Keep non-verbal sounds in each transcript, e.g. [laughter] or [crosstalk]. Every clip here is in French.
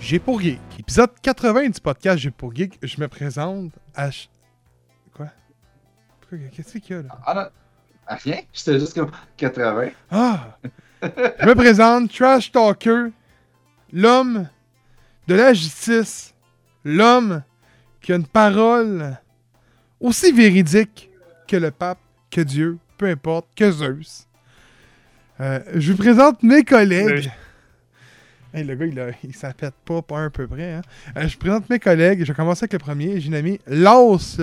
J'ai pour Geek. Épisode 80 du podcast J'ai pour Geek, je me présente à... ch- Quoi? Pourquoi- Qu'est-ce qu'il y a là? Ah non, ah, rien. J'étais juste comme 80. Ah! Je me présente, Trash Talker, l'homme de la justice, l'homme qui a une parole aussi véridique que le pape, que Dieu, peu importe, que Zeus. Euh, je vous présente mes collègues. Hey, le gars, il, a, [laughs] il pas, pas un peu près. Hein? Euh, je présente mes collègues. Je vais commencer avec le premier. J'ai nommé l'os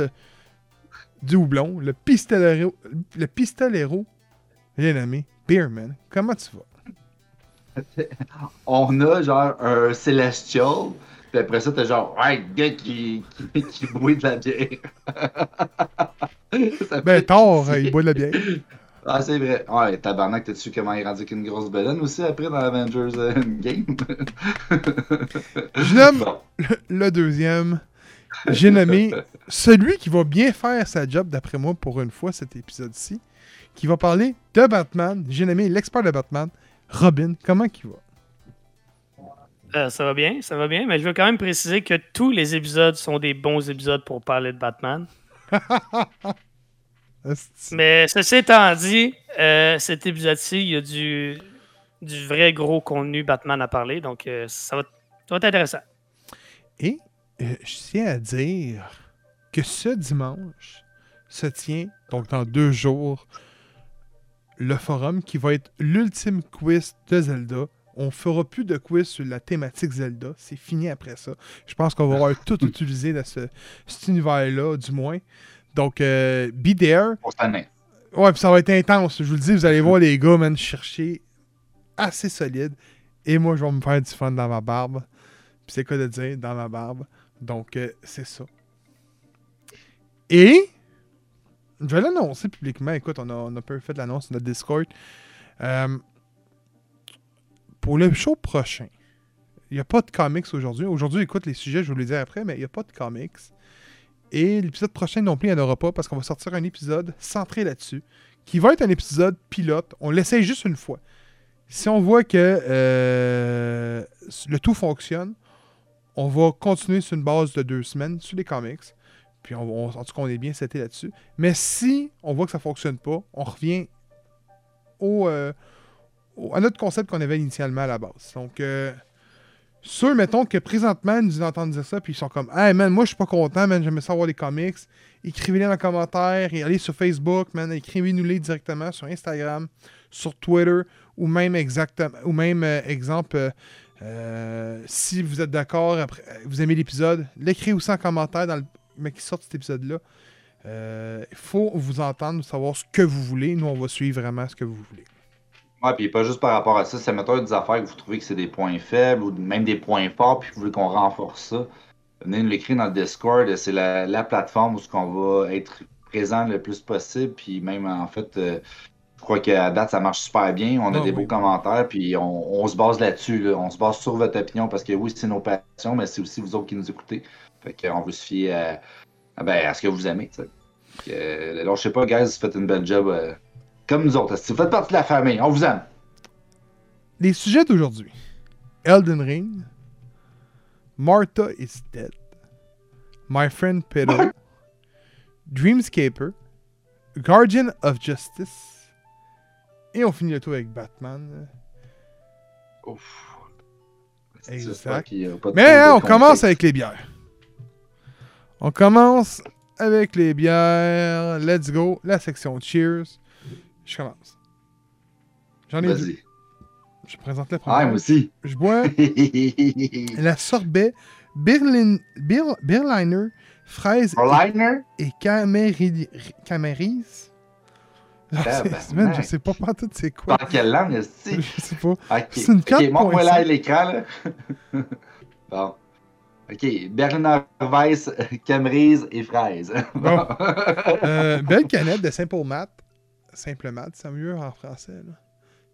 du houblon, le pistolero, le pistolero Bien nommé. Beerman, comment tu vas? [laughs] On a genre un Celestial. Puis après ça, t'as genre, ouais, le gars qui, qui, qui boit de la bière. [laughs] Ben, tort, il boit de la bière. Ah, c'est vrai. Ouais, tabarnak, t'as su comment il est rendu avec une grosse bedaine aussi après dans Avengers euh, Game? [laughs] Je nomme Bon. le deuxième. J'ai nommé celui qui va bien faire sa job, d'après moi, pour une fois, cet épisode-ci, qui va parler de Batman. J'ai nommé l'expert de Batman, Robin. Comment il va? Euh, ça va bien, ça va bien, mais je veux quand même préciser que tous les épisodes sont des bons épisodes pour parler de Batman. [laughs] Mais ceci étant dit, euh, cet épisode-ci, il y a du, du vrai gros contenu Batman à parler, donc euh, ça, va, ça va être intéressant. Et euh, je tiens à dire que ce dimanche se tient, donc dans deux jours, le forum qui va être l'ultime quiz de Zelda. On fera plus de quiz sur la thématique Zelda. C'est fini après ça. Je pense qu'on va avoir [laughs] tout utilisé dans ce, cet univers-là, du moins. Donc, euh, be there. Pour cette année. Ouais, puis ça va être intense. Je vous le dis, vous allez voir les gars, man, chercher assez solide. Et moi, je vais me faire du fun dans ma barbe. Puis c'est quoi de dire dans ma barbe? Donc, euh, c'est ça. Et, je vais l'annoncer publiquement. Écoute, on a, on a peu fait l'annonce sur notre Discord. Euh, pour le show prochain, il n'y a pas de comics aujourd'hui. Aujourd'hui, écoute, les sujets, je vous les dire après, mais il n'y a pas de comics. Et l'épisode prochain non plus, il n'y en aura pas parce qu'on va sortir un épisode centré là-dessus, qui va être un épisode pilote. On l'essaye juste une fois. Si on voit que euh, le tout fonctionne, on va continuer sur une base de deux semaines sur les comics. Puis en tout cas, on est bien seté là-dessus. Mais si on voit que ça ne fonctionne pas, on revient euh, au- à notre concept qu'on avait initialement à la base. Donc, euh, ceux, mettons, que présentement, nous entendent dire ça, puis ils sont comme Hey man, moi je suis pas content, man, j'aimerais savoir les comics. Écrivez-les dans les commentaires et allez sur Facebook, man, écrivez-nous-les directement sur Instagram, sur Twitter, ou même exactement, ou même euh, exemple, euh, euh, si vous êtes d'accord, vous aimez l'épisode, l'écrivez aussi en commentaire dans le mais qui sort cet épisode-là. Il faut vous entendre, savoir ce que vous voulez. Nous, on va suivre vraiment ce que vous voulez. Ouais, puis pas juste par rapport à ça, c'est mettons des affaires que vous trouvez que c'est des points faibles ou même des points forts, puis vous voulez qu'on renforce ça. Venez nous l'écrire dans le Discord, c'est la, la plateforme où on va être présent le plus possible, puis même en fait, euh, je crois qu'à date ça marche super bien, on a Ah des oui. beaux commentaires, puis on, on se base là-dessus, là. on se base sur votre opinion, parce que oui, c'est nos passions, mais c'est aussi vous autres qui nous écoutez. Fait qu'on veut se fier à, à, ben, à ce que vous aimez, tu sais. Euh, alors, je sais pas, guys, vous faites une belle job. euh, comme nous autres. Si vous faites partie de la famille, on vous aime. les sujets d'aujourd'hui. Elden Ring. Martha is dead. My friend Pedo. Dreamscaper. Guardian of Justice. Et on finit le tour avec Batman. Ouf. Exact. Pas Mais hein, on commence avec les bières. On commence avec les bières. Let's go. La section Cheers. Je commence. J'en ai deux. Vas-y. Je présente la Ah, première. moi aussi. Je bois [laughs] la sorbet Berlin, Berliner, fraise et, et caméri- camérise. Ah, man, je sais pas pas tout c'est quoi. Dans quelle langue, est-ce [laughs] Je sais pas. Ok, C'est une ok, montre-moi 4.5. là l'écran, là. [laughs] bon. Ok, Berliner Weiss, Camerise et fraise. Bon. Euh, belle canette de Simple Mat. Simple Mat, c'est mieux en français. là.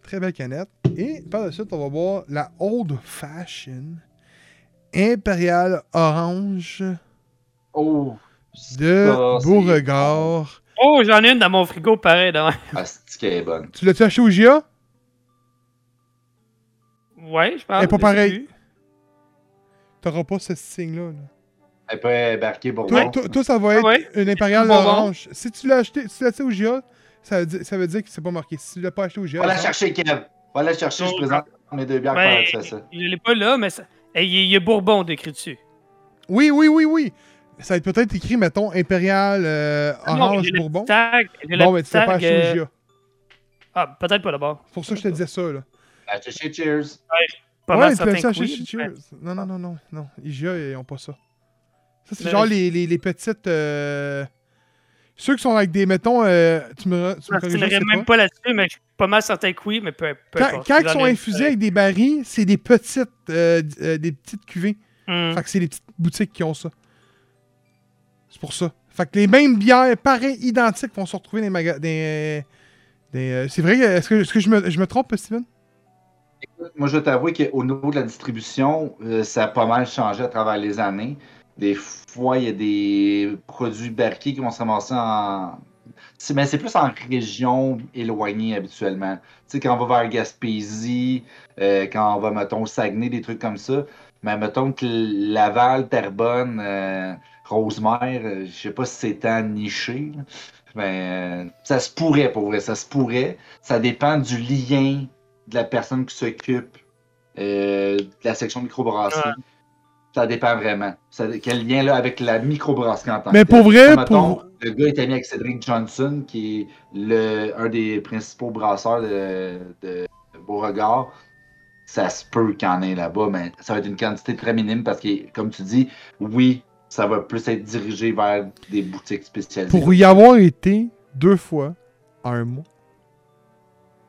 Très belle canette. Et par la suite, on va boire la Old Fashion Impérial Orange oh, de Beauregard. Oh, j'en ai une dans mon frigo, pareil. dans- ah, c'est qu'elle est bonne? Tu l'as-tu acheté au GA? Ouais, je pense. Elle est pas pareille. T'auras pas ce signe-là. là. Elle peut embarquer pour Toi, toi- toi, ça va être Ah ouais? une Impérial Bonbon. Orange. Si tu l'as acheté, si tu l'as acheté au GA, ça veut, dire, ça veut dire que c'est pas marqué. Si tu l'as pas acheté au GA, Va la chercher, Kev. Va la chercher, je présente mes deux bières Ben, fais ça. Je l'ai pas là, mais ça... Hey, il y a- il Bourbon décrit dessus. Oui, oui, oui, oui. Ça va être peut-être écrit, mettons, Impérial euh, Ah Non, Orange Bourbon. tag, Bon, mais tu l'as pas acheté euh, au GA. Ah, peut-être pas d'abord. C'est pour ça que je te disais ça, là. Va chercher, cheers. Pas ouais, mal que chez oui. Cheers. Non, non, non, non, non. IGA, ils ont pas ça. Ça, c'est Mais- genre les, les, les petites... euh, Ceux qui sont avec des, mettons, euh, tu me, tu Je me corriges, même pas. pas là-dessus, mais je suis pas mal certain que oui, mais peu, peu Quand, ils sont infusés avec des barils, c'est des petites, euh, euh, des petites cuvées. Hmm. Fait que c'est les petites boutiques qui ont ça. C'est pour ça. Fait que les mêmes bières, pareilles, identiques, vont se retrouver dans les magasins. Des, des, euh, c'est vrai, est-ce que, est-ce que je, me, je me trompe, Steven? Moi, je vais t'avouer qu'au niveau de la distribution, euh, ça a pas mal changé à travers les années. Des fois, il y a des produits barqués qui vont se ramasser en. Mais c'est plus en région éloignée habituellement. Tu sais, quand on va vers Gaspésie, euh, quand on va, mettons, au Saguenay, des trucs comme ça. Mais mettons que Laval, Terrebonne, euh, Rosemère, euh, je sais pas si c'est tant niché. Mais euh, ça se pourrait, pour vrai, ça se pourrait. Ça dépend du lien de la personne qui s'occupe de la section microbrasserie. Ça dépend vraiment. Ça, quel lien là avec la microbrasserie en tant Mais que pour vrai, Mettons, pour. Le gars est ami avec Cédric Johnson, qui est le, un des principaux brasseurs de, de Beauregard. Ça se peut qu'il y en ait là-bas, mais ça va être une quantité très minime parce que, comme tu dis, oui, ça va plus être dirigé vers des boutiques spécialisées. Pour y avoir été deux fois en un mois,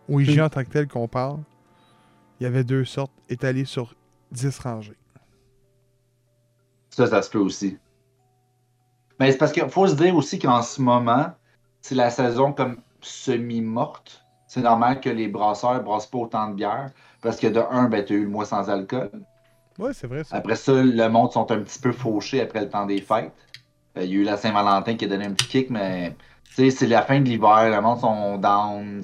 au IGA en tant que tel qu'on parle, il y avait deux sortes étalées sur 10 rangées. Ça, ça se peut aussi. Mais c'est parce qu'il faut se dire aussi qu'en ce moment, c'est la saison comme semi-morte. C'est normal que les brasseurs brassent pas autant de bière parce que de un, ben, tu as eu le mois sans alcool. Ouais, c'est vrai ça. Après ça, le monde sont un petit peu fauchés après le temps des fêtes. Euh, Il y a eu la Saint-Valentin qui a donné un petit kick, mais c'est la fin de l'hiver, le monde sont down,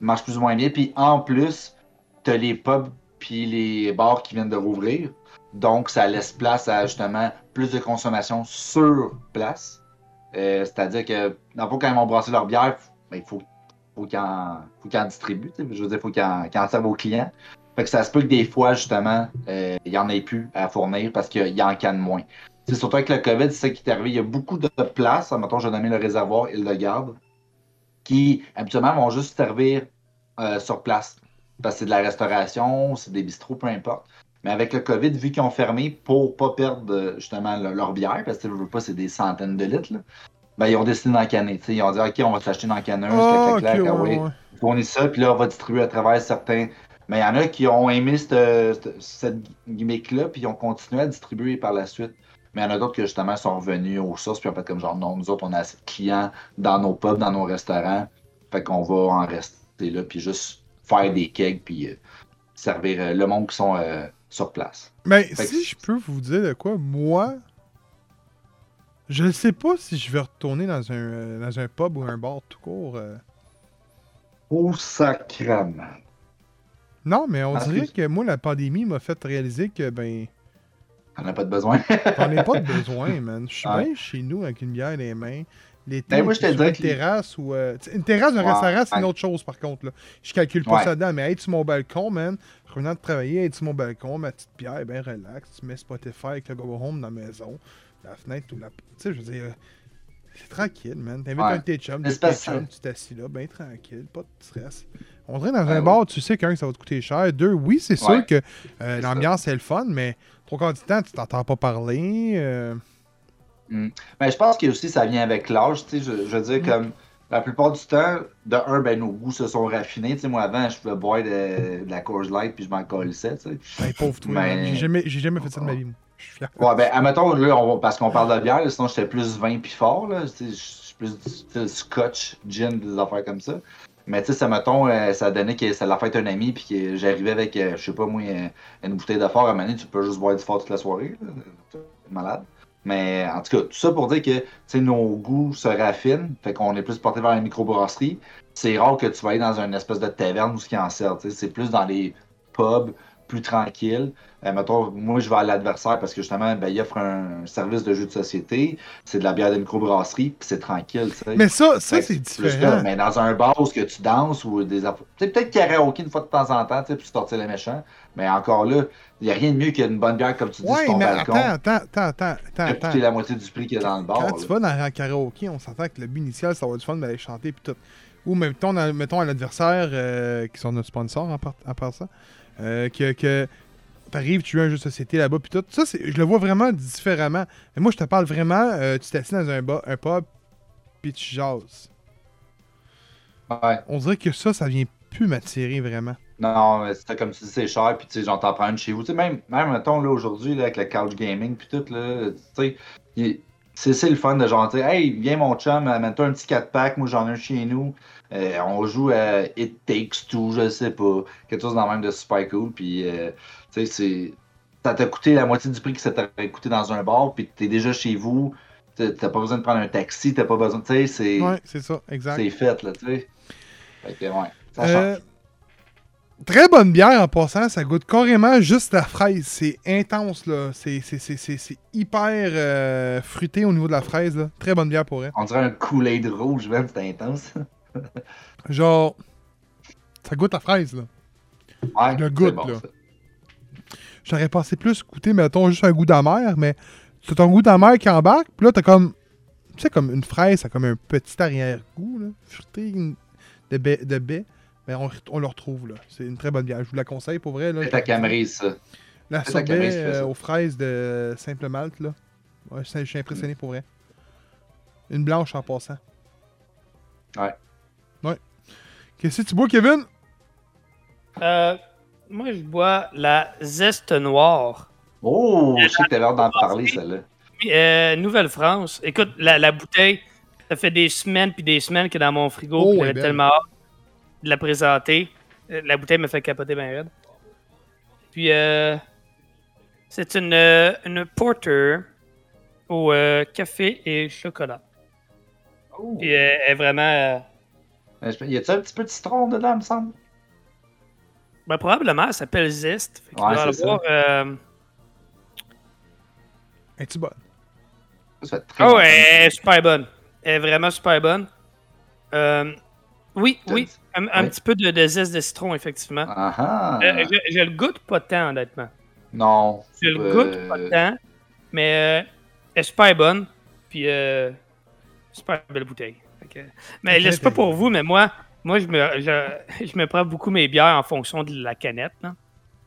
marche plus ou moins bien. Puis en plus, t'as les pubs puis les bars qui viennent de rouvrir. Donc, ça laisse place à justement plus de consommation sur place. Euh, C'est-à-dire que, dans le fond, quand ils vont brasser leur bière, ben, il faut, faut qu'ils en, distribuent. Je veux dire, il faut qu'ils en, servent aux clients. Fait que ça se peut que des fois, justement, euh, il n'y en ait plus à fournir parce qu'il y en canne moins. C'est surtout avec le COVID, c'est ça qui est arrivé. Il y a beaucoup de places, mettons, je vais le réservoir Île-de-Garde, qui habituellement vont juste servir euh, sur place. Parce que c'est de la restauration, c'est des bistrots, peu importe. Mais avec le COVID, vu qu'ils ont fermé pour pas perdre euh, justement le- leur bière, parce que je veux pas, c'est des centaines de litres, là, ben, ils ont décidé d'en canner. Ils ont dit, OK, on va s'acheter dans canneuse, Ah, clac, clac, ok, clac, ah ouais, ouais. ça, puis là, on va distribuer à travers certains. Mais il y en a qui ont aimé cette, cette- cette gimmick-là, puis ils ont continué à distribuer par la suite. Mais il y en a d'autres qui, justement, sont revenus aux sources, puis ont fait comme genre, non, nous autres, on a assez de clients dans nos pubs, dans nos restaurants, fait qu'on va en rester là, puis juste faire des kegs, puis euh, servir euh, le monde qui sont euh, sur place. Mais Fait que si je peux vous dire de quoi, moi, je ne sais pas si je vais retourner dans un, euh, dans un pub ou un bar tout court. euh. Au sacrament. Non, mais on Ah, dirait que moi, la pandémie m'a fait réaliser que, ben, On n'a pas de besoin. j'en ai pas de [laughs] besoin, man. Je suis Ouais. bien chez nous avec une bière dans les mains. Ben, moi, je te dirais une que- terrasse ou. euh, une terrasse d'un Ouais, restaurant, c'est une autre chose, par contre. Là. Je calcule pas Ouais. ça dedans, mais être sur mon balcon, man, revenant de travailler, être sur mon balcon, ma petite bière, ben relax, tu mets Spotify avec le Go Home dans la maison, la fenêtre ou la. Tu sais, je veux dire, c'est tranquille, man. T'invites Ouais. un de tes chums, deux c'est chums, tu t'assis là, ben tranquille, pas de stress. On dirait dans Ouais, un ouais. bar, tu sais qu'un, ça va te coûter cher. Deux, oui, c'est sûr que euh, C'est l'ambiance est le fun, mais trois quarts du temps, tu t'entends pas parler. euh, Mais je pense que aussi ça vient avec l'âge, tu sais, je, je veux dire, Mm. comme la plupart du temps, de un, ben nos goûts se sont raffinés, tu sais, moi avant, je pouvais boire de, de la Coors Light puis je m'en colissais, tu sais. Ben, pauvre toi, Mais-. J'ai jamais, j'ai jamais fait ça de ma vie, moi. Je suis fier. Ouais, ben, admettons, là, on parce qu'on parle de bière, là, sinon j'étais plus vin puis fort, là, je suis plus du scotch, gin, des affaires comme ça. Mais tu sais, ça, mettons, euh, ça donnait que ça l'a fait un ami puis que j'arrivais avec, euh, je sais pas moi, euh, une bouteille de fort, à un moment donné, tu peux juste boire du fort toute la soirée, là. Malade. Mais en tout cas, tout ça pour dire que nos goûts se raffinent, fait qu'on est plus porté vers la microbrasserie. C'est rare que tu vas aller dans une espèce de taverne où ce qui en sert. C'est plus dans les pubs, plus tranquilles. Euh, mettons, moi, je vais à l'adversaire parce que justement, ben, il offre un service de jeu de société. C'est de la bière de microbrasserie, puis c'est tranquille. Mais ça, ça que c'est différent. là. Mais dans un bar où que tu danses ou des peut-être karaoké une fois de temps en temps, tu sais, pour sortir les méchants. Mais encore là, il n'y a rien de mieux qu'une bonne bière, comme tu dis, Ouais, sur ton mais balcon. attends, attends, attends, attends, attends, coûté la moitié du prix qu'il y a dans le bar. Quand tu là. vas dans un karaoké, on s'entend que le but initial, ça va être du fun d'aller chanter puis tout. Ou mettons, mettons à l'adversaire, euh, qui sont notre sponsor en part, à part ça, euh, que, que t'arrives, tu à un jeu de société là-bas puis tout. Ça, je le vois vraiment différemment. Mais moi, je te parle vraiment, euh, tu t'assis dans un, un pub puis tu jases. Ouais. On dirait que ça, ça vient plus m'attirer vraiment. Non, mais c'était comme tu dis, c'est cher, puis tu sais, j'en t'en prends une chez vous. Tu sais, même, même mettons, là, aujourd'hui, là, avec le couch gaming, puis tout, là, tu sais, c'est le fun de genre, tu sais, hey, viens mon chum, amène-toi un petit 4-pack, moi j'en ai un chez nous. Euh, on joue à It Takes Two, je sais pas, quelque chose dans le même de super cool, puis, euh, tu sais, c'est. Ça t'a coûté la moitié du prix que ça t'aurait coûté dans un bar, puis t'es déjà chez vous, t'as pas besoin de prendre un taxi, t'as pas besoin, tu sais, c'est Ouais, c'est ça, exact. c'est fait, là, tu sais. Fait que, ouais, ça change. Euh, très bonne bière en passant, ça goûte carrément juste la fraise. C'est intense, là. C'est, c'est, c'est, c'est, c'est hyper euh, fruité au niveau de la fraise, là. Très bonne bière pour elle. On dirait un Kool-Aid rouge, même, c'était intense. [laughs] [laughs] Genre, ça goûte la fraise, là. Ouais, Le c'est goût, bon, là. J'aurais pensé plus goûter, mettons, juste un goût d'amer, mais c'est ton goût d'amer qui embarque, puis là, t'as comme. Tu sais, comme une fraise, ça a comme un petit arrière-goût, là. Fruité de baie. De baie. Mais on, on le retrouve, là. C'est une très bonne bière. Je vous la conseille, pour vrai. C'est ta camerise, ça. La sorbet euh, aux fraises de Simple Malte, là. Ouais, je je suis impressionné pour vrai. Une blanche en passant. Ouais. Qu'est-ce que tu bois, Kevin? Euh, moi, je bois la zeste noire. Oh, je sais que t'as l'air d'en parler, celle-là. Euh, Nouvelle-France. Écoute, la, la bouteille, ça fait des semaines puis des semaines que dans mon frigo. Oh, j'avais tellement hâte de la présenter. Euh, La bouteille me fait capoter bien raide. Puis, euh, c'est une, une porter au euh, café et chocolat. Oh. Puis, elle est vraiment. Euh, Y a-tu un petit peu de citron dedans, me semble? ben, probablement, elle s'appelle Zest. Fait Ouais, doit c'est avoir, euh, Es-tu bonne? Ça fait très Oh, elle est super bonne. Elle est vraiment super bonne. Euh, oui, oui, un, un Oui. petit peu de, de zeste de citron, effectivement. Ah ah. Euh, je, je le goûte pas tant, honnêtement. Non. Je le euh, goûte pas tant, mais euh, elle est super bonne. Puis, euh, super belle bouteille. Que- mais Ok, là, c'est pas pour vous, mais moi, moi je, me, je, je me prends beaucoup mes bières en fonction de la canette. là.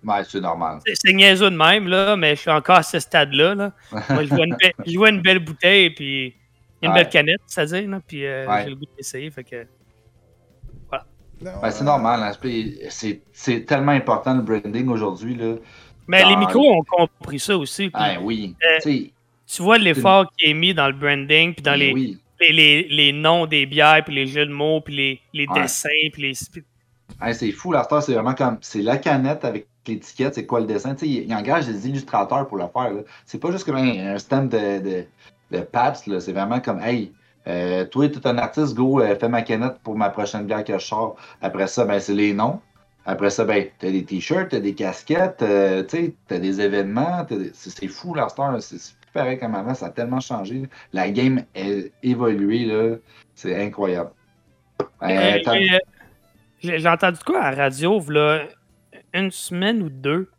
Ouais, c'est normal. C'est niaiseux de même, là, mais je suis encore à ce stade-là. là. Moi, je vois une, belle- je vois une belle bouteille, puis une Ouais. belle canette, c'est-à-dire, puis euh, Ouais. j'ai le goût d'essayer. Fait que... Ben, c'est normal. hein, c'est- tellement important le branding aujourd'hui. là. Mais les micros ont compris ça aussi. puis Ah oui. Euh, Tu sais, Tu vois l'effort qui est mis dans le branding, puis dans ben les, oui. Les, les, les noms des bières, puis les jeux de mots, puis les, les Ouais. dessins, puis les. Hey, c'est fou, la star, c'est vraiment comme. C'est la canette avec l'étiquette, c'est quoi le dessin. Il, il engage des illustrateurs pour le faire. C'est pas juste comme un, un stamp de, de, là. C'est vraiment comme, hey, euh, toi, tu es un artiste, go, euh, fais ma canette pour ma prochaine bière que je sors. Après ça, ben, c'est les noms. Après ça, ben, t'as des t-shirts, t'as des casquettes, euh, tu sais, t'as des événements. des- C'est fou, la star. C'est c'est plus pareil comme avant. Ça a tellement changé. La game a évolué, là. C'est incroyable. Euh, Euh, j'ai, entendu quoi à la radio, là, une semaine ou deux?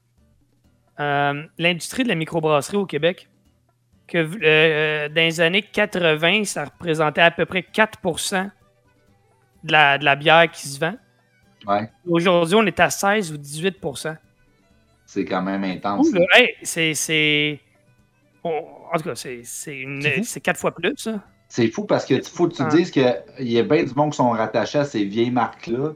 Euh, L'industrie de la microbrasserie au Québec, que euh, dans les années 80, ça représentait à peu près 4% de la, de la bière qui se vend. ouais, Aujourd'hui, on est à 16 ou 18%. c'est quand même intense. Hey, c'est. On- En tout cas, c'est fou. quatre fois plus. ça. C'est fou parce que faut que tu te dises qu'il y a bien du monde qui sont rattachés à ces vieilles marques-là,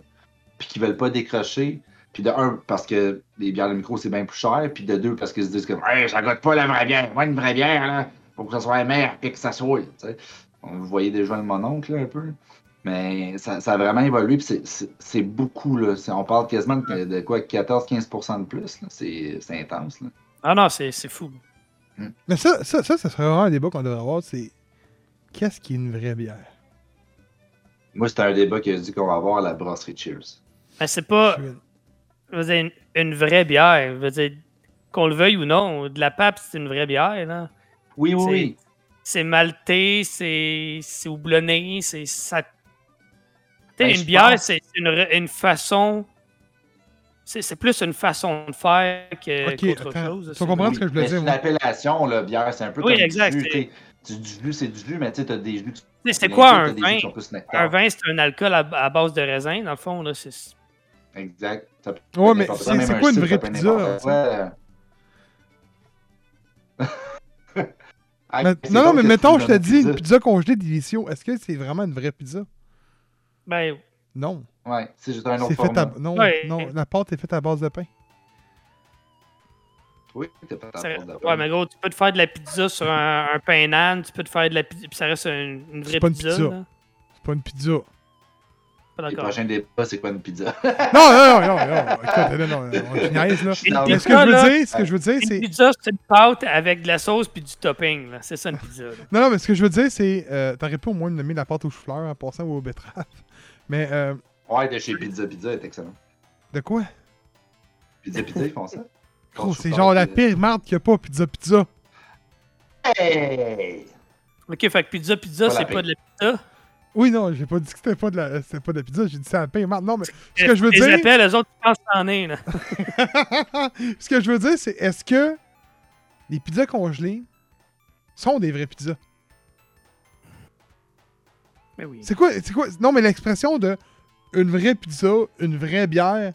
puis qui veulent pas décrocher. Puis de un, parce que les bières de micro, c'est bien plus cher. Puis de deux, parce qu'ils se disent comme Hey, ça goûte pas la vraie bière. Moi, une vraie bière, là, faut que ça soit meilleur puis que ça soit. Vous voyez déjà le mononcle, là, un peu. Mais ça, ça a vraiment évolué. Puis c'est- beaucoup, là. On parle quasiment de, de quoi, 14-15% de plus. C'est intense, là. Ah non, c'est c'est fou. Mais ça, ça, ça, ça serait vraiment un débat qu'on devrait avoir, c'est qu'est-ce qui est une vraie bière? Moi, c'était un débat que je dis qu'on va avoir à la brasserie Cheers. Mais c'est pas. Je suis- je veux dire, une, une vraie bière. Je veux dire, qu'on le veuille ou non, de la pape, c'est une vraie bière. Là. Oui, oui, C'est- oui. C'est maltais, c'est c'est houblonné, c'est ça. Ben, une bière, pense- c'est une, une façon. C'est plus une façon de faire que- Ok, qu'autre attends, chose. tu comprendre ce que je voulais dire, C'est une moi. appellation, là, bière. C'est un peu Oui, comme exact, du jus. Du, du jus, c'est du jus, mais tu sais, t'as des jus qui C'est quoi un vin? Un vin, c'est un alcool à, à base de raisin, dans le fond. Là, c'est- Exact. Ouais, mais c'est- quoi, une vraie pizza. Ah, [laughs] Mais- non, mais mettons, je te dis, une pizza congelée délicieuse, est-ce que c'est vraiment une vraie pizza? Ben, Non. Ouais, c'est juste un autre fait à... format. Non, Ouais. non, la pâte est faite à base de pain. Oui, t'as pas ça- porte de ouais, pain. mais gros, tu peux te faire de la pizza sur un, un pain nan, tu peux te faire de la pizza, puis ça reste une, une vraie C'est pas une pizza. pizza. C'est pas une pizza. Pas d'accord. prochains débats, c'est quoi une pizza? [laughs] Non, non, non, non, non. Écoute, non, non, on se niaise, là. Une Non, Mais ce que je veux dire, ce que je veux dire, Une c'est. pizza, c'est une pâte avec de la sauce puis du topping. là. C'est ça une pizza. là. Non, non, mais ce que je veux dire, c'est. Euh, T'aurais pu au moins nommer la pâte aux chou-fleurs en passant ou aux betteraves. Mais, euh, Ouais, de chez Pizza Pizza est excellent. de quoi? Pizza Pizza, ils font ça? [laughs] Gros, c'est genre la pire marde qu'il n'y a pas, pizza pizza. Hey! Ok, fait que pizza, pizza, c'est pas pain. de la pizza? Oui, non, j'ai pas dit que c'était pas de la, c'était pas de la pizza, j'ai dit c'est la pire marde. Non, mais ce que je veux Les dire. appels, eux autres, pensent est. Là. [laughs] ce que je veux dire, c'est est-ce que les pizzas congelées sont des vraies pizzas? Mais oui. C'est quoi, c'est quoi? Non, mais l'expression de une vraie pizza, une vraie bière,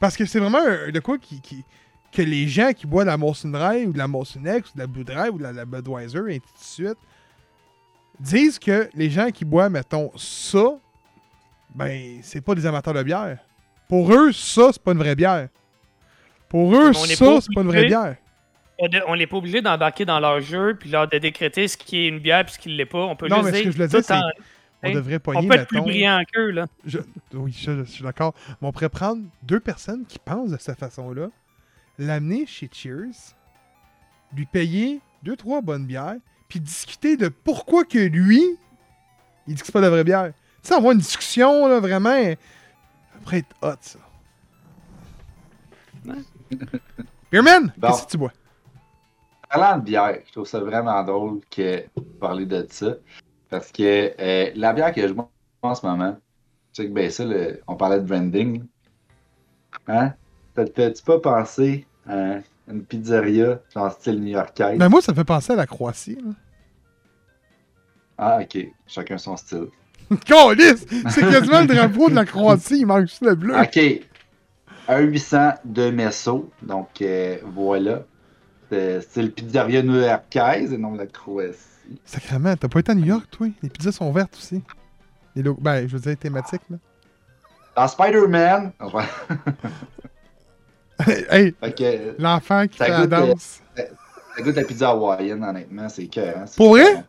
parce que c'est vraiment un- de quoi qui, qui- que les gens qui boivent de la Molson Dry ou de la Molson X ou de la Blue Dry ou de la, la Budweiser et ainsi de suite disent que les gens qui boivent, mettons, ça, ben, c'est pas des amateurs de bière. Pour eux, ça, c'est pas une vraie bière. Pour eux, ça, c'est pas une vraie bière. On de- On n'est pas obligé d'embarquer dans leur jeu puis leur de décréter ce qui est une bière puis ce qui ne l'est pas. On peut Non, juste mais ce dire. que je dire, tout en- On Hein? devrait On pogner, peut être plus brillant qu'eux, là. Je- oui, je, je suis d'accord. Mais on pourrait prendre deux personnes qui pensent de cette façon-là, l'amener chez Cheers, lui payer deux, trois bonnes bières, puis discuter de pourquoi que lui, il dit que c'est pas de la vraie bière. Tu sais, avoir une discussion, là, vraiment. Après être hot, ça. Beerman, Bon. qu'est-ce que tu bois? Parlant de bière, je trouve ça vraiment drôle que parler de ça. Parce que euh, la bière que je bois en ce moment, tu sais que ben ça, le- on parlait de branding. Hein? T'as- T'as-tu pas pensé à une pizzeria genre style new-yorkaise? Ben moi, ça me fait penser à la Croatie. là. Ah, ok. Chacun son style. [laughs] Câlisse! C'est quasiment le drapeau de la Croatie, il manque juste le bleu. Ok. Un 800 de Messo. Donc euh, voilà. C'est style pizzeria new-yorkaise et non la Croatie. Sacrément, t'as pas été à New York, toi? Les pizzas sont vertes aussi. Les Ben, je veux dire, thématiques, là. Dans Spider-Man. Enfin, [laughs] hey, l'enfant qui fait la euh, danse. Ça goûte la pizza hawaïenne, honnêtement, c'est cœur. Hein, Pour vrai? bon.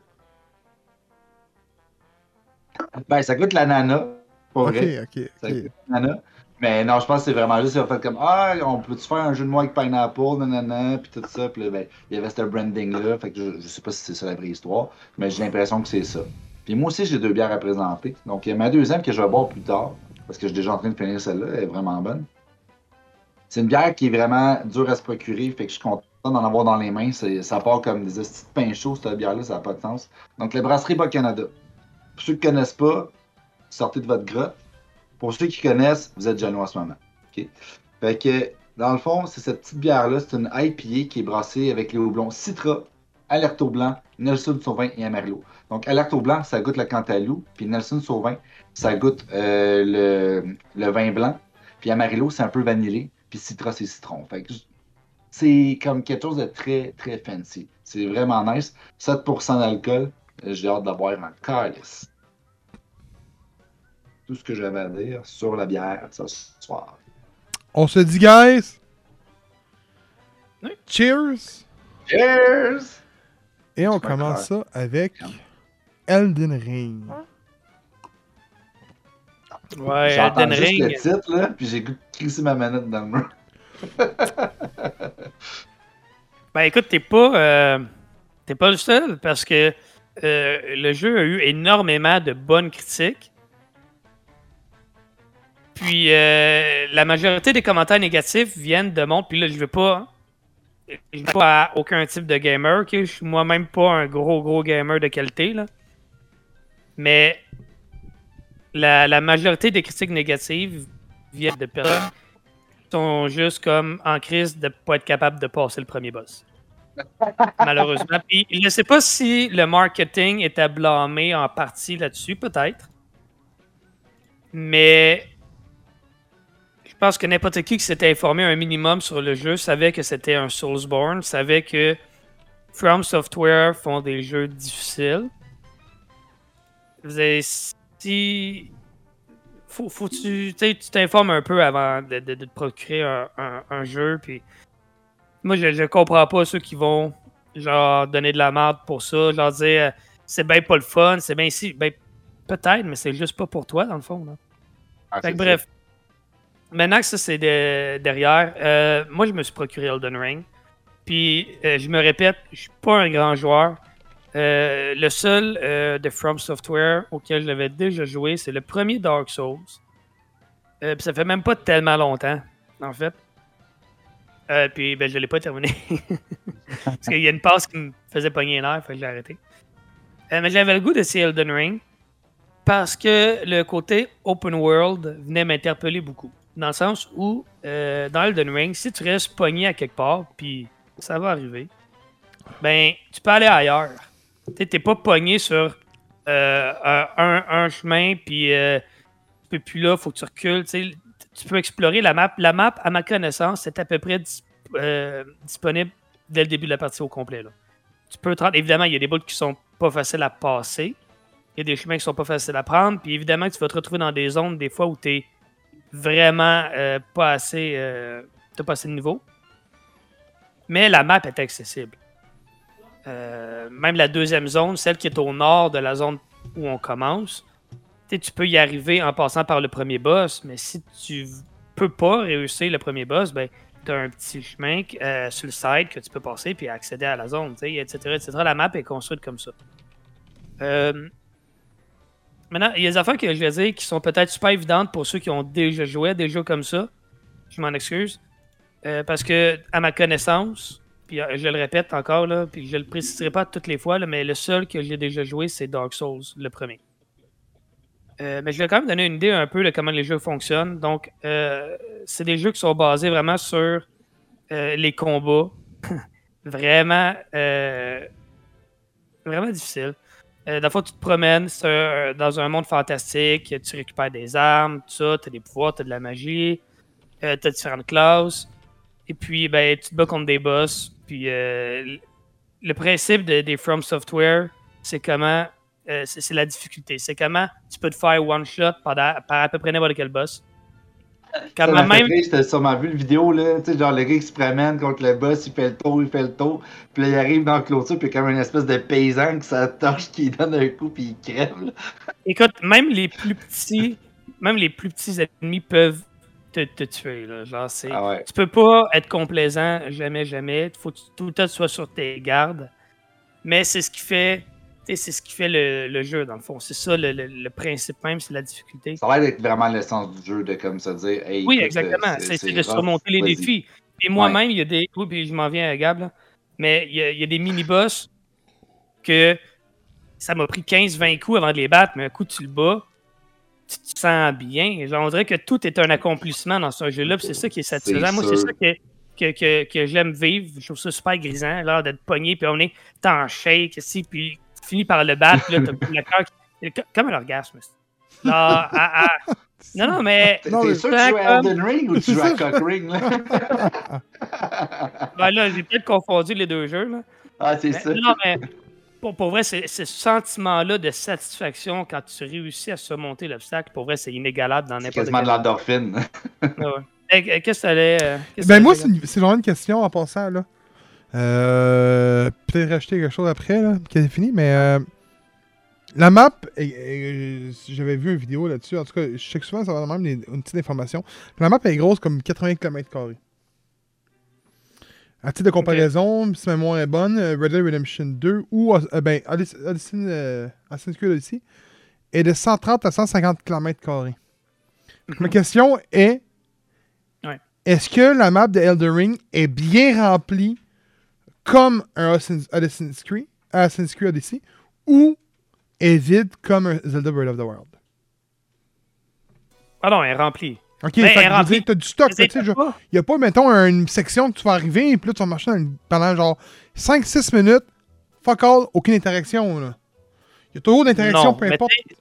Ben, ça goûte l'ananas. Pour Ok, vrai. ok, Ça goûte l'ananas. Mais non, je pense que c'est vraiment juste, ils fait comme Ah, on peut-tu faire un jeu de mots avec Pineapple, nanana, puis tout ça. Puis là, ben, il y avait ce branding-là. Fait que je, je sais pas si c'est ça la vraie histoire, mais j'ai l'impression que c'est ça. Puis moi aussi, j'ai deux bières à présenter. Donc, il y a ma deuxième que je vais boire plus tard, parce que je suis déjà en train de finir celle-là, elle est vraiment bonne. C'est une bière qui est vraiment dure à se procurer, fait que je suis content d'en avoir dans les mains. Ça part comme des petits de pain chaud, cette bière-là, ça n'a pas de sens. Donc, la brasserie Bas Canada. Pour ceux qui ne connaissent pas, sortez de votre grotte. Pour ceux qui connaissent, vous êtes jaloux en ce moment. OK? Fait que, dans le fond, c'est cette petite bière-là, c'est une IPA qui est brassée avec les houblons Citra, Alerto Blanc, Nelson Sauvin et Amarillo. Donc, Alerto Blanc, ça goûte le Cantalou, puis Nelson Sauvin, ça goûte euh, le, le, vin blanc, puis Amarillo, c'est un peu vanillé, puis Citra, c'est citron. Fait que c'est comme quelque chose de très, très fancy. C'est vraiment nice. 7% d'alcool, j'ai hâte de boire en calice. Tout ce que j'avais à dire sur la bière ce soir. On se dit, guys! Cheers! Cheers! Et on commence ça avec Elden Ring. Ouais, Elden Ring. le titre, là, puis j'ai crissé ma manette dans le mur. [laughs] ben écoute, t'es pas, euh, t'es pas le seul parce que euh, le jeu a eu énormément de bonnes critiques. Puis euh, la majorité des commentaires négatifs viennent de monde. Puis là, je veux pas. Je veux pas à aucun type de gamer. Je suis moi-même pas un gros, gros gamer de qualité. Là. Mais la, majorité des critiques négatives viennent de personnes qui sont juste comme en crise de pas être capable de passer le premier boss. Malheureusement. Puis, je ne sais pas si le marketing était blâmé en partie là-dessus, peut-être. Mais je pense que n'importe qui qui s'était informé un minimum sur le jeu savait que c'était un Soulsborne, savait que From Software font des jeux difficiles. Vous avez, si faut, faut tu t'informes un peu avant de, de, te procurer un, jeu. Puis moi, je, je comprends pas ceux qui vont genre donner de la merde pour ça, genre dire euh, c'est bien pas le fun, c'est bien si, ben peut-être, mais c'est juste pas pour toi dans le fond. Ah, bref. Maintenant que ça c'est derrière, euh, moi je me suis procuré Elden Ring. Puis euh, je me répète, je suis pas un grand joueur. Euh, le seul de From Software auquel je l'avais déjà joué, c'est le premier Dark Souls. Puis ça fait même pas tellement longtemps, en fait. puis ben, je l'ai pas terminé. [laughs] Parce qu'il y a une passe qui me faisait pogner l'air, fait que j'ai arrêté. mais j'avais le goût de Elden Ring parce que le côté open world venait m'interpeller beaucoup. Dans le sens où, dans Elden Ring, si tu restes pogné à quelque part, puis ça va arriver, ben, tu peux aller ailleurs. Tu n'es pas pogné sur euh, un, chemin, puis euh, tu peux plus là, faut que tu recules. Tu peux explorer la map. La map, à ma connaissance, c'est à peu près euh, disponible dès le début de la partie au complet. Tu peux Évidemment, il y a des bouts qui sont pas faciles à passer. Il y a des chemins qui sont pas faciles à prendre. Puis évidemment, tu vas te retrouver dans des zones des fois où tu es vraiment pas assez. pas assez de niveau. Mais la map est accessible. Euh, même la deuxième zone, celle qui est au nord de la zone où on commence, tu peux y arriver en passant par le premier boss, mais si tu peux pas réussir le premier boss, ben, tu as un petit chemin euh, sur le side que tu peux passer puis accéder à la zone, etc., etc. La map est construite comme ça. Euh, maintenant, il y a des affaires que je vais dire qui sont peut-être super évidentes pour ceux qui ont déjà joué à des jeux comme ça. Je m'en excuse. parce que, à ma connaissance, puis euh, je le répète encore, là, puis je le préciserai pas toutes les fois, mais le seul que j'ai déjà joué, c'est Dark Souls, le premier. Euh, mais je vais quand même donner une idée un peu de comment les jeux fonctionnent. Donc, euh, c'est des jeux qui sont basés vraiment sur les combats. [laughs] vraiment, vraiment difficile. Euh, fois, tu te promènes dans un monde fantastique, tu récupères des armes, tout ça, tu as des pouvoirs, tu as de la magie, tu as différentes classes. Et puis, ben, tu te bats contre des boss. Puis euh, le principe des From Software, c'est comment. Euh, c'est la difficulté. C'est comment tu peux te faire one shot par à peu près n'importe quel boss. Quand même. J'étais sûrement vu le vidéo, là. Tu sais, genre le gars qui se promène contre le boss, il fait le tour, il fait le tour. Puis là, il arrive dans le clôture, puis il y a comme une espèce de paysan qui sa torche qui donne un coup, puis il crève. Écoute, même les plus petits. Même les plus petits ennemis peuvent te, tuer. Là. Genre, c'est, ah Tu peux pas être complaisant, jamais, jamais. Faut que tout le temps tu sois sur tes gardes. Mais c'est ce qui fait c'est ce qui fait le, le jeu, dans le fond. C'est ça le, le- le principe même, c'est la difficulté. Ça a l'air d'être vraiment l'essence du jeu, de comme se dire, hey, Oui, écoute, exactement. C'est de rough, surmonter les défis. Et moi-même, il y a des. Oui, puis je m'en viens à Gab, là. Mais il y a, il y a des mini-boss que ça m'a pris 15-20 coups avant de les battre, mais un coup, tu le bats, tu te sens bien. Genre, on dirait que tout est un accomplissement dans ce jeu-là, c'est ça qui est satisfaisant. Moi, c'est ça que, que, que, que j'aime vivre. Je trouve ça super grisant, l'air d'être pogné, puis on est en shake, ici, puis tu finis par le battre, là, t'as plus le cœur qui- Comme un orgasme. Genre, à- à- Non, non, mais. T'es Non, mais- sûr que tu joues à Comme- Elden Ring ou tu joues à ça. Cock Ring, là? [laughs] Ben là, j'ai peut-être confondu les deux jeux, là. ah, c'est ça. non, mais pour, pour vrai, c'est c'est ce sentiment-là de satisfaction quand tu réussis à surmonter l'obstacle. Pour vrai, c'est inégalable dans n'importe quasiment quel de l'endorphine. Ah ouais. Qu'est-ce que t'allais. euh, qu'est-ce Ben moi, c'est une- c'est vraiment une question en passant, là. Euh, Peut-être rajouter quelque chose après, là, qui est fini, mais... euh, la map, et- j'avais vu une vidéo là-dessus, en tout cas, je sais que souvent, ça va même des- une petite information. La map est grosse comme 80 km. À titre de comparaison, si ma mémoire est bonne, euh, Red Dead Redemption 2 ou euh, ben, euh, Assassin's Creed Odyssey est de 130 à 150 km. Ma question est Ouais. est-ce que la map de Elden Ring est bien remplie comme un Assassin's Creed, Assassin's Creed Odyssey ou est vide comme un Zelda Breath of the Wild? Ah non, elle est remplie. Ok, Ben, fait que dire, t'as du stock, tu il n'y a pas, mettons, une section que tu vas arriver et puis là, tu vas marcher dans une- pendant genre 5-6 minutes, fuck all, aucune interaction. Il y a toujours d'interaction, peu importe. t'sais,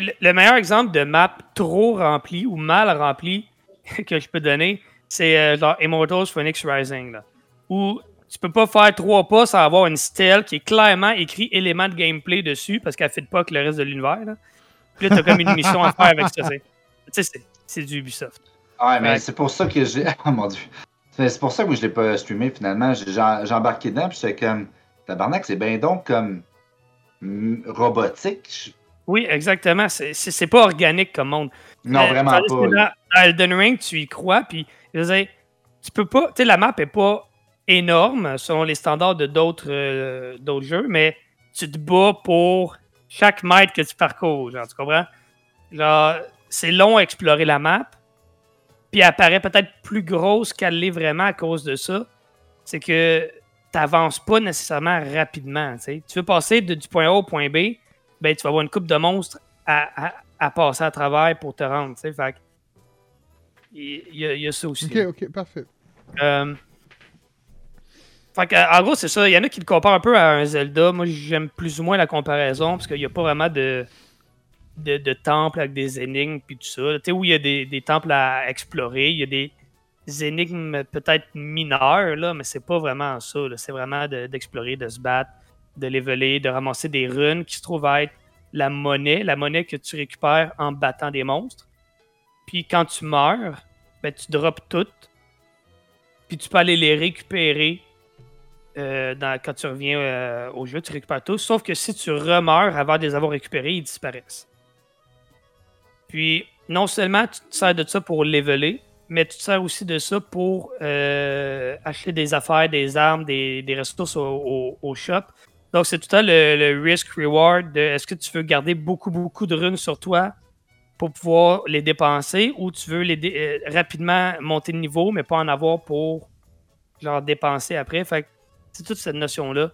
ok, le- le meilleur exemple de map trop rempli ou mal rempli [laughs] que je peux donner, c'est euh, Immortals Phoenix Rising. Là, où tu peux pas faire trois pas sans avoir une stèle qui est clairement écrit élément de gameplay dessus parce qu'elle fit pas avec le reste de l'univers. là. Puis là, tu as comme une mission à faire avec ça. tu sais. C'est- c'est du Ubisoft. Ouais, mais Ouais. c'est pour ça que j'ai. [laughs] Oh mon dieu. C'est pour ça que je l'ai pas streamé finalement. J'ai j'ai embarqué dedans, puis j'étais comme. Tabarnak, c'est bien donc comme. mm, robotique. Oui, exactement. C'est- C'est c'est pas organique comme monde. Non, Euh, vraiment pas. Dans, dans Elden Ring, tu y crois, puis je veux dire, tu peux pas. Tu sais, la map est pas énorme selon les standards de d'autres euh, d'autres jeux, mais tu te bats pour chaque mètre que tu parcours, genre, tu comprends? Genre, c'est long à explorer la map, puis elle paraît peut-être plus grosse qu'elle l'est vraiment à cause de ça. C'est que t'avances pas nécessairement rapidement, tu veux passer de- du point A au point B, ben tu vas avoir une coupe de monstres à, à- à passer à travers pour te rendre, tu sais. Fait il y, y a ça aussi. Ok, ok, parfait. Euh, fait en gros, c'est ça. Il y en a qui le comparent un peu à un Zelda. Moi, j'aime plus ou moins la comparaison parce qu'il n'y a pas vraiment de, de, temples avec des énigmes puis tout ça. Tu sais, où il y a des, temples à explorer, il y a des énigmes peut-être mineures, là, mais c'est pas vraiment ça. C'est vraiment de- d'explorer, de, se battre, de leveler, de ramasser des runes qui se trouvent à être la monnaie, la monnaie que tu récupères en battant des monstres. Puis quand tu meurs, ben, tu drops toutes puis tu peux aller les récupérer euh, quand tu reviens euh, au jeu, tu récupères tous. Sauf que si tu remeurs avant de les avoir récupérés, ils disparaissent. Puis, non seulement tu te sers de ça pour leveler, mais tu te sers aussi de ça pour euh, acheter des affaires, des armes, des, des ressources au, shop. Donc, c'est tout temps le, le risk-reward de est-ce que tu veux garder beaucoup, beaucoup de runes sur toi pour pouvoir les dépenser ou tu veux les rapidement monter de niveau, mais pas en avoir pour genre dépenser après. Fait que c'est toute cette notion-là.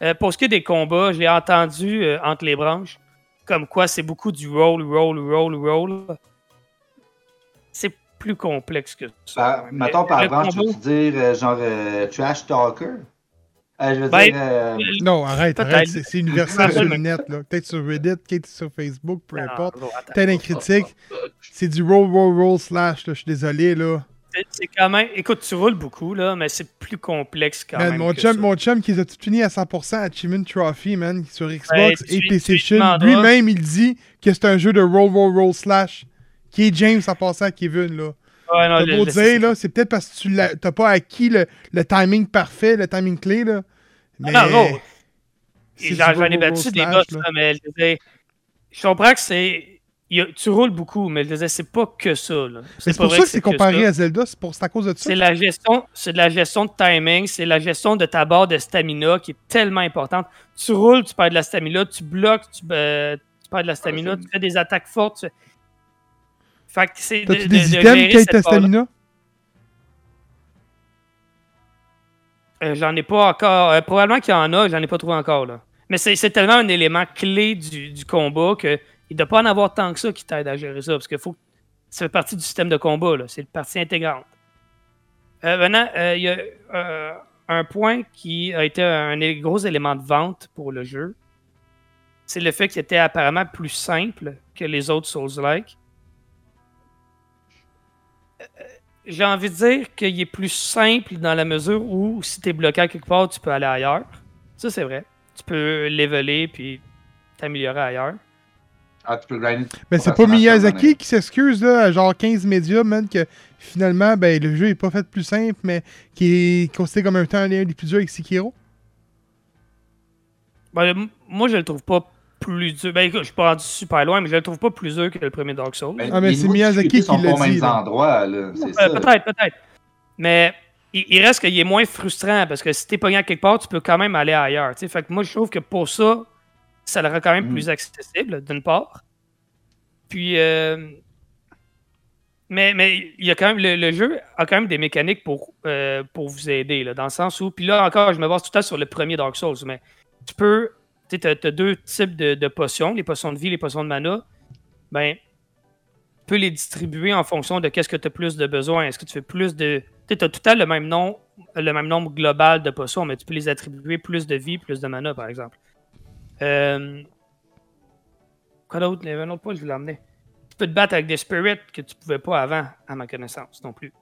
Euh, pour ce qui est des combats, je l'ai entendu euh, entre les branches, comme quoi c'est beaucoup du roll, roll, roll, roll. C'est plus complexe que ça. Par, mettons par branche, tu combo- veux dire euh, genre euh, Trash Talker? Euh, je veux Ben, dire. euh, Non, arrête, arrête, c'est c'est universel sur le net, là. Peut-être sur Reddit, peut-être sur Facebook, peu Non, importe. Peut-être un critique. C'est du roll, roll, roll, slash, là. Je suis désolé, là. C'est- quand même. Écoute, tu roules beaucoup, là, mais c'est plus complexe quand Man, même. mon, que chum, ça. mon chum qui les a tout fini à 100% Achievement Trophy, man, sur Xbox Ben, et tu- PlayStation. demanderas. Lui-même, il dit que c'est un jeu de roll, roll, roll, slash. Qui est James en passant à Kevin, là. Ouais, non, beau dire, là, c'est peut-être parce que tu t'as pas acquis le, le timing parfait, le timing clé, là. Mais... non, non. J'en ai battu des boss, là. mais je comprends que c'est a- tu roules beaucoup, mais je disais, c'est pas que ça. c'est pas pour vrai ça que c'est comparé à Zelda, c'est pour- c'est à cause de ça. C'est la gestion, c'est de la gestion de timing, c'est la gestion de ta barre de stamina qui est tellement importante. Tu roules, tu perds de la stamina, tu bloques, tu, euh, tu perds de la stamina, tu fais des attaques fortes. tu- Fait que c'est de, T'as-tu de- des de items gérer qui ta stamina? Euh, j'en ai pas encore. euh, probablement qu'il y en a, j'en ai pas trouvé encore là. Mais c'est c'est tellement un élément clé du, du combat que il ne doit pas en avoir tant que ça qui t'aide à gérer ça. Parce que faut, ça fait partie du système de combat. C'est une partie intégrante. Euh, maintenant, euh, il y a euh, un point qui a été un gros élément de vente pour le jeu. C'est le fait qu'il était apparemment plus simple que les autres Souls-like. Euh, J'ai envie de dire qu'il est plus simple dans la mesure où si tu es bloqué à quelque part, tu peux aller ailleurs. Ça, c'est vrai. Tu peux leveler puis t'améliorer ailleurs. Ah, tu peux grinder. Ben, c'est pas Miyazaki qui s'excuse, là, à genre 15 médias, man, que finalement, ben, le jeu est pas fait plus simple, mais qui est considéré comme un temps l'un des plus durs avec Sekiro. Ben, moi, je le trouve pas plus dur. Ben, écoute, je suis pas rendu super loin, mais je le trouve pas plus dur que le premier Dark Souls. Ben, Ah, mais les c'est Miyazaki qui l'a dit, endroits, là. C'est Euh, ça. peut-être, peut-être. Mais il, il reste qu'il est moins frustrant parce que si t'es pogné à quelque part, tu peux quand même aller ailleurs. tu sais. Fait que moi, je trouve que pour ça, ça le rend quand même Mm. plus accessible, d'une part. Puis, euh, mais, mais il y a quand même, le, le jeu a quand même des mécaniques pour, euh, pour vous aider, là, dans le sens où, puis là encore, je me base tout temps sur le premier Dark Souls, mais tu peux, tu sais, as, deux types de, de potions, les potions de vie, les potions de mana. Ben, tu peux les distribuer en fonction de qu'est-ce que tu as plus de besoin. Est-ce que tu fais plus de. Tu as tout temps le même, nom, le même nombre global de potions, mais tu peux les attribuer plus de vie, plus de mana, par exemple. Euh... Quoi d'autre? Il y avait un autre point, je voulais l'emmener. Tu peux te battre avec des spirits que tu pouvais pas avant, à ma connaissance, non plus.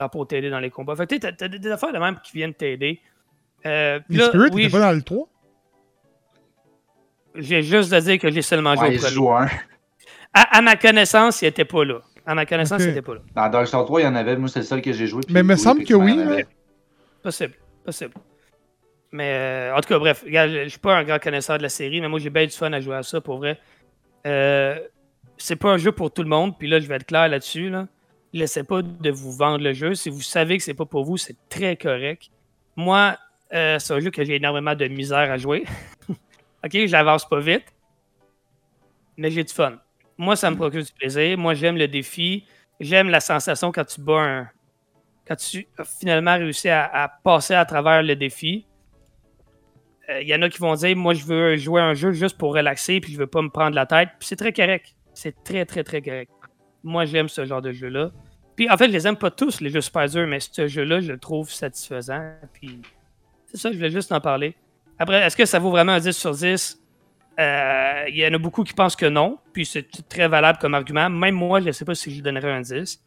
Genre pour t'aider dans les combats. Fait que tu as, des affaires de même qui viennent t'aider. Euh, Les là, Spirit, oui, t'étais pas dans le 3? j'ai juste à dire que j'ai seulement joué Ouais, au il premier. À, à ma connaissance, il était pas là. À ma connaissance, il était pas là. Dans Dark Souls 3, il y en avait. Moi, c'est le seul que j'ai joué. Mais me oui, semble que oui, il. Possible, possible. Mais euh, en tout cas, bref, je je suis pas un grand connaisseur de la série, mais moi j'ai bien du fun à jouer à ça pour vrai. Euh, c'est pas un jeu pour tout le monde, puis là je vais être clair là-dessus. Là. Laissez pas de vous vendre le jeu. Si vous savez que c'est pas pour vous, c'est très correct. Moi, euh, c'est un jeu que j'ai énormément de misère à jouer. [laughs] ok, j'avance pas vite, mais j'ai du fun. Moi, ça me procure du plaisir. Moi, j'aime le défi. J'aime la sensation quand tu bats un, quand tu as finalement réussi à passer à travers le défi, il y en a qui vont dire Moi, je veux jouer un jeu juste pour relaxer, puis je veux pas me prendre la tête. Puis c'est très correct. C'est très, très, très correct. Moi, j'aime ce genre de jeu-là. Puis en fait, je les aime pas tous, les jeux super durs, mais ce jeu-là, je le trouve satisfaisant. Puis c'est ça, je voulais juste en parler. Après, est-ce que ça vaut vraiment un 10 sur 10 Euh, Il y en a beaucoup qui pensent que non, puis c'est très valable comme argument. Même moi, je ne sais pas si je lui donnerais un 10.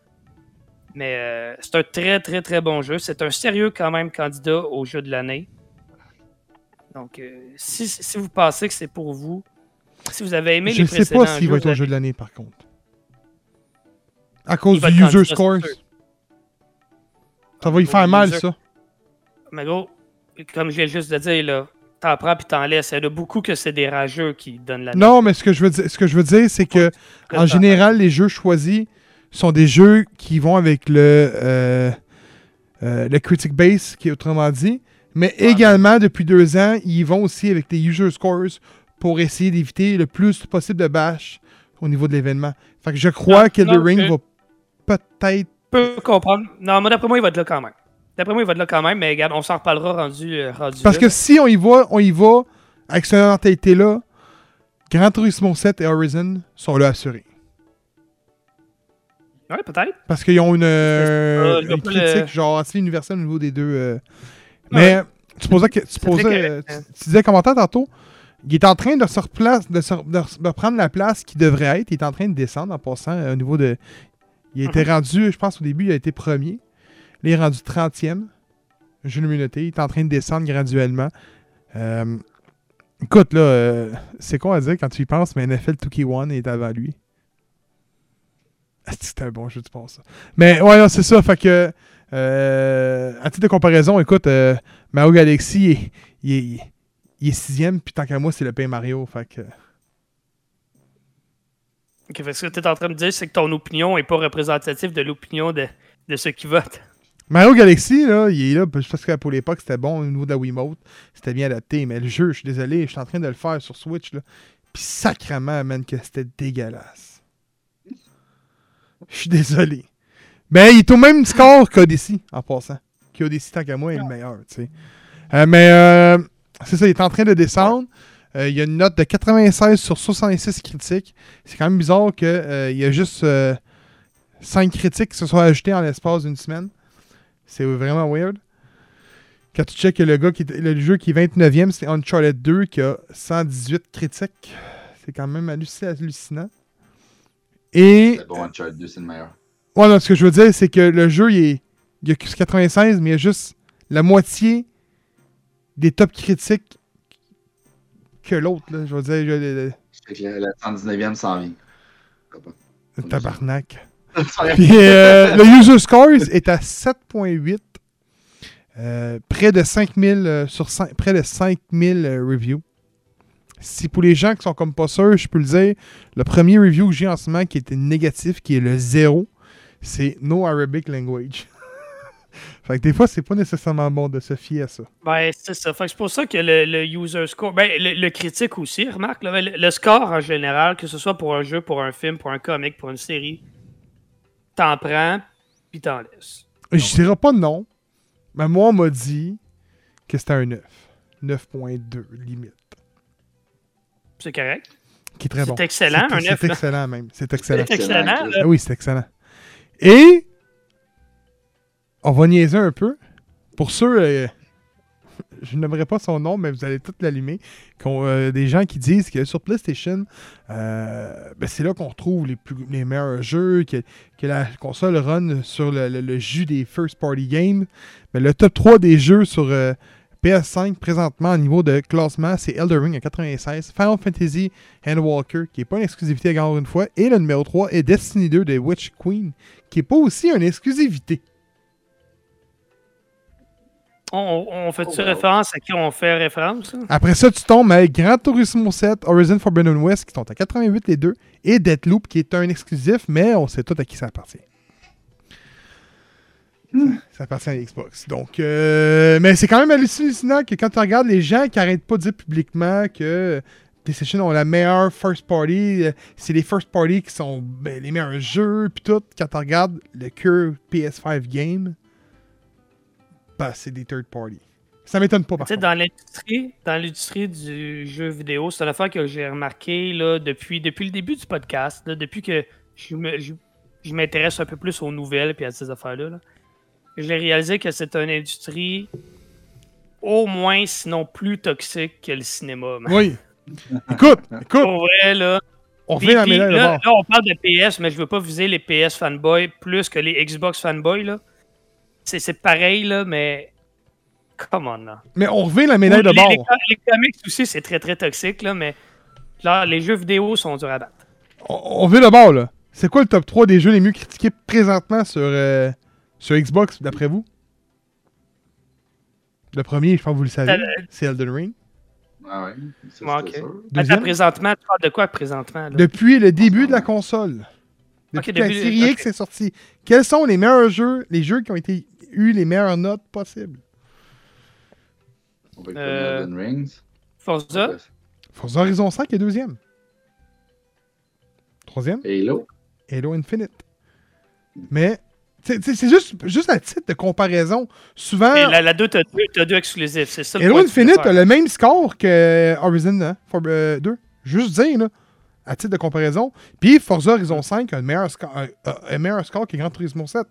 Mais euh, c'est un très, très, très bon jeu. C'est un sérieux, quand même, candidat au jeu de l'année. Donc, euh, si, si vous pensez que c'est pour vous, si vous avez aimé Je les sais précédents pas s'il va être au jeu de l'année, par contre. À cause du user scores. Ça va y faire mal, user- ça. Mais gros, comme je viens juste de dire, là, t'en prends puis t'en laisses. Il y en a beaucoup que c'est des rageux qui donnent la Non, mais ce que je veux dire, ce que je veux dire, c'est que en général, les jeux choisis sont des jeux qui vont avec le euh, euh, le critic base, qui est autrement dit, mais également depuis deux ans, ils vont aussi avec les user scores pour essayer d'éviter le plus possible de bash au niveau de l'événement. Fait que je crois Non, que non, The Ring je- va peut-être. peux comprendre. Non, mais d'après moi, il va être là quand même. D'après moi, il va être là quand même, mais regarde, on s'en reparlera rendu, euh, rendu Parce là. que si on y va, on y va avec cette mentalité-là, Gran Turismo 7 et Horizon sont là assurés. Ouais, peut-être. Parce qu'ils ont une, euh, Euh, une critique le- genre assez universelle au niveau des deux. euh. Mais tu posais, que, tu, posais, euh, correct, tu, tu disais commentaire tantôt, il est en train de se, replace, de, se, de re- de reprendre la place qu'il devrait être. Il est en train de descendre en passant euh, au niveau de. Il a été Mhm. rendu, je pense au début, il a été premier. Là, il est rendu 30e. Jeu de communauté. Il est en train de descendre graduellement. Euh, écoute, là, euh, c'est quoi à dire quand tu y penses, mais NFL 2K1 est avant lui. C'était un bon jeu, tu penses. Mais ouais, c'est ça. Fait que, euh, à titre de comparaison, écoute, euh, Mario Galaxy, il est, il est- il est sixième, puis tant qu'à moi, c'est le Pain Mario. Fait que. Fait que ce que tu es en train de dire, c'est que ton opinion n'est pas représentative de l'opinion de, de ceux qui votent. Mario Galaxy, là, il est là parce que pour l'époque, c'était bon au niveau de la Wiimote. C'était bien adapté. Mais le jeu, je suis désolé, je suis en train de le faire sur Switch. Là. Puis sacrément, man, que c'était dégueulasse. Je suis désolé. Ben, il est au même score qu'Odyssey, en passant. Qu'Odyssey, tant qu'à moi, est le meilleur, tu sais. Euh, mais, euh, c'est ça, il est en train de descendre. Euh, il y a une note de 96 sur 66 critiques. C'est quand même bizarre qu'il y a juste 5 critiques qui se sont ajoutées en l'espace d'une semaine. C'est vraiment weird. Quand tu checkes le gars qui le jeu qui est 29e, c'est Uncharted 2 qui a 118 critiques. C'est quand même hallucinant. Et. C'est bon, Uncharted 2, c'est le meilleur. Ouais, non, ce que je veux dire, c'est que le jeu, il, est, il y a 96, mais il y a juste la moitié des top critiques que l'autre, là. Je veux dire. Je, que la 119e s'en vient. Tabarnak. [laughs] Puis euh, le user score est à 7.8. Euh, près de 5000 euh, sur 5, près de 5000 reviews. Si pour les gens qui sont comme pas sûrs, je peux le dire, le premier review que j'ai en ce moment qui était négatif, qui est le zéro, c'est No Arabic Language. [laughs] fait que des fois, c'est pas nécessairement bon de se fier à ça. Ben, c'est ça. Fait que c'est pour ça que le, user score. Ben, le, critique aussi, remarque. le, score en général, que ce soit pour un jeu, pour un film, pour un comic, pour une série, t'en prends, puis t'en laisses. Je dirais pas non, mais moi, on m'a dit que c'était un 9. 9.2, limite. C'est correct. Qui est très bon. C'est excellent, un 9. C'est excellent, même. C'est excellent. C'est excellent. Ah oui, c'est excellent. Et, on va niaiser un peu. Pour ceux, euh, [laughs] je n'aimerais pas son nom, mais vous allez tout l'allumer. Euh, des gens qui disent que sur PlayStation, euh, ben, c'est là qu'on retrouve les, meilleurs jeux, que, la console run sur le, jus des first party games. Mais le top 3 des jeux sur PS5 présentement au niveau de classement, c'est Elder Ring à 96, Final Fantasy Handwalker, qui n'est pas une exclusivité encore une fois, et le numéro 3 est Destiny 2 de Witch Queen, qui n'est pas aussi une exclusivité. On, fait-tu oh, référence à qui on fait référence? Après ça, tu tombes avec Gran Turismo 7, Horizon Forbidden West, qui sont à 88 les deux, et Deathloop, qui est un exclusif, mais on sait tout à qui ça appartient. Hmm. Ça appartient à Xbox. Donc, euh, mais c'est quand même hallucinant que quand tu regardes les gens qui arrêtent pas de dire publiquement que PlayStation ont la meilleure first party, euh, c'est les first party qui sont ben, les meilleurs jeux, puis tout, quand tu regardes le Cure PS5 game, c'est des third party. Ça m'étonne pas, par contre. Dans l'industrie, dans l'industrie du jeu vidéo, c'est une affaire que j'ai remarqué là, depuis, depuis le début du podcast, depuis que je, je, m'intéresse un peu plus aux nouvelles et à ces affaires-là. J'ai réalisé que c'est une industrie au moins, sinon plus toxique que le cinéma. Oui. écoute, [laughs] écoute. Pour vrai, là. On fait la là, là, on parle de PS, mais je veux pas viser les PS fanboys plus que les Xbox fanboys, là c'est pareil, là, mais. Come on, là. Mais on revient la médaille de bord. Les, comics aussi, c'est très, très toxique, là, mais. Là, les jeux vidéo sont durs à battre. On, revient de bord, là. C'est quoi le top 3 des jeux les mieux critiqués présentement sur, euh, sur Xbox, d'après vous? Le premier, je pense que vous le savez, c'est Elden Ring. Ah ouais, c'est okay. Attends, présentement, tu parles de quoi présentement? Depuis le début de la console. Depuis que la série X est sortie. Quels sont les meilleurs jeux, les jeux qui ont été eu les meilleures notes possibles? On va euh, Rings. Forza. Forza Horizon 5 est deuxième. Troisième. Halo. Halo Infinite. Mais c'est juste, juste à titre de comparaison. Souvent. Et la, la 2, t'as deux, deux, exclusifs, c'est ça. Halo Infinite a le même score que Horizon hein, 2. Euh, juste dire, là à titre de comparaison. Puis Forza Horizon 5 a un meilleur, un, meilleur score que Gran Turismo 7.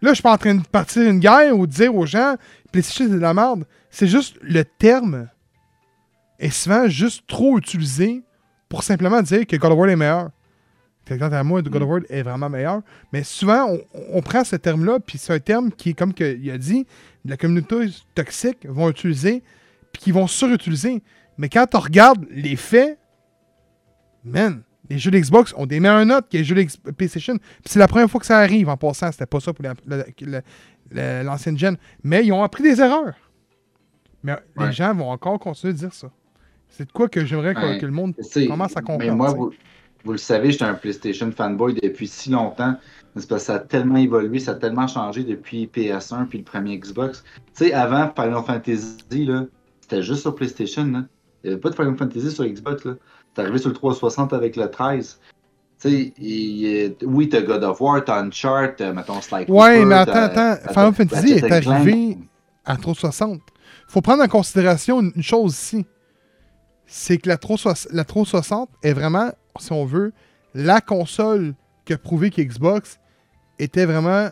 Là, je suis pas en train de partir une guerre ou de dire aux gens PlayStation c'est de la merde. C'est juste le terme est souvent juste trop utilisé pour simplement dire que God of War est meilleur. Quant à moi, God of War est vraiment meilleur. Mais souvent, on, prend ce terme-là, puis c'est un terme qui comme il a dit, la communauté toxique vont utiliser, puis qui vont surutiliser. Mais quand on regarde les faits, man, les jeux d'Xbox ont des meilleures notes que les jeux de PlayStation. c'est la première fois que ça arrive en passant. C'était pas ça pour l'ancienne gen. Mais ils ont appris des erreurs. Mais les gens vont encore continuer de dire ça. C'est de quoi que j'aimerais que, le monde commence à comprendre. Mais moi, vous le savez, j'étais un PlayStation fanboy depuis si longtemps. C'est parce que ça a tellement évolué, ça a tellement changé depuis PS1 puis le premier Xbox. Tu sais, avant Final Fantasy, là, c'était juste sur PlayStation. Là. Il n'y avait pas de Final Fantasy sur Xbox. Là. C'est arrivé sur le 360 avec le 13. Tu sais, il- oui, t'as God of War, t'as Uncharted, t'as, mettons, Sly Ouais, Cooper, mais attends, attends. Final Fantasy est arrivé à 360. Faut prendre en considération une chose ici. C'est que la 360, la 360 est vraiment, si on veut, la console qui a prouvé que Xbox était vraiment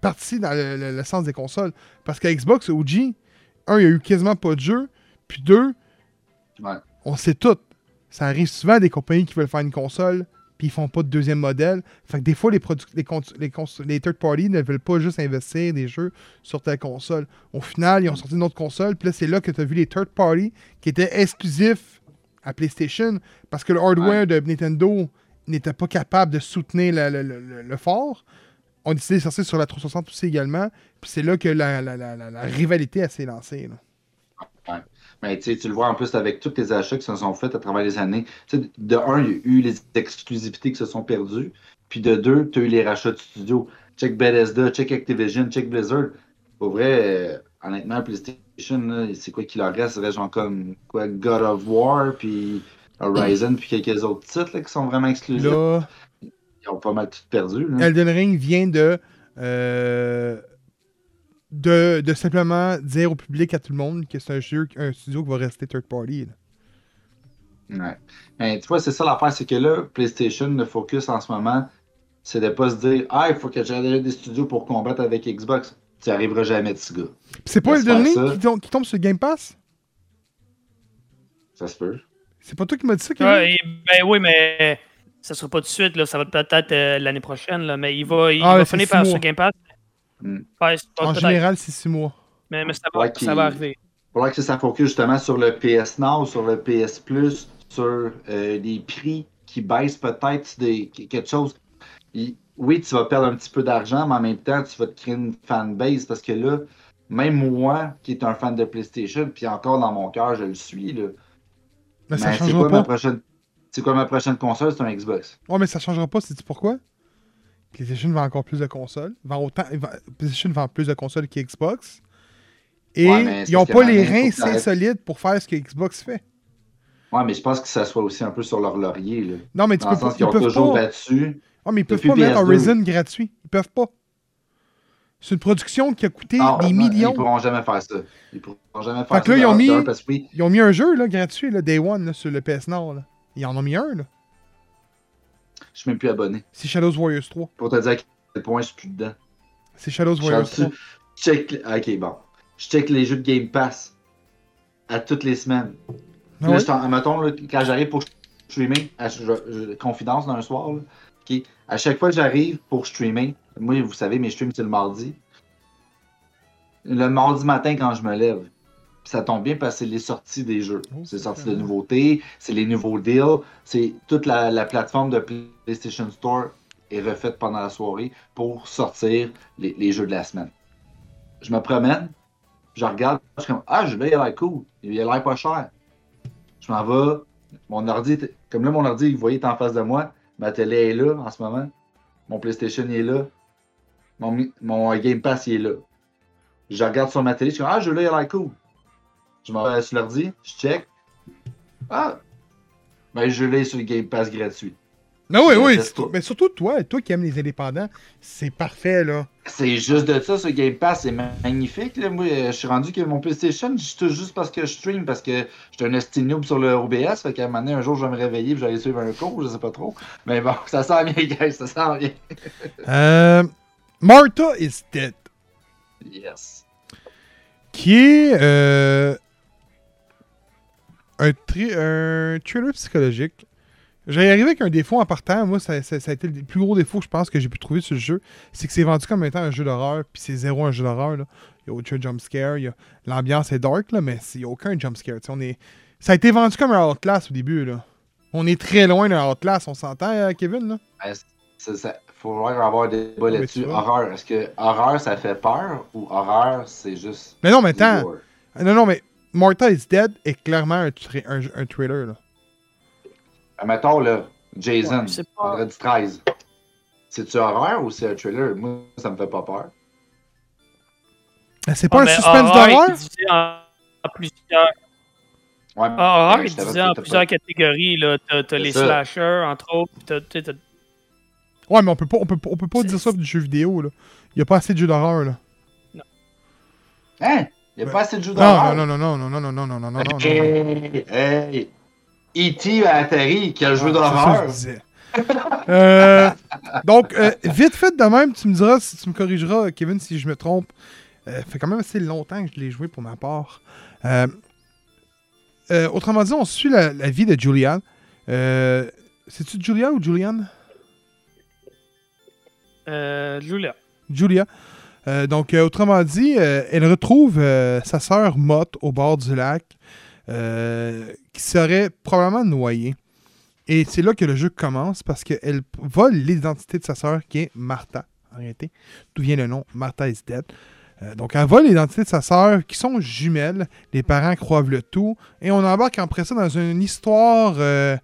partie dans le, le- le sens des consoles. Parce qu'à Xbox, OG, un, il y a eu quasiment pas de jeu. Puis deux, Ouais. on sait tout. Ça arrive souvent à des compagnies qui veulent faire une console, puis ils font pas de deuxième modèle. Fait que des fois, les, les, les, les third party ne veulent pas juste investir des jeux sur ta console. Au final, ils ont sorti une autre console, puis là, c'est là que tu as vu les third party qui étaient exclusifs à PlayStation, parce que le hardware de Nintendo n'était pas capable de soutenir le, le- le- le- le fort. On a décidé de sortir sur la 360 aussi également, puis c'est là que la, la- la- rivalité s'est lancée. là. Mais tu le vois en plus avec tous les achats qui se sont faits à travers les années. De un, il y a eu les exclusivités qui se sont perdues. Puis de deux, tu as eu les rachats de studios. Check Bethesda, check Activision, check Blizzard. Pour vrai, euh, honnêtement, PlayStation, c'est quoi qu'il leur reste? Reste genre comme quoi, God of War, puis Horizon, puis quelques autres titres là, qui sont vraiment exclusifs. Là, Ils ont pas mal tout perdu. Là. Elden Ring vient de, euh, de, de simplement dire au public, à tout le monde, que c'est un jeu, un studio qui va rester third party. là. Ouais. Mais tu vois, c'est ça l'affaire, c'est que là, PlayStation, le focus en ce moment, c'est de pas se dire Ah, il faut que j'aille des studios pour combattre avec Xbox. Tu n'y arriveras jamais, ce gars. C'est pas Elden Ring qui, tom- qui tombe sur Game Pass? Ça se peut. C'est pas toi qui m'as dit ça, Kevin? Ouais, ben oui, mais ça sera pas tout de suite, là, ça va être peut-être euh, l'année prochaine, là, mais il va, il Ah, va finir six par sur Game Pass. Hmm. Ouais, en général, c'est 6 mois. mais, mais ça, va, Ouais, ça va arriver. Il faudra que ça focus justement sur le PS Now, sur le PS Plus, sur euh, des prix qui baissent peut-être des, quelque chose. Il- oui, tu vas perdre un petit peu d'argent, mais en même temps, tu vas te créer une fanbase parce que là, même moi, qui est un fan de PlayStation, puis encore dans mon cœur, je le suis, là, Mais ça changera quoi ma pas. prochaine. C'est quoi ma prochaine console? C'est un Xbox. Ouais, mais ça changera pas, sais-tu pourquoi? PlayStation vend encore plus de consoles. Vend autant, PlayStation vend plus de consoles que Xbox. Et Ouais, ils ont parce pas les reins assez solides pour faire ce que Xbox fait. Ouais, mais je pense que ça soit aussi un peu sur leur laurier. Là. Non, mais tu Dans peux le pas. sens qu'ils Ils ont toujours pas. battu. Ah, mais ils peuvent pas mettre PS2. Horizon gratuit. Ils peuvent pas. C'est une production qui a coûté Non, des non, millions. Ils pourront jamais faire ça. Ils pourront jamais faire Fait ça. là, ils ont mis- Parce que Ils ont mis un jeu là, gratuit, là, Day One, là, sur le PS Nord. Là. Ils en ont mis un, là. je suis même plus abonné. C'est Shadows Warriors 3. Pour te dire à quel point je suis plus dedans. C'est Shadows Warriors suis 3. dessus. Je check. ah, Ok, bon. Je check les jeux de Game Pass à toutes les semaines. Ah Là, je mettons, là, quand j'arrive pour streamer, à- je- je- confidence d'un soir, là, à chaque fois que j'arrive pour streamer, moi, vous savez, mes streams, c'est le mardi. Le mardi matin, quand je me lève, ça tombe bien parce que c'est les sorties des jeux. Oh, c'est c'est sorties de nouveautés, c'est les nouveaux deals, c'est toute la, la plateforme de PlayStation Store est refaite pendant la soirée pour sortir les, les jeux de la semaine. Je me promène, je regarde, je suis comme Ah, je vais, il a l'air cool, il a l'air pas cher. Je m'en vais, mon ordi, comme là, mon ordi, vous voyez, est en face de moi, ma télé est là en ce moment, mon PlayStation est là, mon, mon Game Pass il est là. Je regarde sur ma télé, je suis comme Ah, je là, il a l'air cool. Je m'en vais sur l'ordi, je check. Ah, ben je l'ai sur le Game Pass gratuit. Non, oui, oui. Mais surtout toi, toi qui aimes les indépendants, c'est parfait, là. C'est juste de ça, ce Game Pass, c'est magnifique. Là. Moi, euh, je suis rendu que mon PlayStation, je juste parce que je stream, parce que j'étais un esti noob sur le OBS. Fait qu'à un moment donné, un jour, je vais me réveiller et je vais aller suivre un cours, je sais pas trop. Mais bon, [laughs] ça sent bien, guys, ça sent bien. [laughs] Euh, Martha is Dead. Yes. Qui est euh, un, tri- un thriller psychologique. J'ai arrivé avec un défaut en partant. Moi, ça, ça- ça a été le plus gros défaut, je pense, que j'ai pu trouver sur le jeu. C'est que c'est vendu comme étant un jeu d'horreur, puis c'est zéro un jeu d'horreur. là. Il y a aucun jumpscare. a- L'ambiance est dark, là, mais il n'y a aucun jumpscare. On est... Ça a été vendu comme un Outlast au début. Là. On est très loin d'un Outlast, on s'entend, euh, Kevin? Là? Ben, ça, faut vraiment avoir des débats mais là-dessus. tu vois. Horreur, est-ce que horreur, ça fait peur ou horreur, c'est juste. Mais non, mais attends. Non, non, mais Martha is Dead est clairement un, tra- un, un thriller. Là. Mettons, là, Jason, Ouais, pas- vendredi 13. C'est-tu horreur ou c'est un thriller? Moi, ça me fait pas peur. Euh, C'est pas Ah, un ben, suspense horreur d'horreur? en, en plusieurs. Ouais, Ah, horreur ouais, est divisé en plusieurs catégories. là. T'as les ça. slashers, entre autres. Ouais, mais on peut pas, on peut, on peut pas dire ça du jeu vidéo, là. Y a pas assez de jeux d'horreur, là. Hein? Il n'y a pas assez de jeux Non, d'horreur. non, non, non, non, non, non, non, non, non, non, non, non. Hey, hey. E.T. a c'est ça que d'horreur. je disais. Euh, donc, euh, vite fait de même, tu me diras, si tu me corrigeras, Kevin, si je me trompe. Euh, fait quand même assez longtemps que je l'ai joué pour ma part. Euh, euh, autrement dit, on suit la, la vie de Julian. Euh, C'est-tu Julia ou Julian? Euh, Julia. Julia. Euh, donc, euh, autrement dit, euh, elle retrouve euh, sa sœur Mott au bord du lac, euh, qui serait probablement noyée. Et c'est là que le jeu commence parce qu'elle vole l'identité de sa sœur qui est Martha. En réalité, d'où vient le nom Martha is dead. Euh, donc, elle vole l'identité de sa sœur qui sont jumelles. Les parents croient le tout. Et on embarque après ça dans une histoire euh,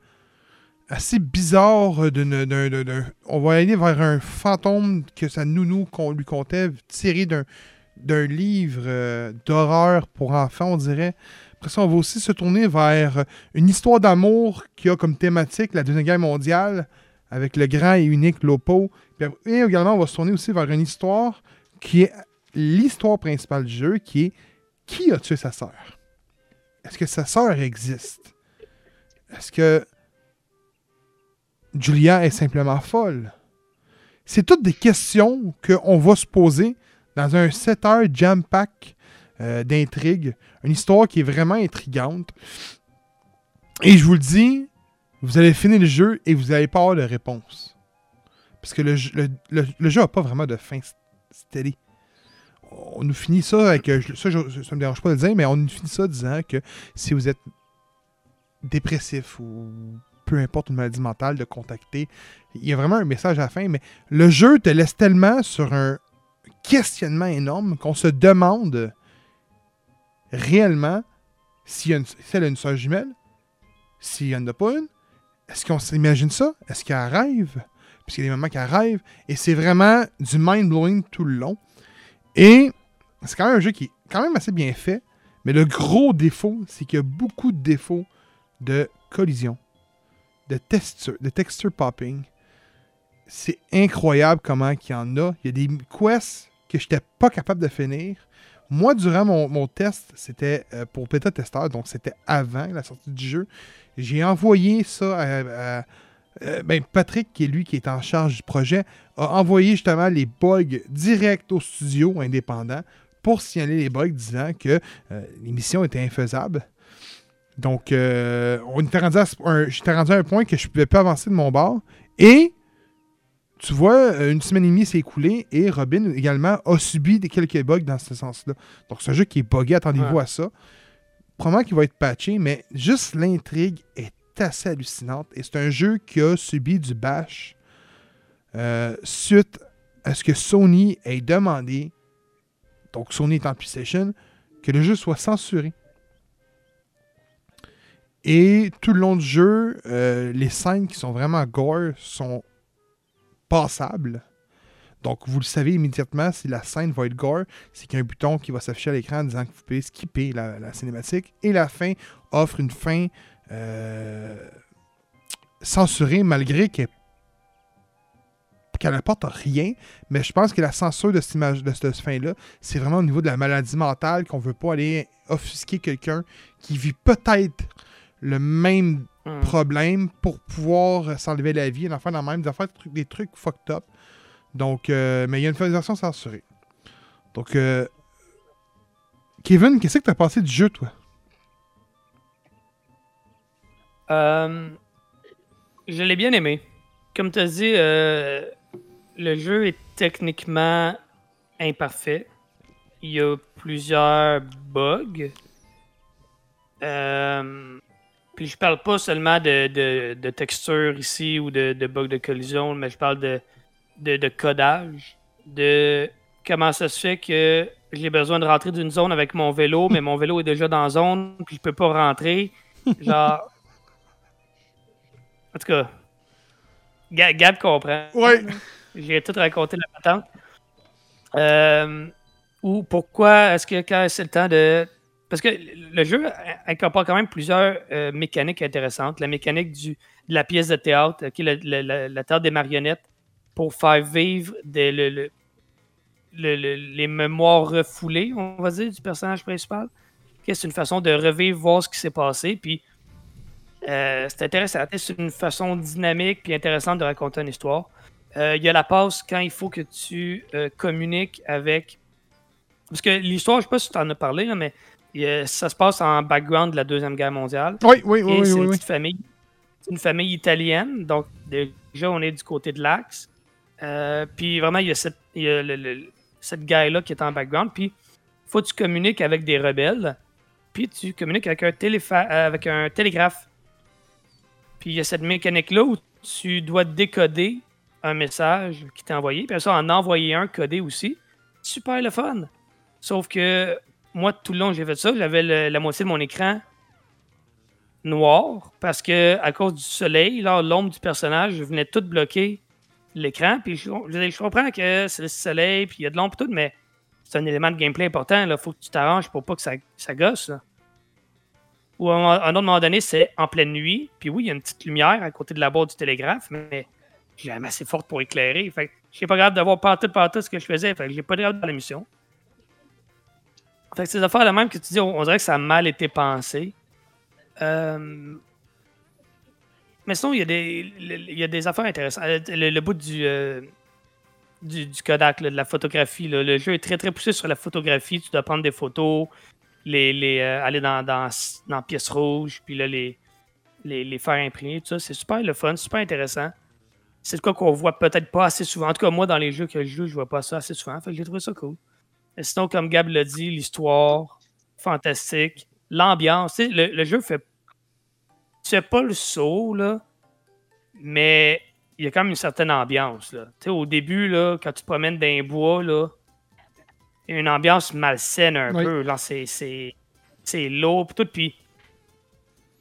assez bizarre. d'un- on va aller vers un fantôme que sa nounou qu'on lui contait, tiré d'un livre d'horreur pour enfants, on dirait. Après ça, on va aussi se tourner vers une histoire d'amour qui a comme thématique la Deuxième Guerre mondiale avec le grand et unique Lopo. Et également, on va se tourner aussi vers une histoire qui est l'histoire principale du jeu, qui est qui a tué sa sœur? Est-ce que sa sœur existe? Est-ce que Julia est simplement folle? C'est toutes des questions qu'on va se poser dans un 7 heures jam-pack euh, d'intrigue. Une histoire qui est vraiment intrigante. Et je vous le dis, vous allez finir le jeu et vous n'allez pas avoir de réponse. Parce que le, jeu- n'a pas vraiment de fin steady. On nous finit ça avec. euh, Ça, je- me dérange pas de le dire, mais on nous finit ça disant que si vous êtes dépressif ou peu importe une maladie mentale, de contacter. Il y a vraiment un message à la fin, mais le jeu te laisse tellement sur un questionnement énorme qu'on se demande réellement si elle a une soeur jumelle, s'il n'y en a pas une. Est-ce qu'on s'imagine ça? Est-ce qu'elle rêve? Parce qu'il y a des moments qu'elle rêve. Et c'est vraiment du mind-blowing tout le long. Et c'est quand même un jeu qui est quand même assez bien fait. Mais le gros défaut, c'est qu'il y a beaucoup de défauts de collision, de texture, de texture popping. C'est incroyable comment il y en a. Il y a des quests que je n'étais pas capable de finir. Moi, durant mon, test, c'était euh, pour bêta-testeur, donc c'était avant la sortie du jeu. J'ai envoyé ça à, euh, ben, Patrick, qui est lui qui est en charge du projet, a envoyé justement les bugs direct au studio indépendant pour signaler les bugs disant que euh, l'émission était infaisable. Donc, on était rendu à un- j'étais rendu à un point que je ne pouvais pas avancer de mon bord. Et tu vois, euh, une semaine et demie s'est écoulée et Robin également a subi des quelques bugs dans ce sens-là. Donc, c'est un jeu qui est buggé, attendez-vous Ouais. à ça. Probablement qu'il va être patché, mais juste l'intrigue est assez hallucinante. Et c'est un jeu qui a subi du bash euh, suite à ce que Sony ait demandé, donc Sony est en PlayStation, que le jeu soit censuré. Et tout le long du jeu, euh, les scènes qui sont vraiment gore sont passables. Donc, vous le savez immédiatement, si la scène va être gore, c'est qu'il y a un bouton qui va s'afficher à l'écran disant que vous pouvez skipper la, cinématique. Et la fin offre une fin euh, censurée, malgré qu'elle qu'elle n'apporte rien. Mais je pense que la censure de cette image, fin-là, c'est vraiment au niveau de la maladie mentale qu'on veut pas aller offusquer quelqu'un qui vit peut-être le même Hmm. problème pour pouvoir s'enlever la vie, en faire dans même, des affaires, des trucs, fucked up. Donc, euh, mais il y a une version censurée. Donc, euh, Kevin, qu'est-ce que t'as pensé du jeu, toi? Euh, je l'ai bien aimé. Comme tu as dit, le jeu est techniquement imparfait. Il y a plusieurs bugs. Euh, puis je parle pas seulement de, de, de texture ici ou de, de bugs de collision, mais je parle de, de, codage, de comment ça se fait que j'ai besoin de rentrer d'une zone avec mon vélo, mais mon vélo est déjà dans la zone, puis je peux pas rentrer. Genre, En tout cas, Ga- Gab comprend. Ouais. J'ai tout raconté la patente. Euh, ou pourquoi est-ce que quand c'est le temps de. Parce que le jeu incorpore quand même plusieurs euh, mécaniques intéressantes. La mécanique du, de la pièce de théâtre, qui la théâtre des marionnettes, pour faire vivre le- le- le- le- les mémoires refoulées, on va dire, du personnage principal. C'est une façon de revivre, voir ce qui s'est passé. Puis euh, c'est intéressant. C'est une façon dynamique puis intéressante de raconter une histoire. Euh, Il y a la passe quand il faut que tu communiques avec. Parce que l'histoire, je sais pas si tu en as parlé, là, mais ça se passe en background de la Deuxième Guerre mondiale. Oui, oui, Et oui, oui, c'est oui, une oui. famille. C'est une famille italienne. Donc, déjà, on est du côté de l'Axe. Euh, puis vraiment, il y a cette, il y a le- le- cette guerre-là qui est en background. Puis, il faut que tu communiques avec des rebelles. Puis, tu communiques avec un, euh, avec un télégraphe. Puis, il y a cette mécanique-là où tu dois décoder un message qui t'est envoyé. Puis, ça, en envoyer un codé aussi. Super le fun. Sauf que moi, tout le long j'ai fait ça, j'avais la moitié de mon écran noir parce que à cause du soleil, l'ombre du personnage venait tout bloquer l'écran. Puis je, je- je comprends que c'est le soleil, puis il y a de l'ombre tout, mais c'est un élément de gameplay important. Il faut que tu t'arranges pour pas que ça, ça gosse. Ou à un, autre moment donné, c'est en pleine nuit. Puis oui, il y a une petite lumière à côté de la boîte du télégraphe, mais jamais assez forte pour éclairer. Fait que j'ai pas grave d'avoir partout partout ce que je faisais. Fait que j'ai pas de dans la mission. Fait que ces affaires là même que tu dis, on, dirait que ça a mal été pensé. Euh, Mais sinon, il y, a des, il y a des affaires intéressantes. Euh, Le, bout du, euh, du, Kodak, de la photographie. Le jeu est très très poussé sur la photographie. Tu dois prendre des photos, les, aller dans, dans, dans pièces rouges, puis là, les, les, les faire imprimer. Tout ça. C'est super le fun, super intéressant. C'est quoi qu'on voit peut-être pas assez souvent. En tout cas, moi, dans les jeux que je joue, je vois pas ça assez souvent. Fait que j'ai trouvé ça cool. Et sinon, comme Gab l'a dit, l'histoire, fantastique. L'ambiance, le, le jeu fait. Tu fais pas le saut, là, mais il y a quand même une certaine ambiance. Là. Tu sais, au début, là, quand tu te promènes dans les bois, là, il y a une ambiance malsaine un Oui. peu. Là, c'est, c'est, c'est lourd, tout. Puis,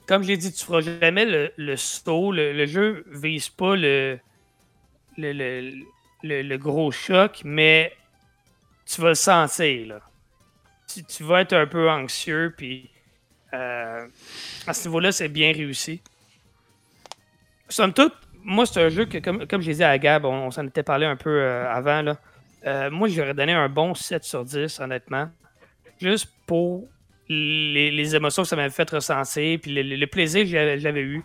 comme je l'ai dit, tu feras jamais le, le saut. Le, le jeu vise pas le, le, le- le gros choc, mais tu vas le sentir. Là. Tu, tu vas être un peu anxieux, puis euh, à ce niveau-là, c'est bien réussi. Somme toute, moi, c'est un jeu que, comme, comme je l'ai dit à Gab, on, on s'en était parlé un peu euh, avant. Là. Euh, moi, j'aurais donné un bon 7 sur 10, honnêtement. Juste pour les, les émotions que ça m'avait fait ressentir, puis le, le- plaisir que j'avais eu.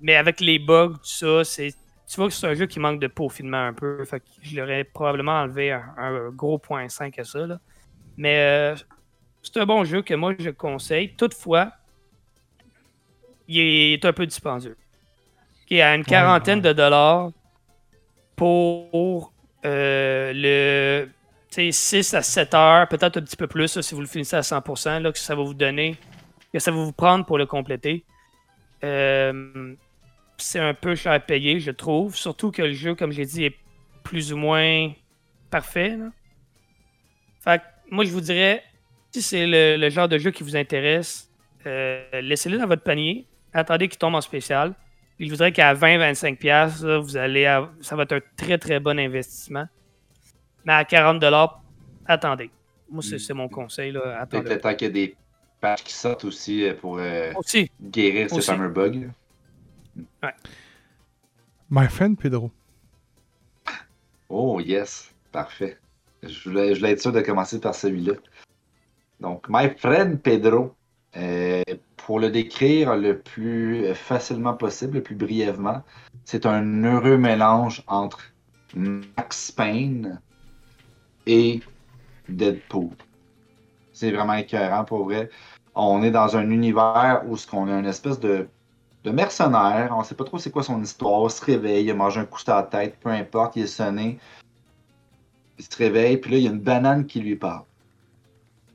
Mais avec les bugs, tout ça, c'est. Tu vois que c'est un jeu qui manque de peaufinement un peu. Fait que je l'aurais probablement enlevé un, un gros point 5 à ça. là. Mais euh, c'est un bon jeu que moi je conseille. Toutefois, il est un peu dispendieux. Il à une quarantaine de dollars pour euh, le tu sais, 6 à 7 heures, peut-être un petit peu plus là, si vous le finissez à 100%, là, que ça va vous donner, que ça va vous prendre pour le compléter. Euh, c'est un peu cher à payer, je trouve. Surtout que le jeu, comme j'ai dit, est plus ou moins parfait. là. Fait que moi, je vous dirais, si c'est le, le genre de jeu qui vous intéresse, euh, laissez-le dans votre panier. Attendez qu'il tombe en spécial. Puis je vous dirais qu'à 20-25$, piastres, là, vous allez ça va être un très très bon investissement. Mais à 40$, attendez. Moi, c'est Mm. c'est mon conseil. Là. Peut-être Attendez. le temps qu'il y a des patchs qui sortent aussi euh, pour euh, Aussi, guérir ces Aussi. fameux bugs. My friend Pedro. Oh yes, parfait. Je voulais, je voulais être sûr de commencer par celui-là. Donc, My Friend Pedro, euh, pour le décrire le plus facilement possible, le plus brièvement, c'est un heureux mélange entre Max Payne et Deadpool. C'est vraiment écœurant pour vrai. On est dans un univers où ce qu'on a une espèce de, de mercenaire, on sait pas trop c'est quoi son histoire, il se réveille, il a mangé un coup sur la tête, peu importe, il est sonné. Il se réveille, puis là, il y a une banane qui lui parle.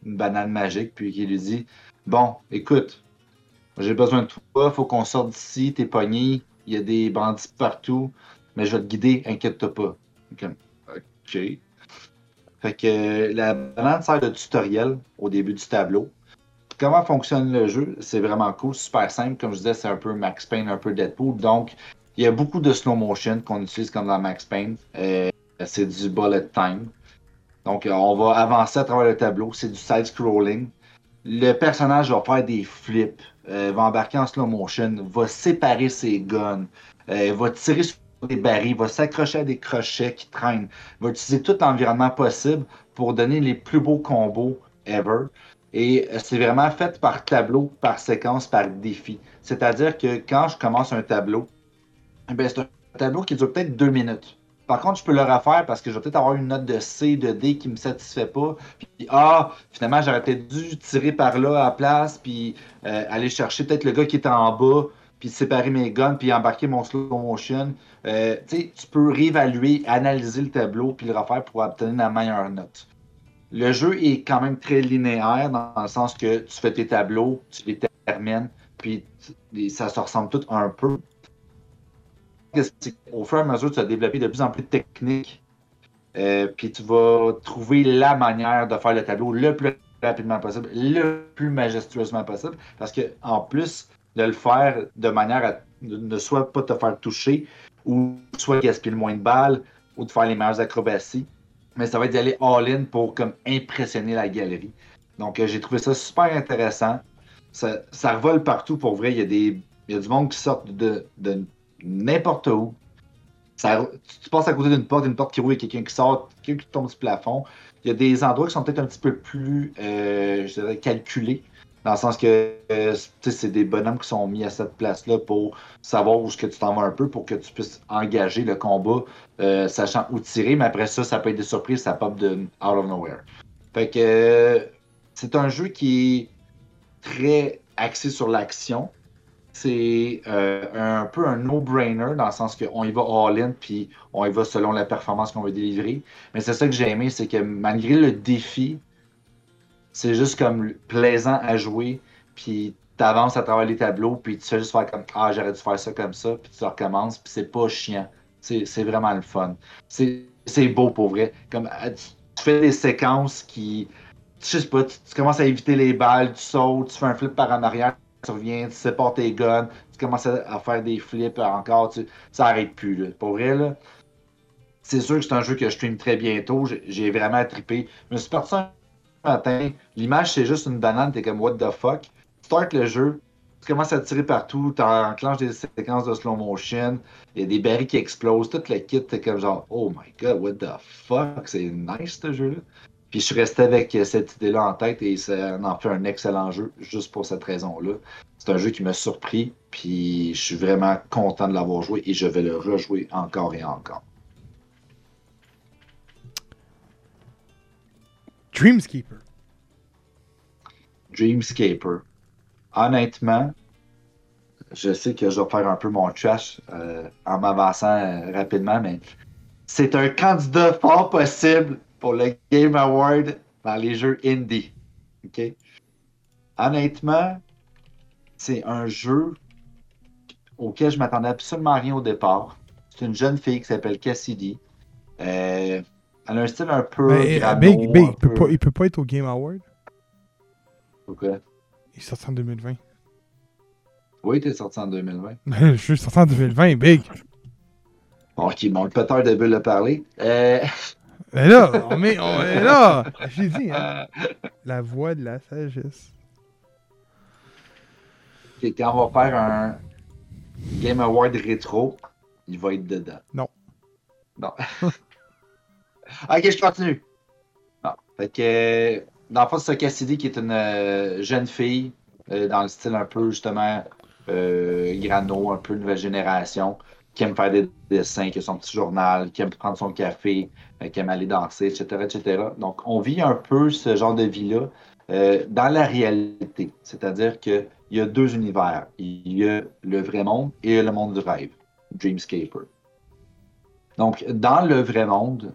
Une banane magique, puis qui lui dit Bon, écoute, j'ai besoin de toi, faut qu'on sorte d'ici, t'es pogné, il y a des bandits partout, mais je vais te guider, inquiète-toi pas. Ok. Fait que euh, la banane sert de tutoriel au début du tableau. Comment fonctionne le jeu? C'est vraiment cool, super simple. Comme je disais, c'est un peu Max Payne, un peu Deadpool. Donc, Il y a beaucoup de slow motion qu'on utilise comme dans Max Payne. Euh, c'est du bullet time. Donc, euh, on va avancer à travers le tableau. C'est du side-scrolling. Le personnage va faire des flips, euh, va embarquer en slow motion, va séparer ses guns, va tirer sur des barils, va s'accrocher à des crochets qui traînent, va utiliser tout l'environnement possible pour donner les plus beaux combos ever. Et euh, c'est vraiment fait par tableau, par séquence, par défi. C'est-à-dire que quand je commence un tableau, eh c'est un tableau qui dure peut-être deux minutes. Par contre, je peux le refaire parce que je vais peut-être avoir une note de C, de D qui me satisfait pas. Puis, ah, finalement, j'aurais peut-être dû tirer par là à la place, puis euh, aller chercher peut-être le gars qui est en bas, puis séparer mes guns, puis embarquer mon slow motion. Euh, tu sais, tu peux réévaluer, analyser le tableau, puis le refaire pour obtenir la meilleure note. Le jeu est quand même très linéaire dans le sens que tu fais tes tableaux, tu les termines, puis ça se ressemble tout un peu au fur et à mesure, tu vas développer de plus en plus de techniques. Euh, puis tu vas trouver la manière de faire le tableau le plus rapidement possible, le plus majestueusement possible. Parce que en plus de le faire de manière à ne soit pas te faire toucher, ou soit gaspiller le moins de balles, ou de faire les meilleures acrobaties, mais ça va être d'aller all-in pour comme impressionner la galerie. Donc euh, j'ai trouvé ça super intéressant. Ça, revole partout pour vrai. Il y a des. Il y a du monde qui sort de, n'importe où. Tu passes à côté d'une porte, une porte qui roule, quelqu'un qui sort, quelqu'un qui tombe du plafond. Il y a des endroits qui sont peut-être un petit peu plus, euh, je dirais, calculés. Dans le sens que euh, c'est des bonhommes qui sont mis à cette place-là pour savoir où est-ce que tu t'en vas un peu pour que tu puisses engager le combat, euh, sachant où tirer. Mais après ça, ça peut être des surprises, ça pop de out of nowhere. Fait que c'est un jeu qui est très axé sur l'action c'est euh, un peu un no-brainer dans le sens qu'on y va all-in puis on y va selon la performance qu'on veut délivrer. Mais c'est ça que j'ai aimé, c'est que malgré le défi, c'est juste comme plaisant à jouer, puis tu avances à travers les tableaux, puis tu fais juste faire comme Ah, j'aurais dû faire ça comme ça, puis tu recommences, puis c'est pas chiant. C'est vraiment le fun. C'est beau pour vrai. Comme, euh, tu fais des séquences qui. Je sais pas, tu, commences à éviter les balles, tu sautes, tu fais un flip par en arrière, tu reviens, tu sépares tes guns, tu commences à, faire des flips encore, tu, ça arrête plus. Là. Pour vrai, là, c'est sûr que c'est un jeu que je stream très bientôt. J'ai vraiment trippé. Je me suis parti matin. L'image, c'est juste une banane. T'es comme, what the fuck? Start le jeu. Tu commences à tirer partout. Tu enclenches des séquences de slow motion. Il y a des barils qui explosent. Tout le kit, t'es comme genre, oh my god, what the fuck? C'est nice ce jeu-là. Puis je suis resté avec cette idée-là en tête et ça en fait un excellent jeu juste pour cette raison-là. C'est un jeu qui m'a surpris, puis je suis vraiment content de l'avoir joué et je vais le rejouer encore et encore. Dreamskeeper. Dreamscaper. Honnêtement, je sais que je vais faire un peu mon trash euh, en m'avançant euh, rapidement, mais c'est un candidat fort possible pour le Game Award dans les jeux indie. OK? Honnêtement, c'est un jeu auquel je m'attendais absolument rien au départ. C'est une jeune fille qui s'appelle Cassidy. Euh, elle a un style un peu. Mais, grano, Big, Big, un il peut, peu- pas, il peut pas être au Game Award. Pourquoi? Il est sorti en 2020. Oui, t'es sorti en 2020. [laughs] je suis sorti en 2020, Big. Bon, ok, mon péteur de bulle a parlé. Euh, Mais [laughs] là, on, met, on [laughs] est là. J'ai dit, hein. La voix de la sagesse. ok, quand on va faire un Game Award rétro, il va être dedans. Non. Non. Ok, je continue. Non. Fait que, dans le fond, c'est Cassidy qui est une euh, jeune fille, euh, dans le style un peu, justement, euh, grano, un peu nouvelle génération, qui aime faire des dessins, qui a son petit journal, qui aime prendre son café, qui aime aller danser, etc., etc. Donc, on vit un peu ce genre de vie-là dans la réalité. C'est-à-dire qu'il y a deux univers. Il y a le vrai monde et le monde du rêve, Dreamscaper. Donc, dans le vrai monde,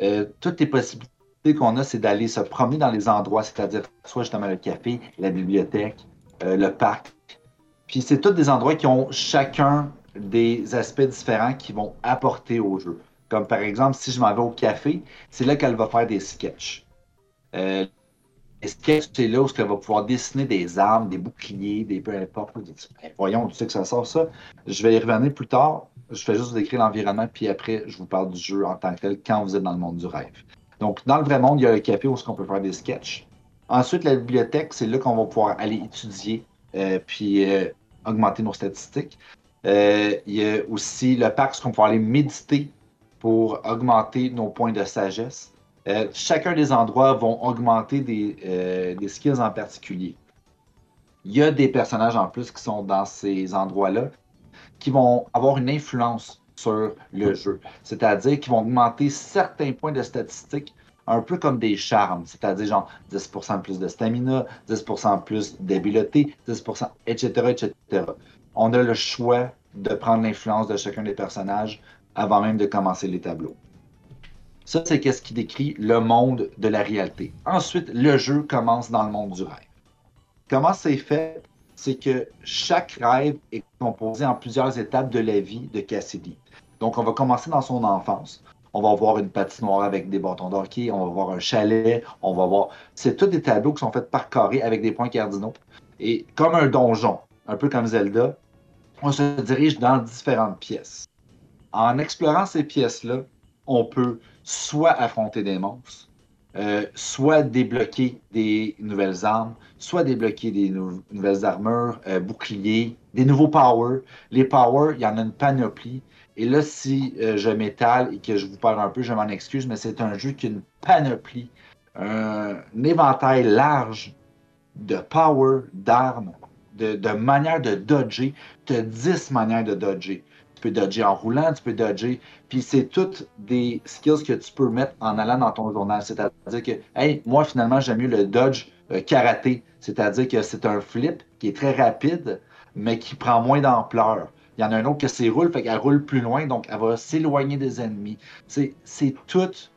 euh, toutes les possibilités qu'on a, c'est d'aller se promener dans les endroits, c'est-à-dire soit justement le café, la bibliothèque, euh, le parc. Puis c'est tous des endroits qui ont chacun des aspects différents qui vont apporter au jeu. Comme par exemple, si je m'en vais au café, c'est là qu'elle va faire des sketchs. Euh, les sketchs, c'est là où elle va pouvoir dessiner des armes, des boucliers, des peu importe. Ben, voyons, tu sais que ça sort ça. Je vais y revenir plus tard. Je fais juste vous décrire l'environnement, puis après, je vous parle du jeu en tant que tel quand vous êtes dans le monde du rêve. Donc, dans le vrai monde, il y a le café où on peut faire des sketchs. Ensuite, la bibliothèque, c'est là qu'on va pouvoir aller étudier, euh, puis euh, augmenter nos statistiques. Euh, il y a aussi le parc, où on peut aller méditer pour augmenter nos points de sagesse. chacun des endroits vont augmenter des, des skills en particulier. Il y a des personnages en plus qui sont dans ces endroits-là qui vont avoir une influence sur le jeu. C'est-à-dire qu'ils vont augmenter certains points de statistiques un peu comme des charmes, c'est-à-dire genre 10% plus de stamina, 10% plus d'habileté, 10%, etc., etc. On a le choix de prendre l'influence de chacun des personnages avant même de commencer les tableaux. Ça, c'est ce qui décrit le monde de la réalité. Ensuite, le jeu commence dans le monde du rêve. Comment c'est fait? C'est que chaque rêve est composé en plusieurs étapes de la vie de Cassidy. Donc, on va commencer dans son enfance. On va voir une patinoire avec des bâtons d'hockey, on va voir un chalet, on va voir. C'est tous des tableaux qui sont faits par carré avec des points cardinaux. Et comme un donjon, un peu comme Zelda, on se dirige dans différentes pièces. En explorant ces pièces-là, on peut soit affronter des monstres, euh, soit débloquer des nouvelles armes, soit débloquer des nouvelles armures, euh, boucliers, des nouveaux powers. Les powers, il y en a une panoplie. Et là, si euh, je m'étale et que je vous parle un peu, je m'en excuse, mais c'est un jeu qui a une panoplie, un, éventail large de power, d'armes, de, de manières de dodger. Tu as 10 manières de dodger peux dodger en roulant, tu peux dodger. Puis c'est toutes des skills que tu peux mettre en allant dans ton journal. C'est-à-dire que, hey, moi, finalement, j'aime mieux le dodge euh, karaté. C'est-à-dire que c'est un flip qui est très rapide, mais qui prend moins d'ampleur. Il y en a un autre que c'est roule, fait qu'elle roule plus loin, donc elle va s'éloigner des ennemis. C'est toutes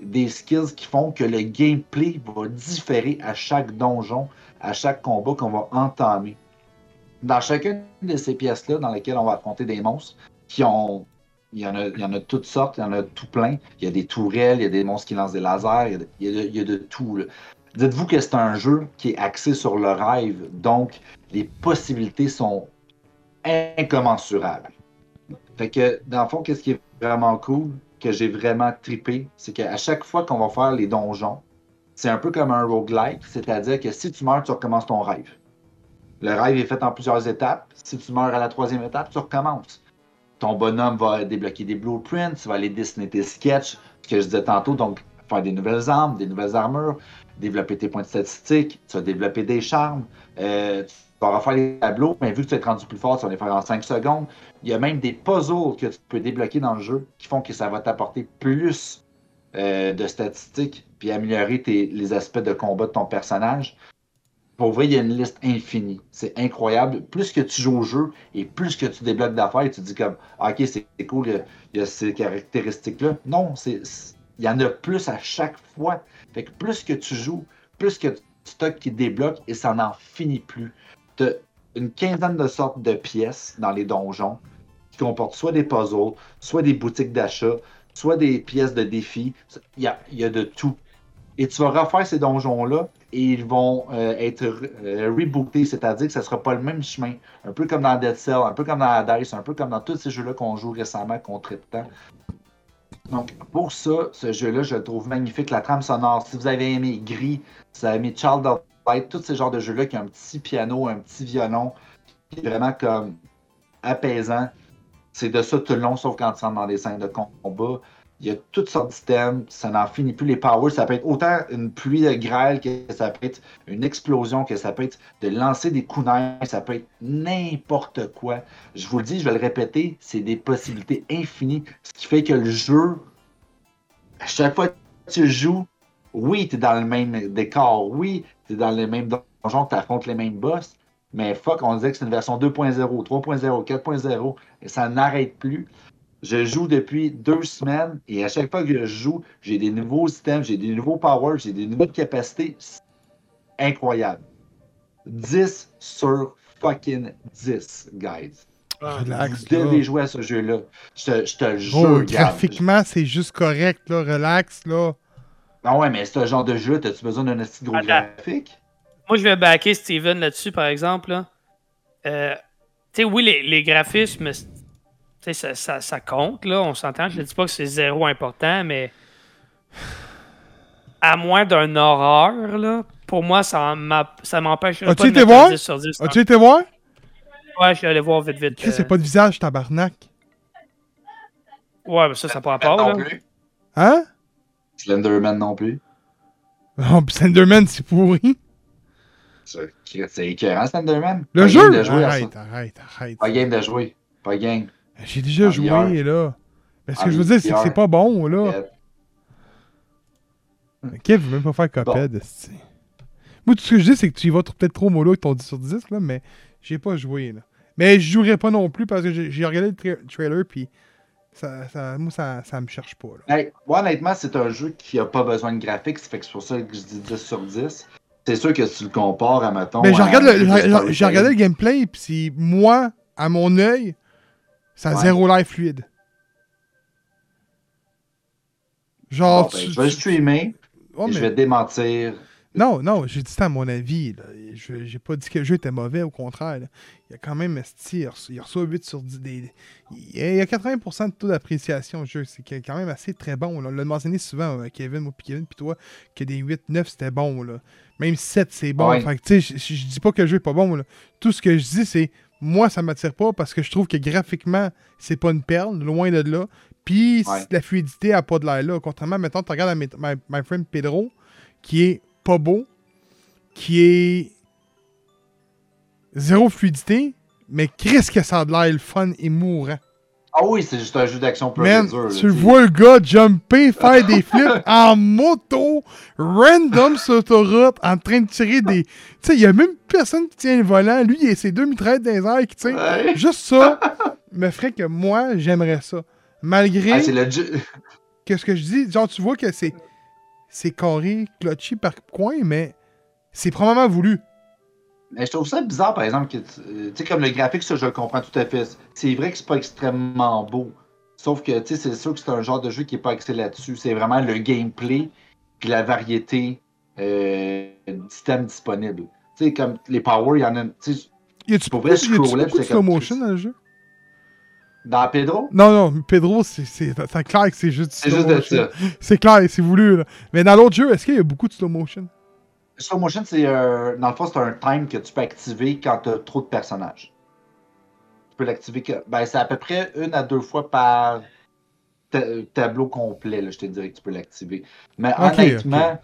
des skills qui font que le gameplay va différer à chaque donjon, à chaque combat qu'on va entamer dans chacune de ces pièces-là, dans lesquelles on va affronter des monstres, qui ont. Il y, en a, il y en a toutes sortes, il y en a tout plein. Il y a des tourelles, il y a des monstres qui lancent des lasers, il y a de, tout. Dites-vous que c'est un jeu qui est axé sur le rêve, donc les possibilités sont incommensurables. Fait que, dans le fond, qu'est-ce qui est vraiment cool, que j'ai vraiment tripé, c'est qu'à chaque fois qu'on va faire les donjons, c'est un peu comme un roguelike, c'est-à-dire que si tu meurs, tu recommences ton rêve. Le rêve est fait en plusieurs étapes. Si tu meurs à la troisième étape, tu recommences. Ton bonhomme va débloquer des blueprints, tu vas aller dessiner tes sketchs, ce que je disais tantôt, donc faire des nouvelles armes, des nouvelles armures, développer tes points de statistiques, tu vas développer des charmes, euh, tu vas refaire les tableaux, mais vu que tu es rendu plus fort, tu vas les faire en 5 secondes. Il y a même des puzzles que tu peux débloquer dans le jeu qui font que ça va t'apporter plus euh, de statistiques puis améliorer les aspects de combat de ton personnage. Pour vrai, il y a une liste infinie. C'est incroyable. Plus que tu joues au jeu et plus que tu débloques d'affaires, tu dis comme ah, OK, c'est cool, il y, a, ces caractéristiques-là. Non, c'est il y en a plus à chaque fois. Fait que plus que tu joues, plus que tu stocks qui débloque et ça n'en finit plus. Tu une quinzaine de sortes de pièces dans les donjons qui comportent soit des puzzles, soit des boutiques d'achat, soit des pièces de défi. Il y a de tout. Et tu vas refaire ces donjons-là et ils vont euh, être euh, rebootés, c'est-à-dire que ce ne sera pas le même chemin. Un peu comme dans Dead Cell, un peu comme dans Hades, un peu comme dans tous ces jeux-là qu'on joue récemment, qu'on traite tant. Donc, pour ça, ce jeu-là, je le trouve magnifique. La trame sonore, si vous avez aimé Gris, si vous avez aimé Child of Light, tous ces genres de jeux-là qui ont un petit piano, un petit violon, qui est vraiment comme apaisant. C'est de ça tout le long, sauf quand tu rentres dans des scènes de combat. Il y a toutes sortes d'items, ça n'en finit plus. Les powers, ça peut être autant une pluie de grêle que ça peut être une explosion, que ça peut être de lancer des coups neige, ça peut être n'importe quoi. Je vous le dis, je vais le répéter, c'est des possibilités infinies. Ce qui fait que le jeu, à chaque fois que tu joues, oui, tu es dans le même décor, oui, tu es dans les mêmes donjons, tu affrontes les mêmes boss, mais fuck, on disait que c'est une version 2.0, 3.0, 4.0, et ça n'arrête plus. Je joue depuis deux semaines et à chaque fois que je joue, j'ai des nouveaux items, j'ai des nouveaux powers, j'ai des nouvelles capacités. Incroyable. 10 sur fucking 10, guys. Ah, relax. Vous devez jouer à ce jeu-là. Je te, je te jure. Oh, graphiquement, c'est juste correct, là. Relax, là. Ah ouais, mais ce genre de jeu, as-tu besoin d'un petit gros graphique? Moi, je vais backer Steven là-dessus, par exemple. Euh, tu sais, oui, les, les graphismes ça, ça, ça compte, là, on s'entend. Je ne dis pas que c'est zéro important, mais à moins d'un horreur, là, pour moi, ça m'empêche pas de été voir? 10 sur 10. As-tu été voir? Ouais, je suis allé voir vite, vite. Euh, c'est pas de visage, tabarnak. Ouais, mais ça, ça n'a pas rapport, non là. plus. Hein? Slenderman non plus. Oh, Slenderman, c'est pourri. C'est écœurant, Slenderman. Le Pas jeu? game de jouer à ça. Arrête, arrête, arrête. Pas game de jouer. Pas game. J'ai déjà En joué, VR. là. Mais ce En que je veux dire, c'est que c'est pas bon, là. Kev veut même pas faire Cuphead, esti. Moi, tout ce que je dis, c'est que tu y vas tr- peut-être trop mollo avec ton 10 sur 10, là, mais j'ai pas joué, là. Mais je jouerai pas non plus parce que j'ai regardé le tra- trailer, puis ça, ça, moi, ça, ça me cherche pas, là. Hey, moi, honnêtement, c'est un jeu qui a pas besoin de graphiques. ça Fait que c'est pour ça que je dis 10 sur 10. C'est sûr que si tu le compares à, mettons. Mais j'ai regardé, le- regardé gameplay, puis moi, à mon œil, ça a Ouais. zéro live fluide. Genre, Bon, ben, tu- je vais le tu- streamer et je mais- vais démentir. Non, non, j'ai dit ça à mon avis. Là. Je- J'ai pas dit que le jeu était mauvais, au contraire. là. Il y a quand même, il reçoit, il reçoit 8 sur 10. Des... Il y a 80% de taux d'appréciation au jeu. C'est quand même assez très bon. là. On l'a mentionné souvent, euh, Kevin, moi puis Kevin, puis toi, que des 8, 9, c'était bon. Là. Même 7, c'est bon. Ouais. Fait que, tu sais, je je dis pas que le jeu est pas bon. là. Tout ce que je dis, c'est moi, ça m'attire pas parce que je trouve que graphiquement, c'est pas une perle, loin de là. Puis Ouais. la fluidité a pas de l'air là. Contrairement, mettons, tu regardes à My, My- My Friend Pedro, qui est pas beau, qui est zéro fluidité, mais qu'est-ce que ça a de l'air le fun et mourant. Ah oui, c'est juste un jeu d'action pur Man, dur. tu vois le gars jumper, faire des flips [laughs] en moto, random sur l'autoroute, en train de tirer des. Tu sais, il y a même personne qui tient le volant. Lui, il a ses deux mitraillettes dans les airs qui tient. Ouais. Juste ça [laughs] me ferait que moi, j'aimerais ça. Malgré. Ah, c'est le. [laughs] Qu'est-ce que je dis? Genre, tu vois que c'est. C'est carré, clutchy par coin, mais c'est probablement voulu. Mais je trouve ça bizarre, par exemple, que tu euh, tu sais, comme le graphique, ça, je le comprends tout à fait. C'est vrai que c'est pas extrêmement beau. Sauf que, tu sais, c'est sûr que c'est un genre de jeu qui est pas axé là-dessus. C'est vraiment le gameplay puis la variété euh, d'items disponibles. Tu sais, comme les power, il y en a. Tu sais, Pour vrai, je scrollais, c'est slow motion dans le jeu? dans Pedro, Non, non, Pedro, c'est clair que c'est juste du c'est slow motion. ça. C'est clair, c'est voulu. Là. Mais dans l'autre jeu, est-ce qu'il y a beaucoup de slow motion? Slow motion, c'est euh, dans le fond, c'est un time que tu peux activer quand tu as trop de personnages. Tu peux l'activer que. Ben, c'est à peu près une à deux fois par ta- tableau complet, là, je te dirais que tu peux l'activer. Mais Ok, honnêtement,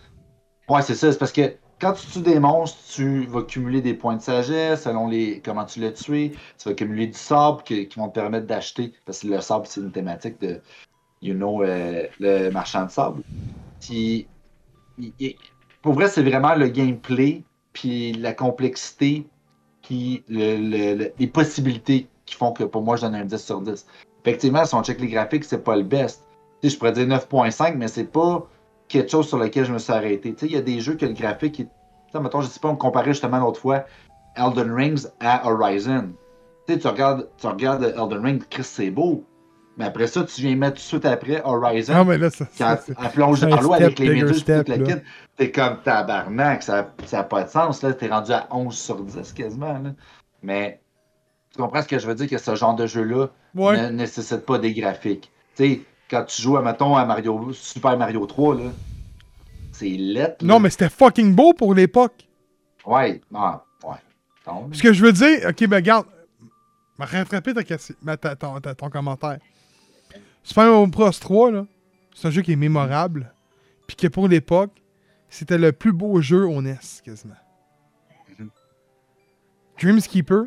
ouais, c'est ça. C'est parce que quand tu tues des monstres, tu vas cumuler des points de sagesse selon les comment tu l'as tué. Tu vas cumuler du sable qui, qui vont te permettre d'acheter. Parce que le sable, c'est une thématique de, you know, euh, le marchand de sable. Puis, il- il- pour vrai, c'est vraiment le gameplay, puis la complexité, puis le- le- le- les possibilités qui font que pour moi, je donne un 10 sur 10. Effectivement, si on check les graphiques, c'est pas le best. Tu sais, je pourrais dire 9.5, mais c'est pas quelque chose sur lequel je me suis arrêté. Tu sais, il y a des jeux que le graphique est. Tu mettons, je sais pas, on comparait justement l'autre fois Elden Rings à Horizon. Tu tu regardes, tu regardes Elden Ring, Chris, c'est beau. Mais après ça, tu viens mettre tout de suite après Horizon. Non, mais là, ça. Quand ça, elle plonge dans l'eau avec les méduses step, toute la kit, t'es comme tabarnak, ça n'a pas de sens, là, t'es rendu à 11 sur 10 quasiment, là. Mais tu comprends ce que je veux dire, que ce genre de jeu-là Ouais. ne nécessite pas des graphiques. Tu sais, quand tu joues, mettons, à Mario, Super Mario 3, là, c'est lettre. Non, mais c'était fucking beau pour l'époque. Ouais, ah, ouais. Donc, Ce que je veux dire, ok, ben regarde, m'a rattrapé ta, ta- ton, ton commentaire. Super Mario Bros 3, là, c'est un jeu qui est mémorable, puis que pour l'époque, c'était le plus beau jeu au NES, quasiment. Mhm. Dreamskeeper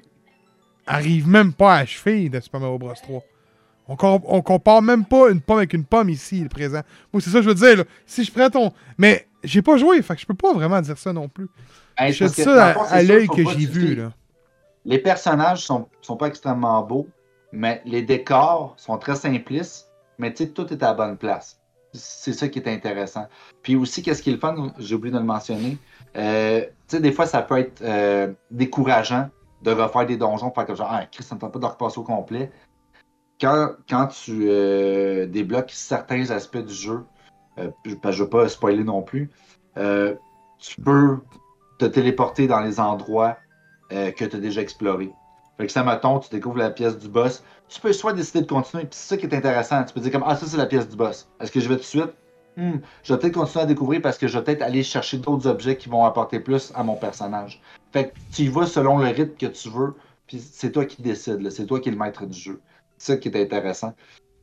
arrive même pas à cheville de Super Mario Bros 3. On, on compare même pas une pomme avec une pomme ici, le présent. Moi, c'est ça que je veux dire, là. Si je prends ton... Mais j'ai pas joué, fait que je peux pas vraiment dire ça non plus. hey, je que, ça à, l'œil que pas j'ai vu, là. Les personnages sont, sont pas extrêmement beaux, mais les décors sont très simplistes, mais tout est à la bonne place. C'est ça qui est intéressant. Puis aussi, qu'est-ce qui est le fun, j'ai oublié de le mentionner, euh, des fois, ça peut être euh, décourageant de refaire des donjons, faire comme genre, ah, Chris, ça ne tente pas de repasser au complet. Quand, quand tu euh, débloques certains aspects du jeu, euh, je ne veux pas spoiler non plus, tu peux te téléporter dans les endroits que tu as déjà explorés. Fait que ça mettons, tu découvres la pièce du boss, tu peux soit décider de continuer, puis c'est ça qui est intéressant. Tu peux dire comme Ah, ça c'est la pièce du boss. Est-ce que je vais tout de suite? Hmm, je vais peut-être continuer à découvrir parce que je vais peut-être aller chercher d'autres objets qui vont apporter plus à mon personnage. Fait que tu y vas selon le rythme que tu veux, puis c'est toi qui décides, c'est toi qui es le maître du jeu. C'est ça qui est intéressant.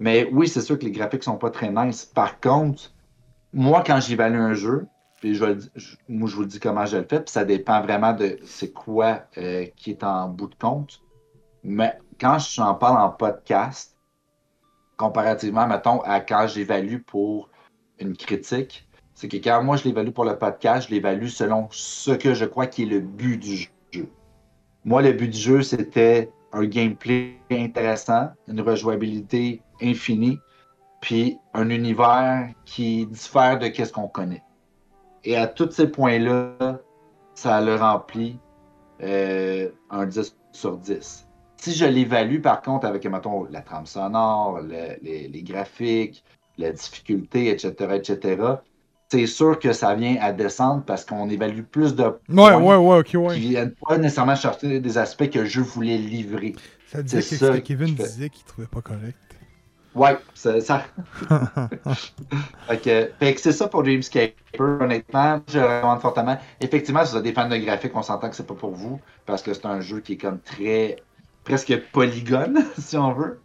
Mais oui, c'est sûr que les graphiques sont pas très nice. Par contre, moi, quand j'évalue un jeu, puis je, je- je vous le dis comment je le fais, puis ça dépend vraiment de c'est quoi euh, qui est en bout de compte. Mais quand j'en parle en podcast, comparativement, mettons, à quand j'évalue pour une critique, c'est que quand moi je l'évalue pour le podcast, je l'évalue selon ce que je crois qui est le but du jeu. Moi, le but du jeu, c'était un gameplay intéressant, une rejouabilité infinie, puis un univers qui diffère de ce qu'on connaît. Et à tous ces points-là, ça le remplit euh, un 10 sur 10. Si je l'évalue, par contre, avec, mettons, la trame sonore, le- les, les graphiques, la difficulté, etc., etc., c'est sûr que ça vient à descendre parce qu'on évalue plus de Ouais, points ouais, ouais, ok, qui ouais. viennent pas nécessairement chercher des aspects que je voulais livrer. Ça disait c'est que, ça que Kevin disait qu'il trouvait pas correct. Ouais, ça. [laughs] ça... fait que, c'est ça pour Dreamscaper. Honnêtement, je le recommande fortement. Effectivement, si vous êtes des fans de graphiques, on s'entend que c'est pas pour vous parce que c'est un jeu qui est comme très. presque polygone, [laughs] si on veut.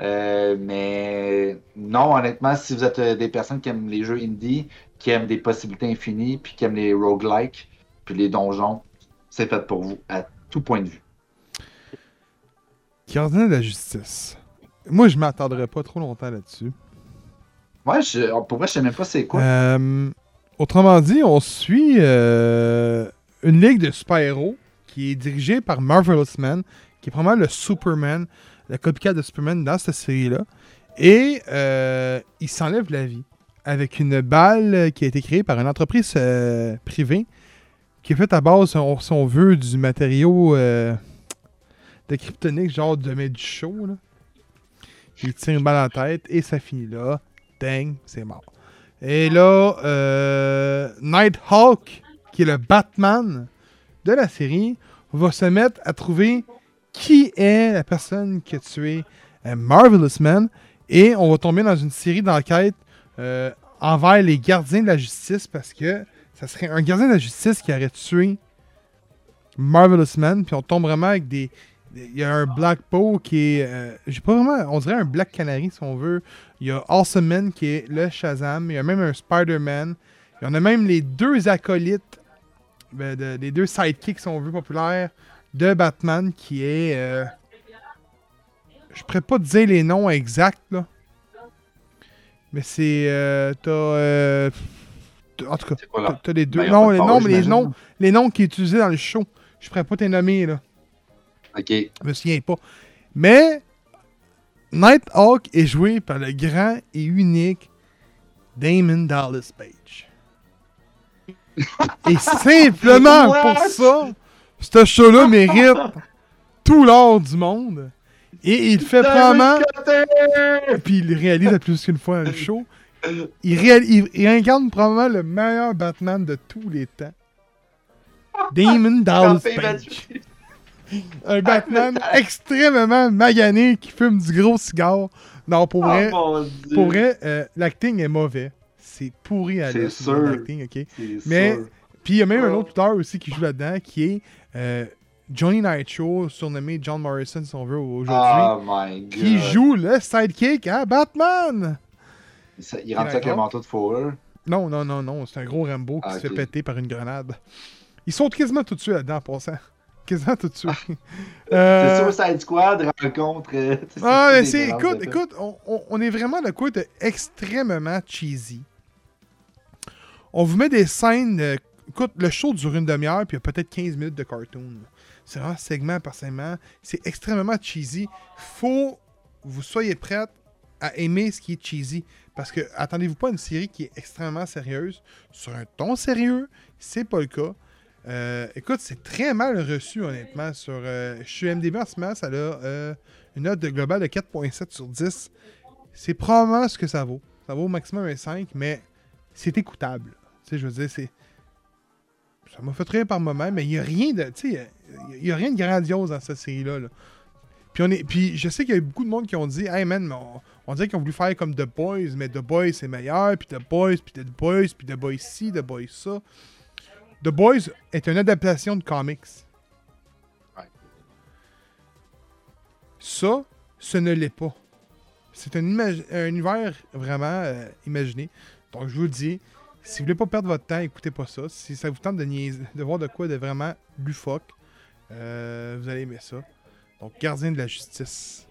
Euh, mais non, honnêtement, si vous êtes euh, des personnes qui aiment les jeux indie, qui aiment des possibilités infinies, puis qui aiment les roguelikes, puis les donjons, c'est fait pour vous à tout point de vue. Gardien de la justice. Moi, je m'attendrai pas trop longtemps là-dessus. Ouais, je, pour vrai, je sais même pas c'est quoi. Euh, autrement dit, on suit euh, une ligue de super-héros qui est dirigée par Marvelous Man, qui est probablement le Superman, le copycat de Superman dans cette série-là. Et euh, il s'enlève la vie avec une balle qui a été créée par une entreprise euh, privée qui est faite à base, si on, si on veut, du matériau de kryptonique, genre de mettre du chaud. Là. Il tire une balle en tête et ça finit là. Dang, c'est mort. Et là, euh, Nighthawk, qui est le Batman de la série, va se mettre à trouver qui est la personne qui a tué euh, Marvelous Man. Et on va tomber dans une série d'enquêtes euh, envers les gardiens de la justice parce que ça serait un gardien de la justice qui aurait tué Marvelous Man. Puis on tombe vraiment avec des. Il y a un Black Bow qui est. euh, J'ai pas vraiment. On dirait un Black Canary si on veut. Il y a Awesome Man qui est le Shazam. Il y a même un Spider-Man. Il y en a même les deux acolytes. ben, de- les deux sidekicks, si on veut, populaires de Batman qui est. euh, je pourrais pas te dire les noms exacts, là. Mais c'est. euh, T'as. euh, en tout cas, t'as les deux. Ben, non, les noms, mais les noms, les noms qui est utilisés dans le show. Je pourrais pas t'es nommer, là. Ok. Je me souviens pas. Mais. Nighthawk est joué par le grand et unique Damon Dallas Page. [laughs] et simplement pour ça, ce show-là [laughs] mérite tout l'or du monde. Et il fait probablement. Puis il réalise à plus qu'une fois un show. Il, réal- il incarne probablement le meilleur Batman de tous les temps. [laughs] Damon Dallas Page. Un Batman extrêmement magané qui fume du gros cigare. Non, pour vrai, Oh, pour vrai euh, l'acting est mauvais. C'est pourri à C'est l'aise, sûr. l'acting, ok? Mais- Puis il y a même un autre lutteur aussi qui joue là-dedans qui est euh, Johnny Nitro, surnommé John Morrison si on veut aujourd'hui, Oh my god. qui joue le sidekick à Batman. Ça- Il rentre avec un manteau de fourrure. Non, non, non, non, c'est un gros Rambo qui Ah, se fait péter par une grenade. Ils sont quasiment tout dessus là-dedans, en passant. Quasiment tout dessus. Euh, C'est Suicide Squad rencontre. euh, Ah, mais c'est. Écoute, de écoute, on, est vraiment de quoi de extrêmement cheesy. On vous met des scènes. euh, écoute, le show dure une demi-heure, puis il y a peut-être 15 minutes de cartoon. C'est vraiment segment par segment. C'est extrêmement cheesy. Faut vous soyez prêts à aimer ce qui est cheesy. Parce que attendez-vous pas à une série qui est extrêmement sérieuse, sur un ton sérieux, c'est pas le cas. Euh, écoute, c'est très mal reçu, honnêtement. Sur, euh, je suis MDB en ce moment, ça a euh, une note globale de 4.7 sur 10. C'est probablement ce que ça vaut. Ça vaut au maximum un 5, mais c'est écoutable. Tu sais, je veux dire, c'est. ça m'a fait rire par moment, mais il n'y a rien de. Tu sais, il a rien de grandiose dans cette série-là. là. Puis, on est, puis je sais qu'il y a eu beaucoup de monde qui ont dit Hey man, on, on dirait qu'ils ont voulu faire comme The Boys, mais The Boys c'est meilleur, puis The Boys, puis The Boys, puis The Boys ci, The Boys ça. The Boys est une adaptation de comics. Ouais. Ça, ce ne l'est pas. C'est un, univers vraiment euh, imaginé. Donc, je vous le dis, si vous voulez pas perdre votre temps, écoutez pas ça. Si ça vous tente de, niaiser- de voir de quoi de vraiment lufoque, euh, vous allez aimer ça. Donc, Gardien de la Justice.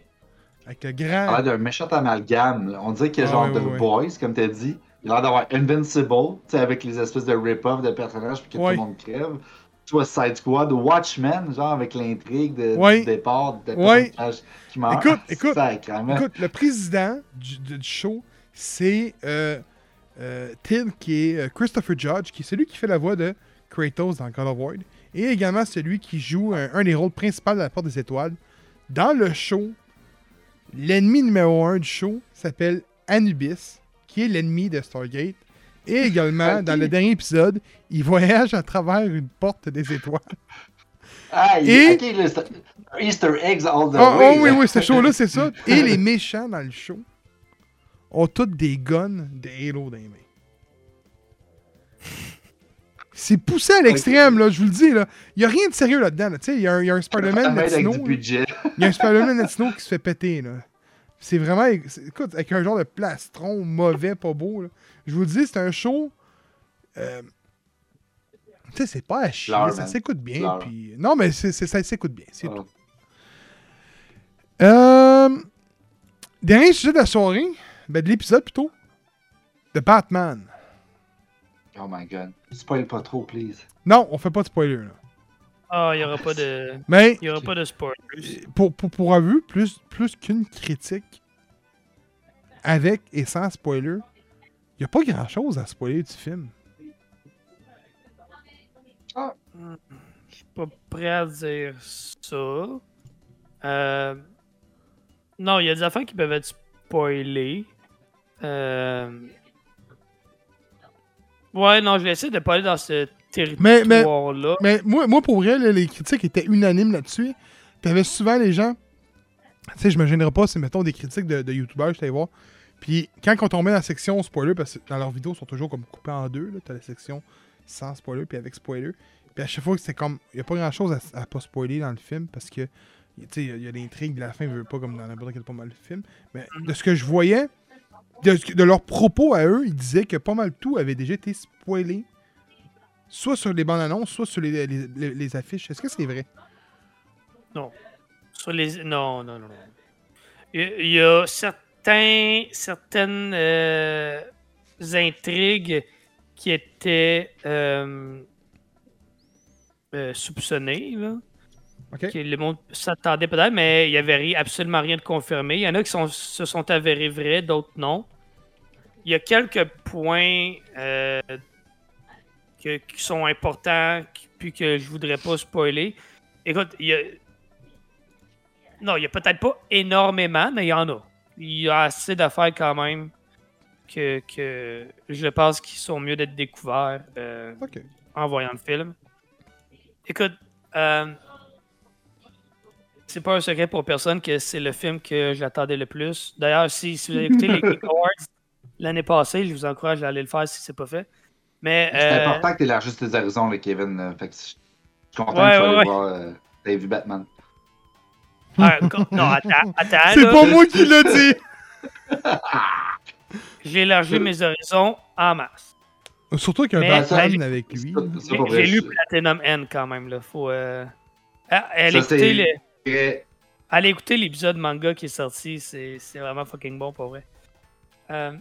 Avec le grand. l'air d'un méchant amalgame. On dirait qu'il y a Ah, genre ouais, de ouais, ouais. Boys, comme t'as dit. Il a l'air d'avoir Invincible, tu sais, avec les espèces de rip-off de personnages puis que Ouais. tout le monde crève. Soit Side Squad, Watchmen, genre avec l'intrigue de, Ouais. du départ de Ouais. personnages qui meurent. Écoute, [laughs] écoute. Écoute, le président du, du- du show, c'est euh, euh, Till, qui est euh, Christopher Judge, qui est celui qui fait la voix de Kratos dans God of War, et également celui qui joue un, un des rôles principaux de la Porte des Étoiles. Dans le show, l'ennemi numéro un du show s'appelle Anubis, qui est l'ennemi de Stargate. Et [laughs] également, dans le dernier épisode, il voyage à travers une porte des étoiles. [laughs] Ah, il- Et- Easter eggs all the Oh, way. oh oui, oui, ce show-là, c'est ça. [laughs] Et les méchants dans le show ont tous des guns de Halo dans les mains. C'est poussé à l'extrême, là, je vous le dis. là. Il n'y a rien de sérieux là-dedans. là. Tu sais, Il y, a un- Spider-Man Latino. Il y a un Spider-Man Latino qui se fait péter. là. C'est vraiment. Écoute, avec un genre de plastron mauvais, pas beau. là. Je vous le dis, c'est un show. euh, tu sais, c'est pas à chier. Fleur, ça s'écoute bien. Puis... Non, mais c'est, c'est- ça s'écoute bien. C'est Ah. tout. Euh, dernier sujet de la soirée, ben de l'épisode plutôt, de Batman. Oh my god. Spoil pas trop, please. Non, on fait pas de spoiler là. Ah, il n'y aura pas de. Mais Il aura pas de spoilers. pour, pour, pour avoir vu plus, plus qu'une critique avec et sans spoiler, il n'y a pas grand chose à spoiler du film. Je suis pas prêt à dire ça. Euh, Non, il y a des affaires qui peuvent être spoilées. Euh... Ouais, non, je vais essayer de pas aller dans ce Mais- mais-. Mais moi, moi pour vrai, là, les critiques étaient unanimes là-dessus. T'avais souvent les gens. Tu sais, je me gênerais pas, c'est mettons des critiques de, de youtubeurs, je t'allais voir. Puis quand on tombait dans la section spoiler, parce que dans leurs vidéos, ils sont toujours comme coupés en deux. là. T'as la section sans spoiler, puis avec spoiler. Puis à chaque fois, c'était comme. Il n'y a pas grand chose à, à pas spoiler dans le film, parce que. Tu sais, il y a- l'intrigue de la fin, veut pas comme dans n'importe quel pas mal de film. Mais de ce que je voyais, de, de leurs propos à eux, ils disaient que pas mal tout avait déjà été spoilé. Soit sur les bandes annonces, soit sur les, les- les- les affiches. Est-ce que c'est vrai? Sur les... Non, non, non, non. Il y a- certains, certaines euh, intrigues qui étaient euh, euh, soupçonnées, là. Que le monde s'attendait peut-être, mais il n'y avait absolument rien de confirmé. Il y en a qui sont- se sont avérés vrais, d'autres non. Il y a quelques points euh, que- qui sont importants, puis que je voudrais pas spoiler. Écoute, il y a. Non, il y a peut-être pas énormément, mais il y en a. Il y a assez d'affaires quand même que, que je pense qu'ils sont mieux d'être découverts euh, en voyant le film. Écoute, euh, c'est pas un secret pour personne que c'est le film que j'attendais le plus. D'ailleurs, si, si vous avez écouté [laughs] les Geek Awards l'année passée, je vous encourage à aller le faire si c'est pas fait. Mais C'est euh, important que tu élargisses tes horizons, là, Kevin. euh, Fait que je suis content Ouais, que tu ouais, aller ouais. voir. euh, T'avais vu Batman. ah, non, attends, [laughs] attends. C'est pas moi qui l'ai dit! [laughs] J'ai élargi mes horizons en masse. Surtout qu'un Mais- Batman mais- avec lui. J'ai lu Platinum N quand même. Là. Faut, euh... ah, allez, Ça, écouter le- allez écouter l'épisode manga qui est sorti. C'est c'est vraiment fucking bon pour vrai. Euh,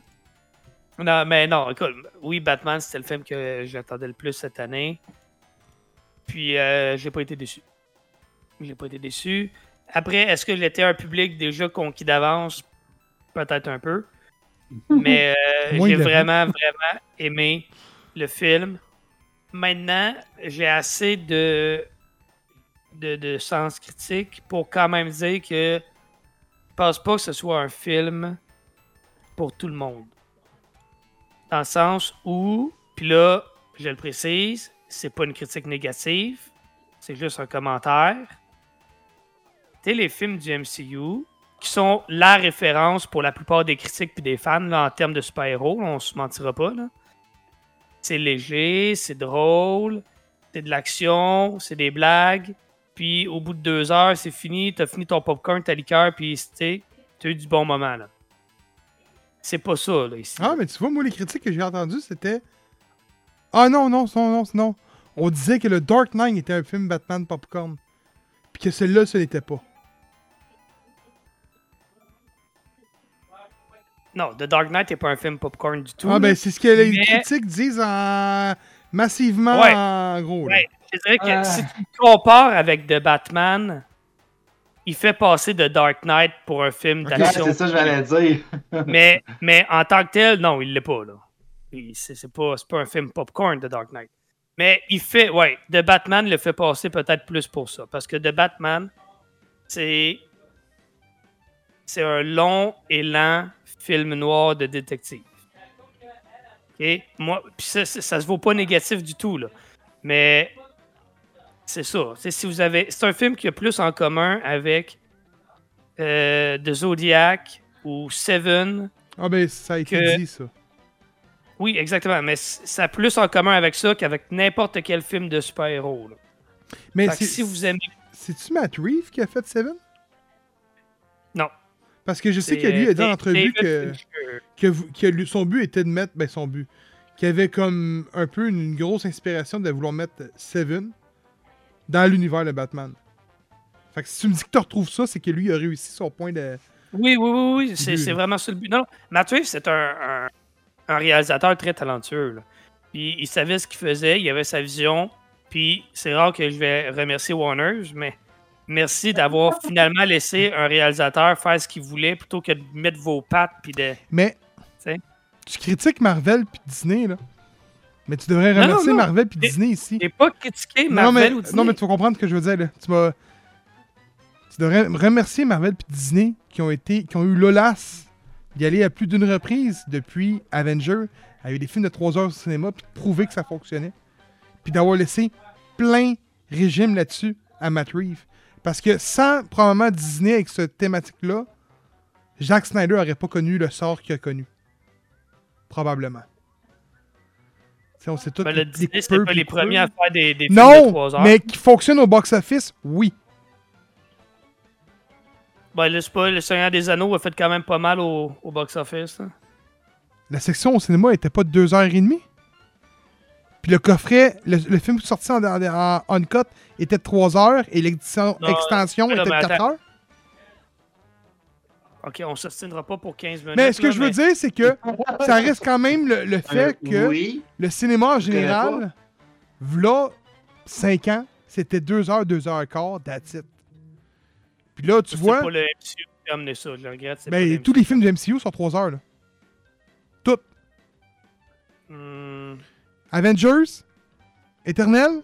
Non, mais non, écoute, oui, Batman, c'était le film que j'attendais le plus cette année. Puis, euh, j'ai pas été déçu. J'ai pas été déçu. Après, est-ce que j'étais un public déjà conquis d'avance? Peut-être un peu. [laughs] Mais euh, j'ai vraiment, vraiment aimé le film. Maintenant, j'ai assez de, de, de sens critique pour quand même dire que je pense pas que ce soit un film pour tout le monde. Dans le sens où, puis là, je le précise, c'est pas une critique négative, c'est juste un commentaire. Tu les films du MCU, qui sont la référence pour la plupart des critiques et des fans là, en termes de super-héros, on se mentira pas. C'est léger, c'est drôle, c'est de l'action, c'est des blagues. Puis au bout de deux heures, c'est fini, t'as fini ton popcorn, ta liqueur, puis tu as eu du bon moment. là. C'est pas ça, là, ici. Ah, mais tu vois, moi, les critiques que j'ai entendues, c'était. Ah non, non, non, non, non. On disait que le Dark Knight était un film Batman popcorn. Puis que celui-là, ce n'était pas. Non, The Dark Knight n'est pas un film popcorn du tout. Ah, ben, c'est ce que les Mais- critiques disent en... massivement Ouais. en gros. là. Ouais, je dirais que Ah. si tu compares avec The Batman, il fait passer The Dark Knight pour un film d'action. c'est ça que j'allais dire. [laughs] mais, mais en tant que tel, non, il l'est pas. là. C'est pas, un film popcorn, The Dark Knight. Mais il fait, ouais, The Batman le fait passer peut-être plus pour ça. Parce que The Batman, c'est. C'est un long et lent film noir de détective. OK? Moi, puis ça, ça, ça se vaut pas négatif du tout, là. Mais c'est ça. C'est si vous avez. C'est un film qui a plus en commun avec euh, The Zodiac ou Seven. Ah, ben, ça a été Que- dit, ça. Oui, exactement. Mais ça a plus en commun avec ça qu'avec n'importe quel film de super-héros. Mais si vous aimez. c'est-tu Matt Reeves qui a fait Seven? Non. Parce que je sais que lui euh, a dit en entrevue que, que, vous- que lui- son but était de mettre. Ben, son but. Qu'il avait comme un peu une, grosse inspiration de vouloir mettre Seven dans l'univers de Batman. Fait que si tu me dis que tu retrouves ça, c'est que lui a réussi son point de. Oui, oui, oui, oui. C'est, vraiment ça le but. Non, non. Matt Reeves, c'est un, un- un réalisateur très talentueux. là. Puis il savait ce qu'il faisait, il avait sa vision. Puis c'est rare que je vais remercier Warner, mais merci d'avoir [laughs] finalement laissé un réalisateur faire ce qu'il voulait plutôt que de mettre vos pattes puis de. Mais. Tu critiques Marvel puis Disney, là. Mais tu devrais Non, remercier non. Marvel puis Disney ici. J'ai pas critiqué Non Marvel mais, ou Disney. non, mais tu vas comprendre ce que je veux dire, là. Tu m'as. Tu devrais remercier Marvel puis Disney qui ont été. qui ont eu l'audace d'y aller à plus d'une reprise depuis Avenger, avec des films de 3 heures au cinéma, puis de prouver que ça fonctionnait. Puis d'avoir laissé plein régime là-dessus à Matt Reeves. Parce que sans probablement Disney avec cette thématique-là, Jack Snyder aurait pas connu le sort qu'il a connu. Probablement. Tu sais, on sait tous Ben, le Disney, c'était coupeurs pas les coupeurs. premiers à faire des, des films de Non, 3 heures. mais qui fonctionne au box-office, oui. Ben, là, c'est pas, le Seigneur des Anneaux a fait quand même pas mal au, au box-office. là. La section au cinéma était pas de 2h30. Puis le coffret, le, le film sorti en, en, en uncut était de 3 heures et l'édition Non, extension mais là, était de mais 4 attends. heures. Ok, on s'obstinera pas pour 15 minutes. Mais ce que là, je veux mais- dire, c'est que ça reste quand même le, le fait Euh, que Oui. le cinéma en général, v'là 5 ans, c'était 2 heures, 2 heures et quart, that's it. Puis là, tu C'est vois, pas le MCU qui a amené ça, je le regrette. c'est pas ben, le tous les films du MCU sont 3 heures. Là. Toutes. Hmm, Avengers, Eternal,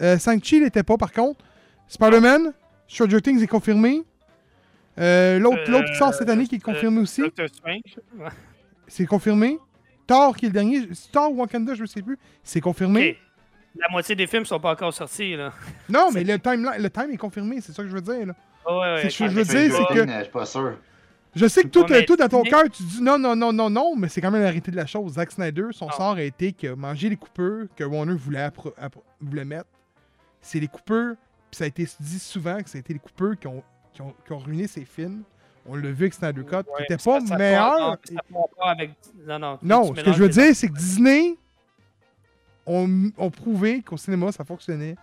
euh, Shang-Chi l'était pas par contre. Spider-Man, Stranger Things est confirmé. Euh, l'autre, Euh, l'autre qui sort cette année qui est euh, confirmé aussi, c'est confirmé. Thor qui est le dernier, Thor ou Wakanda, je ne sais plus, c'est confirmé. La moitié des films sont pas encore sortis. Là. [laughs] Non, mais le time, le time est confirmé, c'est ça que je veux dire. Là. Ah ouais, ouais, C'est ce que je veux dire, c'est que- Je suis pas sûr. Je sais que tout, Ouais, tout dans ton cœur, tu dis non, non, non, non, non, mais c'est quand même la réalité de la chose. Zack Snyder, son Non. sort a été que manger les coupeurs que Warner voulait, voulait mettre, c'est les coupeurs, puis ça a été dit souvent que c'était les coupeurs qui ont, qui, ont, qui ont ruiné ses films. On l'a vu avec Snyder Cut, qui Ouais, était ça- pas ça meilleur. non, ça a pas rapport avec... Non, non. tu Non, ce que je veux dire, c'est que Disney ont, ont prouvé qu'au cinéma, ça fonctionnait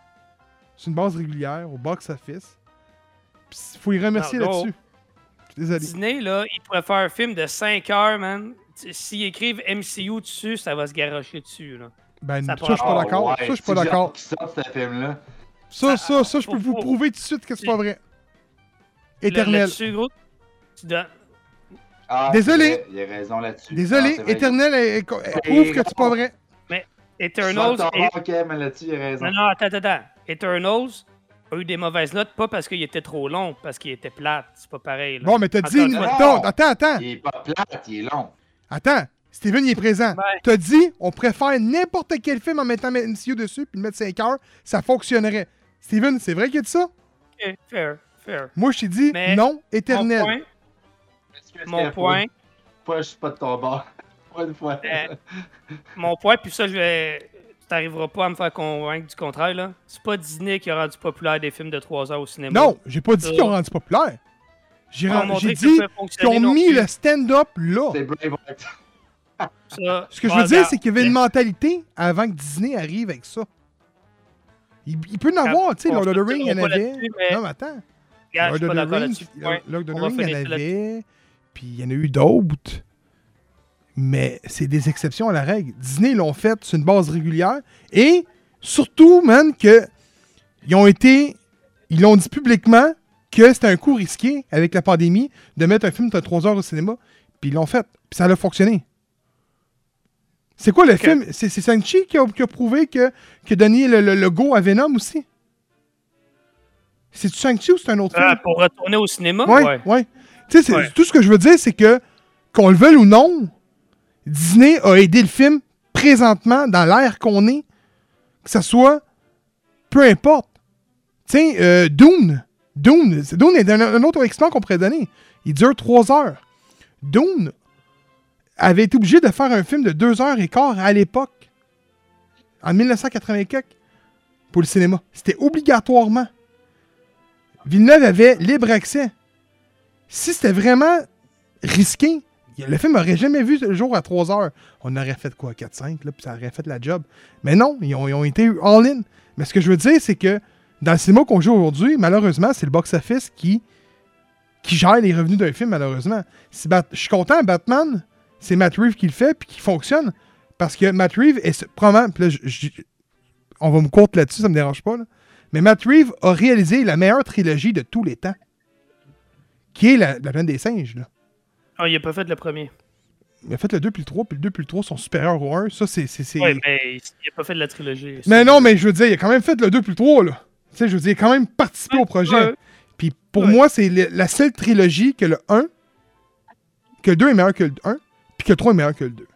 sur une base régulière, au box-office. Il faut les remercier là-dessus. Désolé. Disney, là, ils pourraient faire un film de 5 heures, man. S'ils écrivent MCU dessus, ça va se garocher dessus, là. Ben, Ça je suis pas d'accord. Ah ça, je suis pas c'est d'accord. Qui. Ça, ça, ça, je peux vous prouver tout de suite que c'est c'est- pas vrai. Éternel. Tu dois- Ah, Désolé. Il a raison là-dessus. Désolé, Ah, c'est vrai. Éternel est- est- est- prouve que c'est pas vrai. Eternals... Ton est- ok, mais là-dessus, il a raison. Non, non, attends, attends. Eternals a eu des mauvaises notes, pas parce qu'il était trop long, parce qu'il était plate. C'est pas pareil, là. Bon, mais t'as dit. Attends, Attends, attends, attends. Il est pas plate, il est long. Attends. Steven, il est présent. Ouais. T'as dit, on préfère n'importe quel film en mettant MCU dessus puis le mettre 5 heures, ça fonctionnerait. Steven, c'est vrai qu'il a dit ça? Ok, fair, fair. Moi, je t'ai dit Mais non, Mon éternel. point, mon point, Fois, je suis pas de ton bord. [laughs] Pas une fois. Euh, mon point, puis ça, je vais. Tu n'arriveras pas à me faire convaincre du contraire, là. C'est pas Disney qui a rendu populaire des films de 3 heures au cinéma. Non, j'ai pas dit qu'ils ont rendu populaire. J'ai dit qu'ils ont mis plus. le stand-up là. C'est Braveheart. [laughs] Ça, Ce que je veux dire, regarde, c'est qu'il y avait une mentalité avant que Disney arrive avec ça. Il, il peut en avoir, tu sais, Lord of the se Rings, il y en avait. Non, mais attends. Je suis Lord pas d'accord là-dessus. Of the Rings, il y en avait. Puis il y en a eu d'autres. Mais c'est des exceptions à la règle. Disney l'ont fait sur une base régulière. Et surtout, man, que ils ont été. Ils l'ont dit publiquement que c'était un coup risqué avec la pandémie de mettre un film de 3 heures au cinéma. Puis ils l'ont fait. Puis ça a fonctionné. C'est quoi le film? C'est Shang-Chi qui a, qui a prouvé que, qui a donné le, le, le go à Venom aussi? C'est-tu Shang-Chi ou c'est un autre film? Ah, pour retourner au cinéma? Ouais, Ouais. ouais. Tu sais, Ouais. tout ce que je veux dire, c'est que, qu'on le veuille ou non, Disney a aidé le film présentement dans l'ère qu'on est, que ça soit, peu importe. Tu sais, euh, Dune. Dune, Dune est un, un autre exploit qu'on pourrait donner. Il dure trois heures. Dune avait été obligé de faire un film de deux heures et quart à l'époque, en 1984, pour le cinéma. C'était obligatoirement. Villeneuve avait libre accès. Si c'était vraiment risqué, le film n'aurait jamais vu le jour à 3 heures. On aurait fait quoi, 4-5, là, puis ça aurait fait la job. Mais non, ils ont, été all-in. Mais ce que je veux dire, c'est que dans le cinéma qu'on joue aujourd'hui, malheureusement, c'est le box-office qui, qui gère les revenus d'un film, malheureusement. Je suis content, Batman, c'est Matt Reeves qui le fait, puis qui fonctionne. Parce que Matt Reeves est probablement. on va me courte là-dessus, ça me dérange pas. Mais Matt Reeves a réalisé la meilleure trilogie de tous les temps. Qui est la, la des singes, là. Ah, il a pas fait le premier. Il a fait le 2 puis le 3, puis le 2 puis le 3 sont supérieurs au 1. Ça, c'est. Ouais, mais il il a pas fait de la trilogie. Mais non, mais je veux dire, il a quand même fait le 2 puis le 3, là. Tu sais, je veux dire, il a quand même participé au projet. Ouais. Puis pour Ouais. moi, c'est la seule trilogie que le 1, que le 2 est meilleur que le 1, puis que le 3 est meilleur que le 2.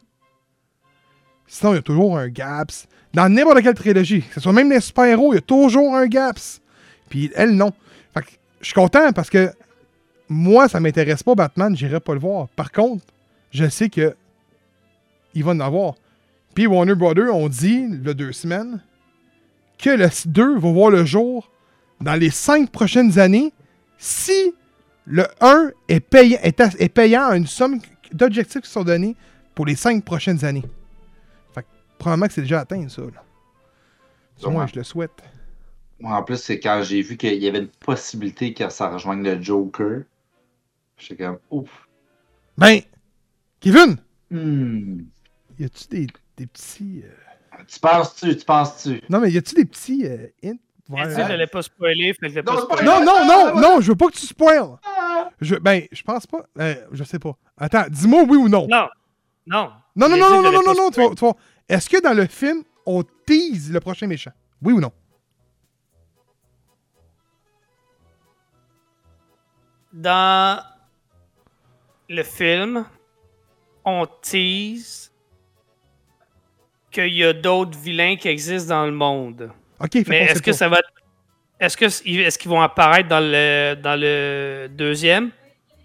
Sinon, il y a toujours un gaps. Dans n'importe quelle trilogie, que ce soit même les super-héros, il y a toujours un gaps. Puis elle, non. Fait que je suis content parce que moi, ça m'intéresse pas, Batman, j'irai pas le voir. Par contre, je sais que il va en avoir. Puis Warner Brothers ont dit, il y a deux semaines, que le 2 va voir le jour dans les cinq prochaines années si le 1 est payant, est, payant à une somme d'objectifs qui sont donnés pour les cinq prochaines années. Probablement que c'est déjà atteint, ça. Là. Moi, je le souhaite. Moi, en plus, c'est quand j'ai vu qu'il y avait une possibilité que ça rejoigne le Joker. J'étais comme, ouf. Ben, Kevin, Hmm. y a-tu des, des petits. euh, Tu penses-tu, tu penses-tu? Non, mais y a-tu des petits euh, hints? Tu vers- pas spoiler, fait que je vais pas Non, spoiler. Non, non, non, Ah, non, je veux pas que tu spoil. Ah! Je, ben, je pense pas. Euh, je sais pas. Attends, dis-moi oui ou non. Non. Non. Non, non, non, non, non, non, non, tu vas- Est-ce que dans le film, on tease le prochain méchant? Oui ou non? Dans le film, on tease qu'il y a d'autres vilains qui existent dans le monde. Ok, fait Mais est-ce que ça va. Est-ce que est-ce qu'ils vont apparaître dans le dans le deuxième?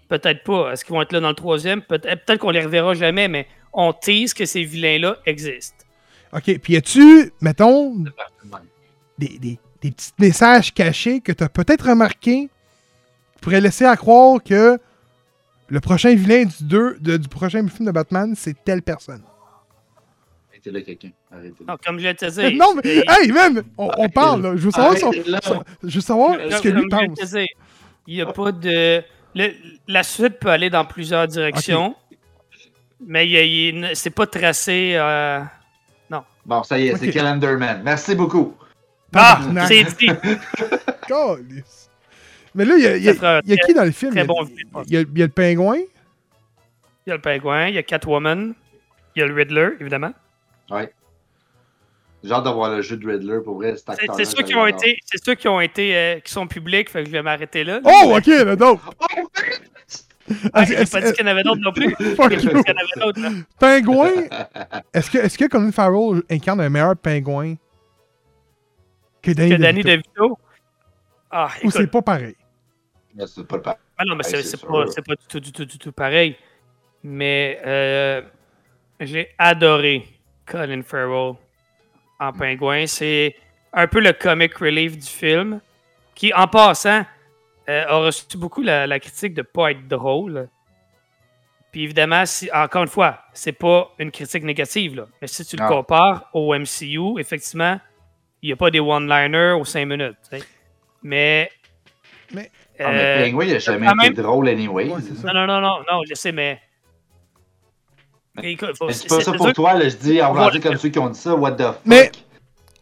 Peut-être pas. Est-ce qu'ils vont être là dans le troisième? Peut-être peut-être qu'on les reverra jamais, mais on tease que ces vilains-là existent. Ok, puis y a-tu, mettons, des, des, des petits messages cachés que tu as peut-être remarqué qui pourraient laisser à croire que le prochain vilain du, deux, de- du prochain film de Batman, c'est telle personne? Arrêtez là, quelqu'un. Comme je l'ai te dire. non, mais, hey, man, on, on parle, là. Je veux savoir, son- son- je veux savoir comme- ce que lui pense. Il n'y a pas de. le- la suite peut aller dans plusieurs directions, mais il il c'est pas tracé. euh, Bon, ça y est, c'est Ok. Calendarman. Merci beaucoup. Ah, Tabarnak. c'est dit. [laughs] Mais là, il y a, il y a- Ça fera un il y a qui dans le film? très Il y a- bon film. il y a, il y a le pingouin? Il y a le pingouin, il y a Catwoman, il y a le Riddler, évidemment. Ouais. J'ai hâte de voir le jeu de Riddler pour vrai. C'est c'est ceux qui ont été, c'est ceux qui ont été, euh, qui sont publics, fait que je vais m'arrêter là. Oh, ok, là, donc. Ah, j'ai pas dit qu'il y en avait d'autres non plus. [laughs] Pingouin, [laughs] est-ce que, est-ce que Colin Farrell incarne un meilleur pingouin que Danny, Que Danny DeVito? DeVito? Ah, Ou c'est pas pareil? Mais c'est pas le pa- Ah non, mais c'est Ouais, c'est c'est pas, pas du tout, du tout, du tout pareil. Mais euh, j'ai adoré Colin Farrell en pingouin. C'est un peu le comic relief du film, qui, en passant, euh, a reçu beaucoup la, la critique de pas être drôle. Puis évidemment, si, encore une fois, c'est pas une critique négative, là. mais si tu le Non. compares au MCU, effectivement, il n'y a pas des one-liners aux 5 minutes. tu sais. Mais. Mais- Ah, mais euh, Penguin, il a jamais été même- drôle anyway. Ouais, ça. non, non, non, non, non, je sais, mais. Mais- c'est pas ça pour toi, là, je dis, en On va- comme ceux qui ont dit ça, what the fuck? Mais-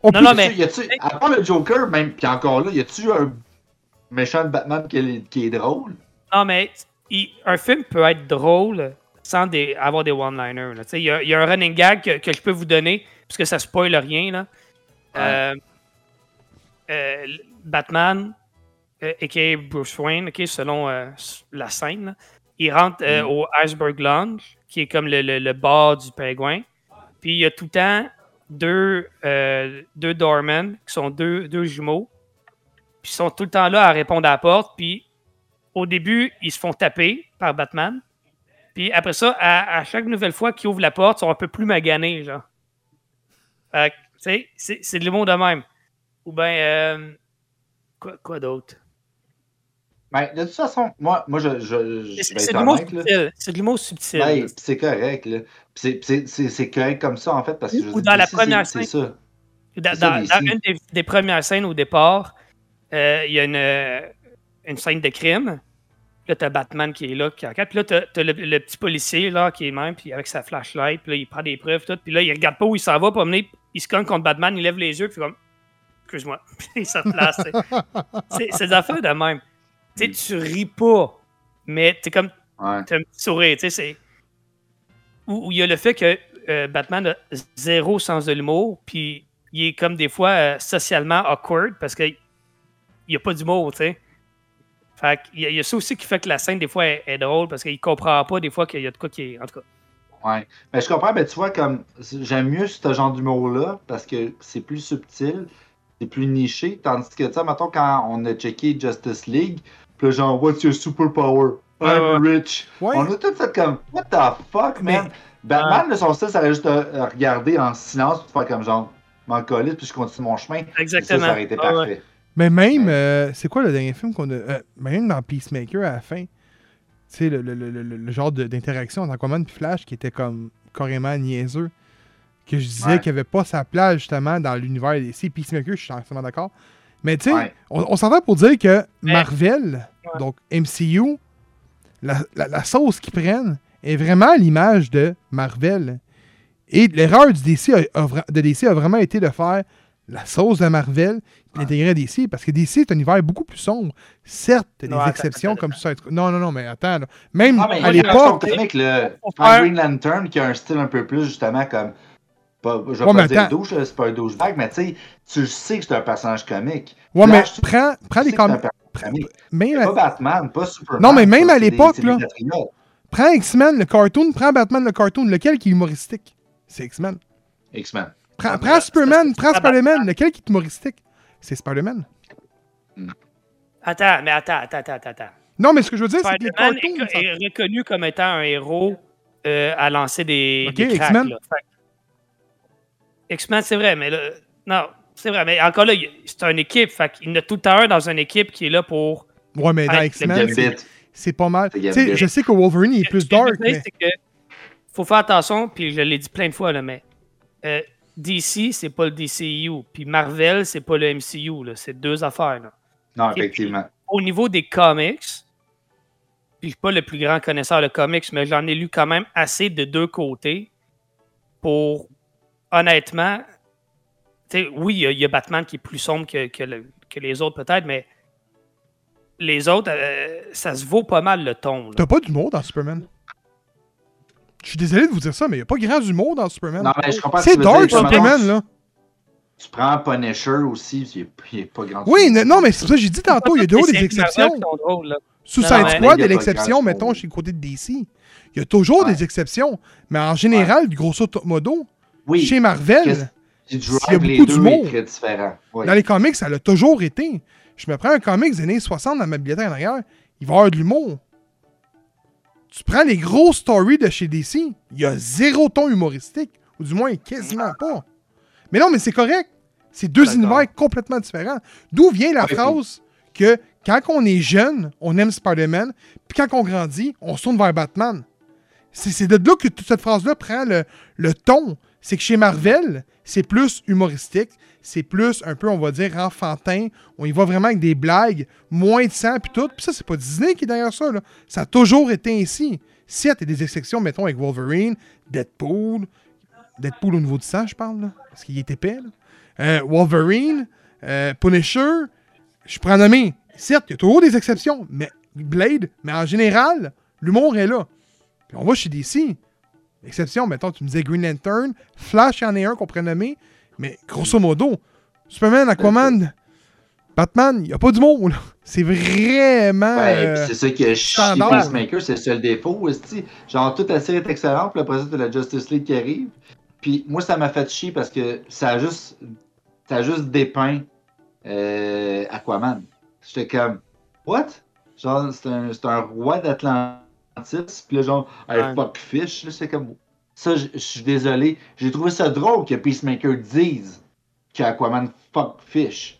On Non, peut- non, mais- Y a-tu, à part le Joker, même, pis encore là, y a-tu un méchant de Batman qui est, qui est drôle? Non, mais il- un film peut être drôle sans des, avoir des one-liners. Il y, a- il y a un running gag que, que je peux vous donner, puisque ça spoil rien. Là. Euh, euh, Batman, euh, a.k.a. Bruce Wayne, selon euh, la scène, là, il rentre Mhm. au Iceberg Lounge, qui est comme le, le, le bar du pingouin. Puis il y a tout le temps deux, deux doormen, qui sont deux, deux jumeaux. Puis ils sont tout le temps là à répondre à la porte. Puis au début, ils se font taper par Batman. Puis après ça, à, à chaque nouvelle fois qu'ils ouvrent la porte, ils sont un peu plus maganés, genre. Fait que, tu sais, c'est, c'est de l'humour de même. Ou bien, euh, quoi, quoi d'autre? Ben, de toute façon, moi, moi je, je, je C'est, de l'humour subtil. C'est de l'humour subtil. Ben, c'est correct, c'est- c'est- c'est c'est correct comme ça, en fait, parce que Ou dans la première ça. Dans, ça, dans- une des, des premières scènes au départ, il y a une, euh, une scène de crime. Là, t'as Batman qui est là, qui enquête. Puis là, t'as, le, le petit policier là, qui est même, puis avec sa flashlight. Puis là, il prend des preuves, tout. Puis là, il regarde pas où il s'en va, pour mener. Il se cogne contre Batman, il lève les yeux, puis comme. Excuse-moi. [laughs] Il se place. c'est, des affaires de même. Tu sais, tu ris pas, mais t'es comme. Ouais. T'as un petit sourire, tu sais, c'est... Où où il y a le fait que euh, Batman a zéro sens de l'humour, puis il est comme des fois euh, socialement awkward parce qu'il n'y a pas d'humour, tu sais. Fait qu'il y, a- il y a ça aussi qui fait que la scène, des fois, est, est drôle parce qu'il comprend pas, des fois, qu'il y a de quoi qui est... En tout cas, Ouais. Mais je comprends, mais tu vois, comme j'aime mieux ce genre d'humour-là parce que c'est plus subtil, c'est plus niché. Tandis que, tu sais, mettons, quand on a checké Justice League, puis là, genre, What's your superpower? Ouais, I'm rich. Ouais. On a tout fait comme, What the fuck, man? Batman, là, son style, ça aurait juste à, à regarder en silence, puis faire comme genre, m'en puis je continue mon chemin. Puis Ça, exactement. ça aurait été Ah ouais. Mais même, euh, c'est quoi le dernier film qu'on a. euh, même dans Peacemaker à la fin, tu sais, le, le- le- le- le genre d'interaction entre Aquaman et Flash qui était comme carrément niaiseux. Que je disais Ouais. qu'il n'y avait pas sa place justement dans l'univers DC. Peacemaker, je suis entièrement d'accord. Mais tu sais, Ouais. on, on s'entend pour dire que Mais- Marvel, Ouais. donc MCU, la, la- la sauce qu'ils prennent est vraiment à l'image de Marvel. Et l'erreur du DC a- a vra- de DC a vraiment été de faire la sauce de Marvel puis l'intégrer à DC parce que DC est un univers beaucoup plus sombre. Certes, t'as des exceptions comme ça. Non, non, non, mais attends. là. Même Ah, mais à un l'époque. comique, le Prends faire- Green Lantern qui a un style un peu plus justement comme. Pas, je vais Ouais, pas dire attends. douche, c'est pas un douchebag, mais tu sais, tu sais que c'est un personnage comique. Ouais, mais Flash, tu prends, prends les un comics. Pas à- Batman, pas Superman. Non, mais même à l'époque, là. Prends X-Men, le cartoon, prends Batman, le cartoon. Lequel qui est humoristique? C'est X-Men. X-Men. Prends, Ah, prends Superman, prends c'est pas Spider-Man. Lequel qui est humoristique? C'est Spider-Man. Attends, mais attends, attends, attends, attends. Non, mais ce que je veux dire, c'est que les Spider-Man cartoons. est, est reconnu comme étant un héros euh, à lancer des, Ok, des X-Men. X-Men, c'est vrai, mais là, non, c'est vrai, mais encore là, il- c'est une équipe. Fait qu'il y en a tout le temps un dans une équipe qui est là pour. Ouais, mais dans X-Men, c'est- c'est pas mal. Je sais que Wolverine il est plus dark, mais. que faut faire attention, puis je l'ai dit plein de fois, là, mais euh, DC, c'est pas le DCU, puis Marvel, c'est pas le MCU, là. C'est deux affaires, là. Non, Et effectivement. au niveau des comics, puis je suis pas le plus grand connaisseur de comics, mais j'en ai lu quand même assez de deux côtés pour, honnêtement, tu sais, oui, il y a- il y, a Batman qui est plus sombre que, que le- que les autres peut-être, mais les autres, euh, ça se vaut pas mal le ton. T'as pas d'humour dans Superman? Je suis désolé de vous dire ça, mais il a pas grand humour dans Superman. Non, mais je comprends ce C'est dark, dire, Superman, là. Tu prends Punisher aussi, il il est pas grand. Oui, non, mais c'est pour ça que j'ai dit tantôt, il y a les des exceptions. drôles. Suicide Squad Il est a pas l'exception, de mettons, chez le côté de DC. Il y a toujours Ouais. des exceptions. Mais en général, grosso modo, Oui. chez Marvel, Tu y a beaucoup deux d'humour. Oui. dans les comics, ça l'a toujours été. Je me prends un comics des années 60 dans ma bibliothèque en arrière, il va y avoir de l'humour. Tu prends les grosses stories de chez DC, il y a zéro ton humoristique, ou du moins quasiment pas. Mais non, mais c'est correct. C'est deux univers complètement différents. D'où vient la phrase que quand on est jeune, on aime Spider-Man, puis quand on grandit, on se tourne vers Batman. C'est c'est de là que toute cette phrase-là prend le, le ton. C'est que chez Marvel, c'est plus humoristique, c'est plus un peu, on va dire, enfantin. On y va vraiment avec des blagues, moins de sang, puis tout. Puis ça, c'est pas Disney qui est derrière ça. Ça a toujours été ainsi. Il y a des exceptions, mettons, avec Wolverine, Deadpool. Deadpool au niveau du sang, je parle, là, parce qu'il est épais. Euh, Wolverine, euh, Punisher, je prends nommer. Certes, il y a toujours des exceptions, mais Blade, mais en général, l'humour est là. Puis on va chez DC. Exception, mettons, tu me disais Green Lantern, Flash, y en a un qu'on pourrait nommer, mais grosso modo, Superman, Aquaman, Batman, il n'y a pas d'humour, là. C'est vraiment. Ouais, euh, c'est ça que. Peacemaker, c'est le seul défaut. aussi. Genre, toute la série est excellente, puis après ça, t'as la Justice League qui arrive. Puis moi, ça m'a fait chier parce que ça a juste, ça a juste dépeint euh, Aquaman. J'étais comme, what? Genre, c'est un, c'est un roi d'Atlantis, puis là, genre, Ouais. fuck fish, là, c'est comme. Ça, je suis désolé. J'ai trouvé ça drôle que Peacemaker dise qu'Aquaman fuck fish.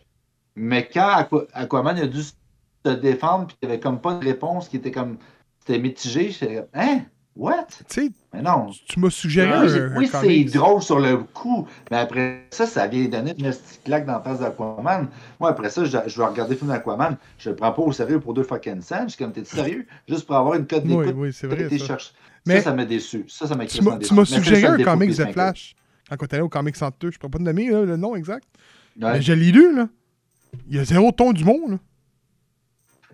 Mais quand Aqu- Aquaman a dû se défendre, puis il n'y avait comme pas de réponse qui était comme. C'était mitigé, j'étais hein? What? tu sais, Mais non. tu m'as suggéré un, Oui, c'est- drôle sur le coup, mais après ça, ça vient donner une petite claque dans la face d'Aquaman. Moi, après ça, je, je vais regarder le film d'Aquaman. Je le prends pas au sérieux pour deux fucking cents. Je suis comme, t'es sérieux? Juste pour avoir une cote d'écoute. oui, c'est vrai. ça. Mais- ça, ça m'a déçu. Ça, ça m'a Tu m'as- suggéré un comics de. Flash. Quand on est allé au Comics 102, je pourrais pas te nommer là, le nom exact. Ouais. Mais je l'ai lu, là. Il y a zéro ton du monde, là.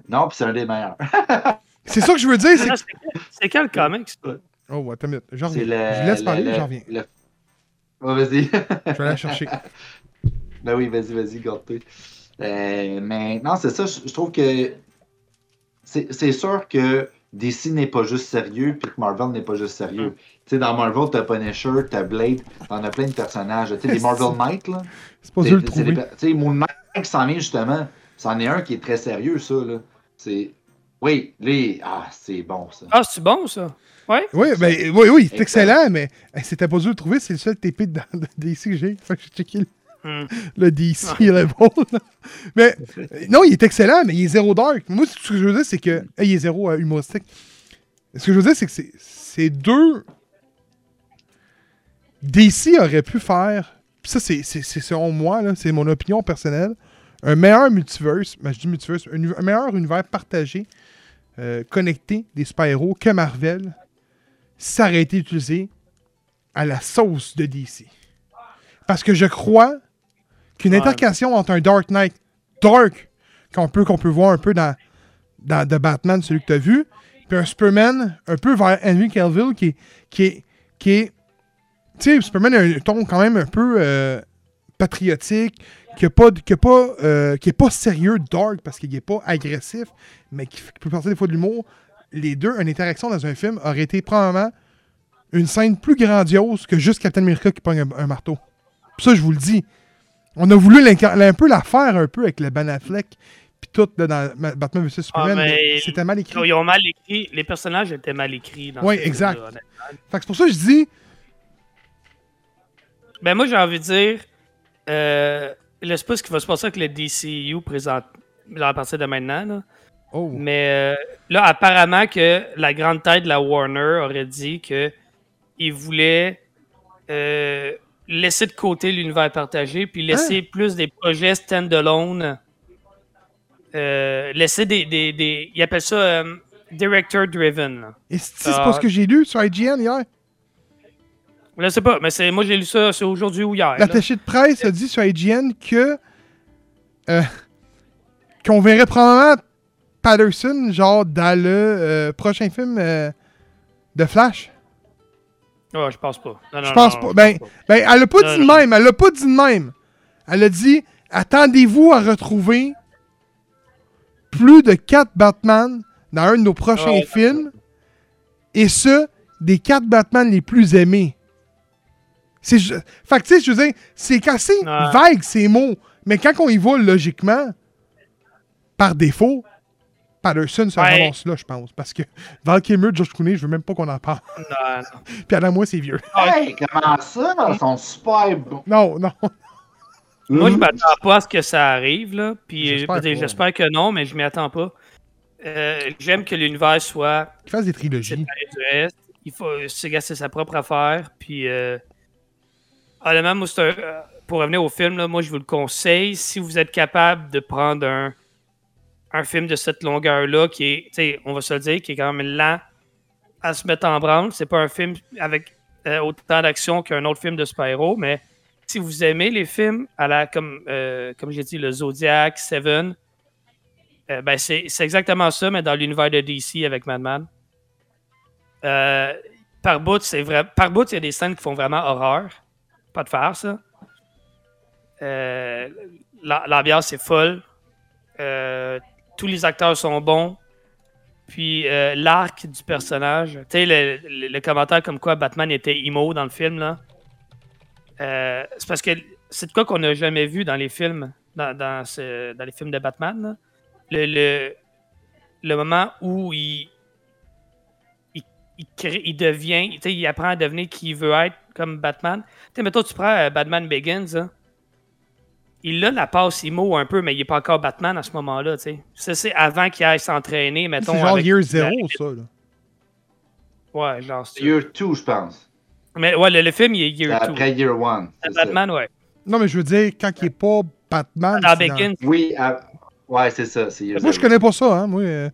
Non, puis c'est un des meilleurs. [laughs] C'est ça que je veux dire, c'est Ah, que... C'est quel- c'est quel comic? ça? Oh, attends une minute. Le. Je laisse le- parler, le- j'en reviens. le- [laughs] vas-y. Je vais aller la chercher. [laughs] Ben oui, vas-y, vas-y, garde-toi. Euh, mais non, c'est ça, je, je trouve que c'est c'est sûr que DC n'est pas juste sérieux, puis que Marvel n'est pas juste sérieux. Tu sais, dans Marvel, t'as Punisher, t'as Blade, t'en as plein de personnages. Tu sais, les Marvel Knights, là. C'est pas le Tu sais, Moon Knight qui s'en vient justement, c'en est un qui est très sérieux, ça, là. C'est. Oui, lui, ah, c'est bon, ça. Ah, c'est bon, ça? Ouais? Oui, ben, oui, oui, c'est Excellent. mais c'était pas dur de le trouver. C'est le seul TP de, de DC que j'ai. Fait que j'ai checké [laughs] le, le DC level. là. Mais euh, non, il est excellent, mais il est zéro dark. Moi, ce que je veux dire, c'est que. il est zéro euh, humoristique. Ce que je veux dire, c'est que c'est- deux. DC aurait pu faire. Ça, c'est selon moi, c'est mon opinion personnelle. Un meilleur multiverse, ben, je dis multiverse, un, meilleur univers partagé, euh, connecté des super-héros que Marvel, ça aurait été utilisé à la sauce de DC. Parce que je crois qu'une Ouais. intercation entre un Dark Knight dark, qu'on peut, qu'on peut voir un peu dans, dans The Batman, celui que tu as vu, puis un Superman un peu vers Henry Cavill qui est. Qui est, qui est tu sais, Superman a un ton quand même un peu euh, patriotique, qui est pas, qui est pas, euh, qui est pas sérieux, dark, parce qu'il est pas agressif, mais qui, qui peut porter des fois de l'humour. Les deux, une interaction dans un film aurait été probablement une scène plus grandiose que juste Captain America qui pogne un, un marteau. Puis ça, je vous le dis. On a voulu un peu la faire un peu avec le Ben Affleck, puis tout là, dans Ma- Batman vs Superman, Ah, mais mais- c'était mal écrit. ils ont mal écrit. Les personnages étaient mal écrits. Oui, exact. Fait que c'est pour ça que je dis, Ben, moi, j'ai envie de dire. Euh, je sais pas ce qui va se passer avec le DCU présent, à partir de maintenant. Là. oh, Mais euh, là, apparemment que la grande tête de la Warner aurait dit que il voulait euh, laisser de côté l'univers partagé, puis laisser plus des projets stand-alone. Euh, laisser des, des, des- Ils appellent ça euh, director-driven. là. et c'est Ah. pas ce que j'ai lu sur IGN hier? Je sais pas, mais c'est moi j'ai lu ça c'est aujourd'hui ou hier. L'attaché de presse a dit sur IGN que euh, qu'on verrait probablement Patterson genre dans le euh, prochain film euh, de Flash. Ah, je pense pas. Non, non, Je pense non, pas. Ben, ben, elle a pas dit de même. Elle a pas dit de même. Elle a dit attendez-vous à retrouver plus de 4 Batman dans un de nos prochains Ouais. films. Et ce, des quatre Batman les plus aimés. C'est Fait que, tu sais, je veux dire, c'est assez Ouais. vague ces mots. Mais quand on y va logiquement, par défaut, Patterson se Ouais. ramasse là, je pense. Parce que Val Kilmer, Josh Clooney, je veux même pas qu'on en parle. Non, non. [laughs] Puis Adam, moi, c'est vieux. Hey, comment ça? Ils sont super bons? Non, non. [laughs] Moi, je m'attends pas à ce que ça arrive, là. Puis J'espère pas. j'espère que non, mais je m'y attends pas. Euh, J'aime que l'univers soit Qu'il fasse des trilogies. Il faut, c'est gars, c'est sa propre affaire. Puis, euh, honnêtement, moi, c'est un- euh, pour revenir au film, là, moi, je vous le conseille. Si vous êtes capable de prendre un, un film de cette longueur-là, qui est, on va se le dire, qui est quand même lent à se mettre en branle. C'est pas un film avec euh, autant d'action qu'un autre film de super-héros, mais si vous aimez les films, à la, comme, euh, comme j'ai dit, le Zodiac, Seven, euh, ben c'est exactement ça, mais dans l'univers de DC avec Madman. Euh, par bout, c'est vrai. Par bout, il y a des scènes qui font vraiment horreur. Pas de faire ça. La- L'ambiance est folle. Euh, tous les acteurs sont bons. Puis euh, l'arc du personnage. Tu sais, le, le- commentaire comme quoi Batman était emo dans le film, là. Euh, c'est parce que c'est de quoi qu'on n'a jamais vu dans les films, dans, dans, les films de Batman. Le, le, le moment où il, il, crée- il devient, il apprend à devenir qui il veut être comme Batman. Tu sais, mettons, tu prends euh, Batman Begins, hein. Il a la passe emo un peu, mais il n'est pas encore Batman à ce moment-là, tu sais. Ça, c'est avant qu'il aille s'entraîner, mettons. C'est genre avec- Year Zero, ça. Là. Ouais, genre. Year 2, je pense. Mais ouais, le, le film, il est Year 2. après Year 1. Batman, ouais. Non, mais je veux dire, quand il est pas Batman. Dans c'est dans- Oui, à- ouais, c'est ça. C'est Year Moi, je Zero. connais pas ça, hein. Moi, euh,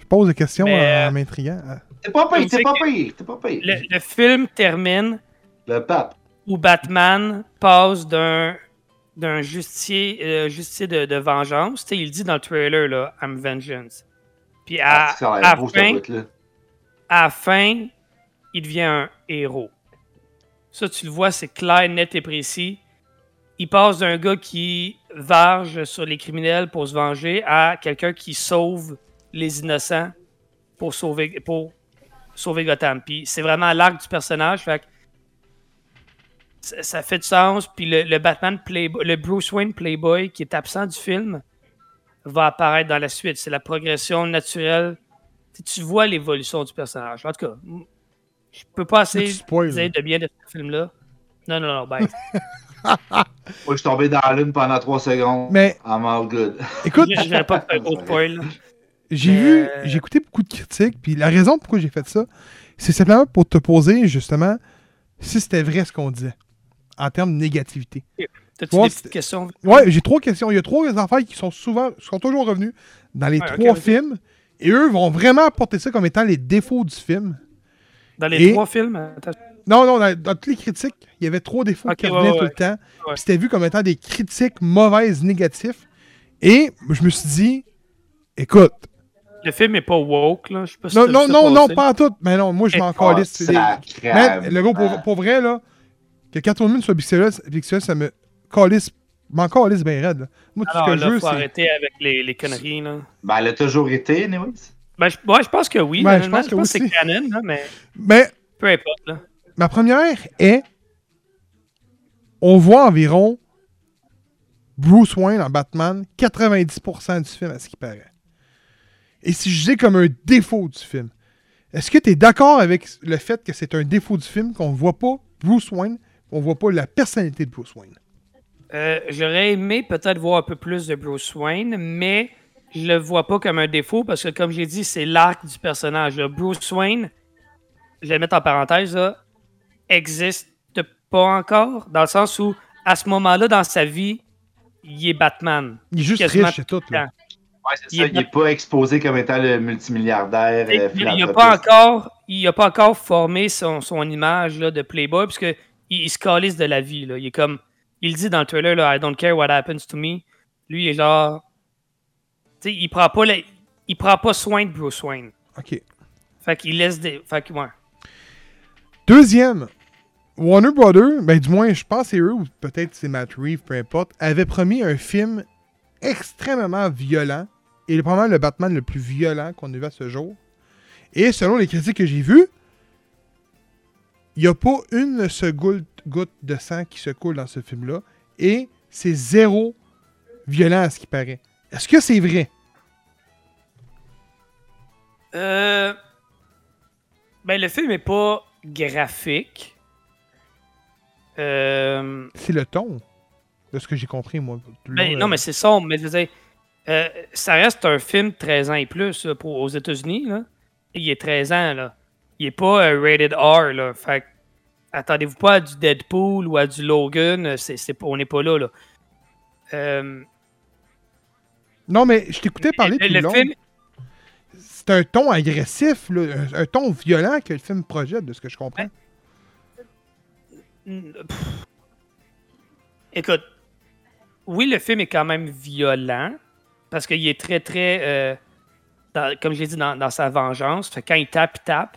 je pose des questions Mais, en euh, m'intriguant. Ah. T'es pas Vous t'es pas pire, t'es pas le, le film termine Le pape. où Batman passe d'un d'un justicier, euh, justicier de, de vengeance. Tu sais, il dit dans le trailer, là, I'm vengeance. Puis à, Ah, à, beau, fin, à la fin, il devient un héros. Ça, tu le vois, c'est clair, net et précis. Il passe d'un gars qui varge sur les criminels pour se venger à quelqu'un qui sauve les innocents pour sauver, pour sauver Gotham. Puis c'est vraiment l'arc du personnage. Fait que ça, ça fait du sens. Puis le, le Batman Playboy, le Bruce Wayne Playboy qui est absent du film va apparaître dans la suite. C'est la progression naturelle. Tu, vois l'évolution du personnage. En tout cas, je peux pas assez dire de bien de ce film-là. Non, non, non, ben, [laughs] Moi, je suis tombé dans la lune pendant 3 secondes. Mais I'm all good. écoute, je pas faire un gros spoil. j'ai mais, vu, euh, j'ai écouté beaucoup de critiques, puis la raison pourquoi j'ai fait ça, c'est simplement pour te poser, justement, si c'était vrai ce qu'on disait, en termes de négativité. T'as-tu des petites questions? Ouais, j'ai trois questions. Il y a trois affaires qui sont souvent, sont toujours revenues dans les Ouais, trois films, et eux vont vraiment apporter ça comme étant les défauts du film. Dans les Et- trois films? attends. Non, non, dans, dans toutes les critiques, il y avait trois défauts qui revenaient ouais, tout ouais. le temps. C'était vu comme étant des critiques mauvaises, négatives. Et je me suis dit, écoute, Le film est pas woke, là. Je sais pas si non, non, non, pas en tout. Mais non, moi, je m'en calisse. Le gars, pour, pour vrai, là, que Catwoman soit bisexuelle, bisexuelle, ça me calisse, m'en calisse bien raide. là. Moi, tout Alors, ce que je veux, faut c'est... arrêter avec les, les conneries, là. Ben, elle a toujours été, anyways. Ben, je, ouais, je pense que oui. Ouais, je pense que c'est canon, là, mais Mais peu importe, là. ma première est... On voit environ Bruce Wayne en Batman 90% du film, à ce qui paraît. Et si je dis comme un défaut du film, est-ce que tu es d'accord avec le fait que c'est un défaut du film, qu'on ne voit pas Bruce Wayne, ne voit pas la personnalité de Bruce Wayne? Euh, J'aurais aimé peut-être voir un peu plus de Bruce Wayne, mais je le vois pas comme un défaut parce que, comme j'ai dit, c'est l'arc du personnage. là. Bruce Wayne, je vais le mettre en parenthèse, là, existe pas encore, dans le sens où, à ce moment-là dans sa vie, il est Batman. Il est juste riche, c'est tout. Là. Ouais, c'est Il ça. est Il n'est pas exposé comme étant le multimilliardaire. Et euh, il n'a pas encore, il a pas encore formé son, son image là, de Playboy, parce que il, il se calisse de la vie. Là. Il est comme, il dit dans le trailer, là, I don't care what happens to me. Lui, il est genre, tu sais, il prend pas, la- il prend pas soin de Bruce Wayne. OK. Fait qu'il laisse des, fait que ouais. Deuxième, Warner Brothers, ben du moins, je pense que c'est eux, ou peut-être c'est Matt Reeves, peu importe, avait promis un film extrêmement violent est probablement le Batman le plus violent qu'on ait vu à ce jour. Et selon les critiques que j'ai vues, il n'y a pas une seule goutte, de sang qui se coule dans ce film-là. Et c'est zéro violent à ce qui paraît. Est-ce que c'est vrai? Euh... Ben, le film est pas graphique. Euh... C'est le ton, de ce que j'ai compris, moi. Ben, long, non, euh, mais c'est sombre. Mais je veux dire, euh, ça reste un film 13 ans et plus là, pour, aux États-Unis. Là. Il est 13 ans. Là. Il est pas euh, rated R. Là. Fait que, attendez-vous pas à du Deadpool ou à du Logan. Pas- on n'est pas là. là. Euh, Non, mais je t'écoutais parler le, le film, C'est un ton agressif, là, un, un ton violent que le film projette, de ce que je comprends. Pff. Écoute, oui, le film est quand même violent parce qu'il est très, très, euh, dans- comme je l'ai dit, dans, dans sa vengeance. Fait quand il tape, il tape.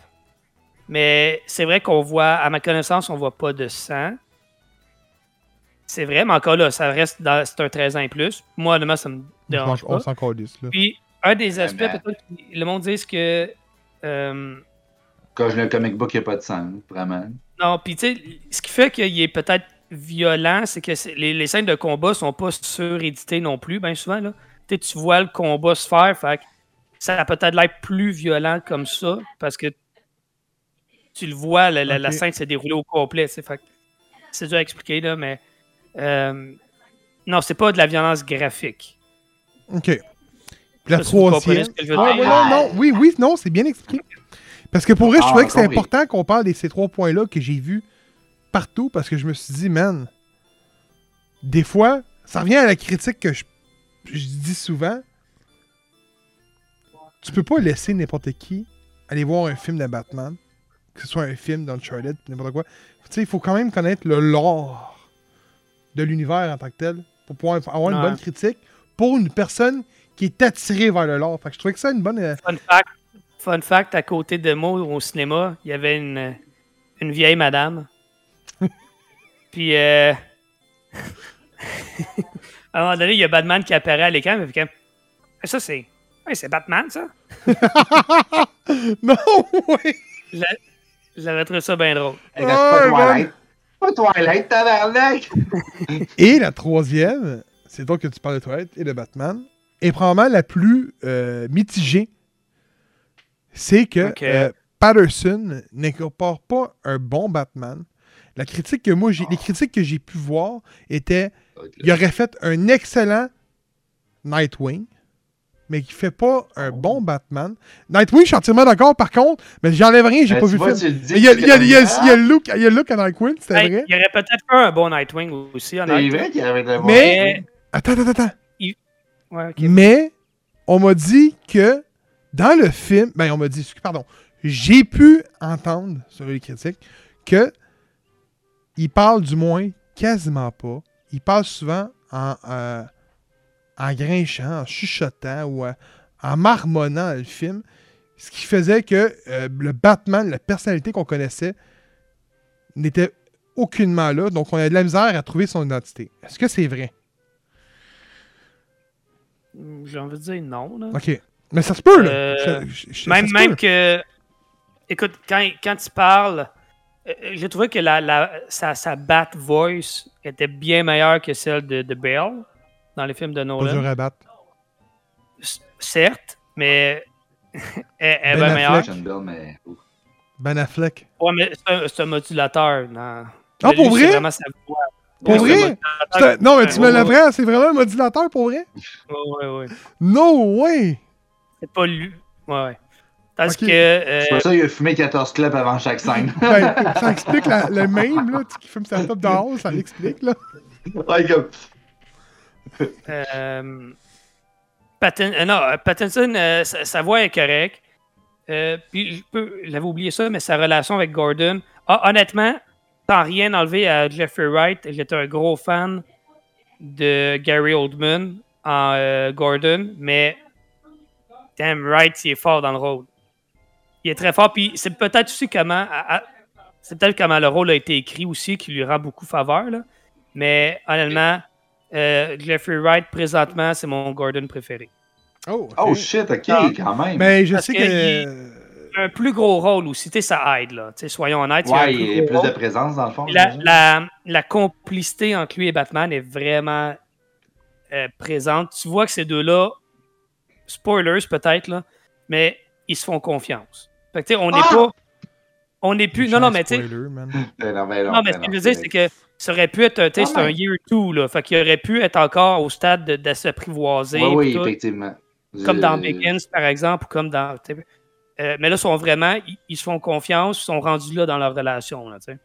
Mais c'est vrai qu'on voit, à ma connaissance, on voit pas de sang. C'est vrai, mais encore là, ça reste dans, c'est un 13 ans et plus. Moi, honnêtement, ça me dérange on pas. s'en calisse, là. Puis, un des aspects, mais- peut-être, que le monde dit que. euh, Quand je lis un comic book, il n'y a pas de sang, vraiment. Non, puis tu sais, ce qui fait qu'il est peut-être violent, c'est que c'est- les, les scènes de combat sont pas suréditées non plus, bien souvent. Là. Tu vois le combat se faire, fait que ça a peut-être l'air plus violent comme ça, parce que tu le vois, la, la- la Ok. scène s'est déroulée au complet. c'est dur à expliquer, là, mais. euh, non, c'est pas de la violence graphique. OK. Puis la si troisième. veux Ah, ouais, non, non, oui, oui, non, c'est bien expliqué. Parce que pour vrai, je Ah, trouvais que c'est compris. important qu'on parle de ces trois points-là que j'ai vus partout parce que je me suis dit, man, des fois, ça revient à la critique que je, je dis souvent. Tu peux pas laisser n'importe qui aller voir un film de Batman, que ce soit un film d'Uncharted, n'importe quoi. Tu sais, il faut quand même connaître le lore de l'univers en tant que tel pour pouvoir avoir une Ouais. bonne critique pour une personne qui est attirée vers le lore. Fait que je trouvais que ça une bonne. euh, Fun fact, fun fact, à côté de moi au cinéma, il y avait une, une vieille madame. [laughs] Puis, euh, [laughs] à un moment donné, il y a Batman qui apparaît à l'écran, mais comme, Ah, ça c'est, ouais, c'est Batman ça? [laughs] non, oui! J'a- J'avais trouvé ça bien drôle. Hey, pas Twilight. Pas Twilight, tabarnak! [laughs] Et la troisième, c'est donc que tu parles de Twilight et de Batman, est probablement la plus euh, mitigée. C'est que euh, Patterson n'incorpore pas un bon Batman. La critique que moi, j'ai, les critiques que j'ai pu voir étaient il aurait fait un excellent Nightwing, mais qui fait pas un bon Batman. Nightwing, je suis entièrement d'accord, par contre, mais j'enlève rien, j'ai Ben, pas vu vois, le film. le Il y a, il y a- il y a- tu il y a le look, il y a le look à Nightwing, c'était Hey, vrai. il y aurait peut-être fait un bon Nightwing aussi, C'est vrai qu'il y avait de la Mais- Attends, attends, attends. Ouais. Mais on m'a dit que dans le film, ben on m'a dit, pardon, j'ai pu entendre sur les critiques que il parle du moins quasiment pas. Il parle souvent en, euh, en grinchant, en chuchotant ou euh, en marmonnant le film. Ce qui faisait que euh, le Batman, la personnalité qu'on connaissait, n'était aucunement là. Donc on a de la misère à trouver son identité. Est-ce que c'est vrai? J'ai envie de dire non. Là. OK. Mais ça se peut, là. Euh, Je- je- je- Même, que. Écoute, quand, quand tu parles, euh, j'ai trouvé que la, la, sa, sa bat voice était bien meilleure que celle de, de Bell dans les films de Pas dur Nolan. à battre. C- Certes, mais [laughs] elle, elle est Ben bien meilleure. Mais. Ben Affleck. Ouais, mais c'est un, modulateur. Non. Ah, pour Lui, vrai? vraiment sa voix. Pour Ouais, vrai? un- Non, mais tu Ouais, me ouais, l'apprends, c'est vraiment un modulateur pour vrai? Ouais, ouais, ouais. No way! C'est pas lui. Ouais, ouais. Ok. que. euh, C'est pour ça qu'il a fumé 14 clubs avant chaque scène. [laughs] Ben, ça explique la- le même, là, qui fume sa top dehors, ça l'explique, là. ouais, comme. Euh, euh, euh, Pattinson, sa, voix est correcte. Puis je j'avais oublié ça, mais sa relation avec Gordon. Honnêtement, sans rien enlever à Jeffrey Wright, j'étais un gros fan de Gary Oldman en Gordon, mais damn Wright, il est fort dans le rôle. Il est très fort, puis c'est peut-être aussi comment, c'est peut-être comment le rôle a été écrit aussi qui lui rend beaucoup faveur, là. Mais honnêtement, euh, Jeffrey Wright, présentement, c'est mon Gordon préféré. Oh. Oh shit, ok, Ah. quand même. Mais je Parce sais que que. Un plus gros rôle aussi, tu sais, ça aide, là. Soyons honnêtes. il y a un ouais, il y a plus de présence dans le fond. La, j'imagine. la, la complicité entre lui et Batman est vraiment euh, présente. Tu vois que ces deux-là, spoilers peut-être, là, mais ils se font confiance. Fait que, tu sais, on n'est Ah! pas. On n'est plus. Non, non, mais tu sais. [laughs] Ben non, ben non, Non, mais ben ce que non, je veux dire, c'est que ça aurait pu être. Tu sais, Ah, c'est un year two, là. Fait qu'il aurait pu être encore au stade de, de s'apprivoiser. Oui, effectivement. Comme Je- dans Begins, par exemple, ou comme dans. euh, mais là, ils sont vraiment. Ils, ils se font confiance, ils sont rendus là dans leur relation, là, tu sais.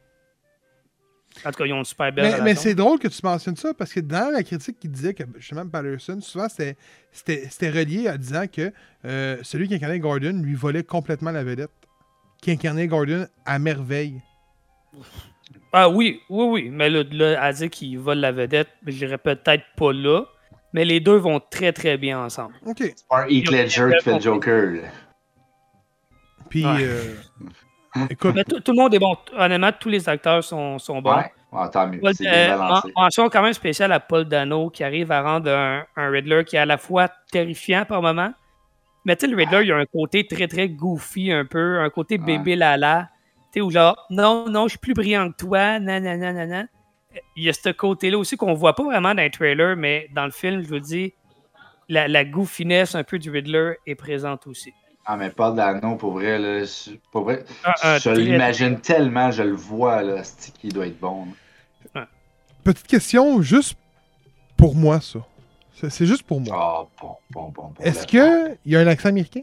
En tout cas, ils ont une super belle Mais, relation. mais c'est drôle que tu mentionnes ça parce que dans la critique qui disait que justement Patterson, souvent c'était- c'était c'était relié à disant que euh, celui qui incarnait Gordon lui volait complètement la vedette. Qui incarnait Gordon à merveille. Ah oui, oui, oui. Mais là, là à dire qu'il vole la vedette, je dirais peut-être pas là. Mais les deux vont très, très bien ensemble. Ok. C'est pas un Heath Ledger qui fait le Joker. là. Puis, Ouais. euh, [laughs] écoute, Mais tout, tout le monde est bon. Honnêtement, tous les acteurs sont, sont bons. Ouais, ouais, tant mieux. Paul- C'est euh, bien balancé. men- mention quand même spéciale à Paul Dano qui arrive à rendre un, un Riddler qui est à la fois terrifiant par moment. Mais tu sais, le Riddler, il a un côté très très goofy un peu, un côté Ouais. bébé lala. Tu sais, où genre, non, non, je suis plus brillant que toi, nanana, nanana. Il y a ce côté-là aussi qu'on voit pas vraiment dans les trailers, mais dans le film, je vous dis, la, la goofiness un peu du Riddler est présente aussi. Ah, mais pas d'anneau, pour vrai. Là, je- pour vrai, je très- l'imagine tellement, je le vois, là, c'est qui doit être bon. petite question juste pour moi, ça. C'est juste pour moi. Ah, bon, bon, bon. bon, Est-ce qu'il y a un accent américain?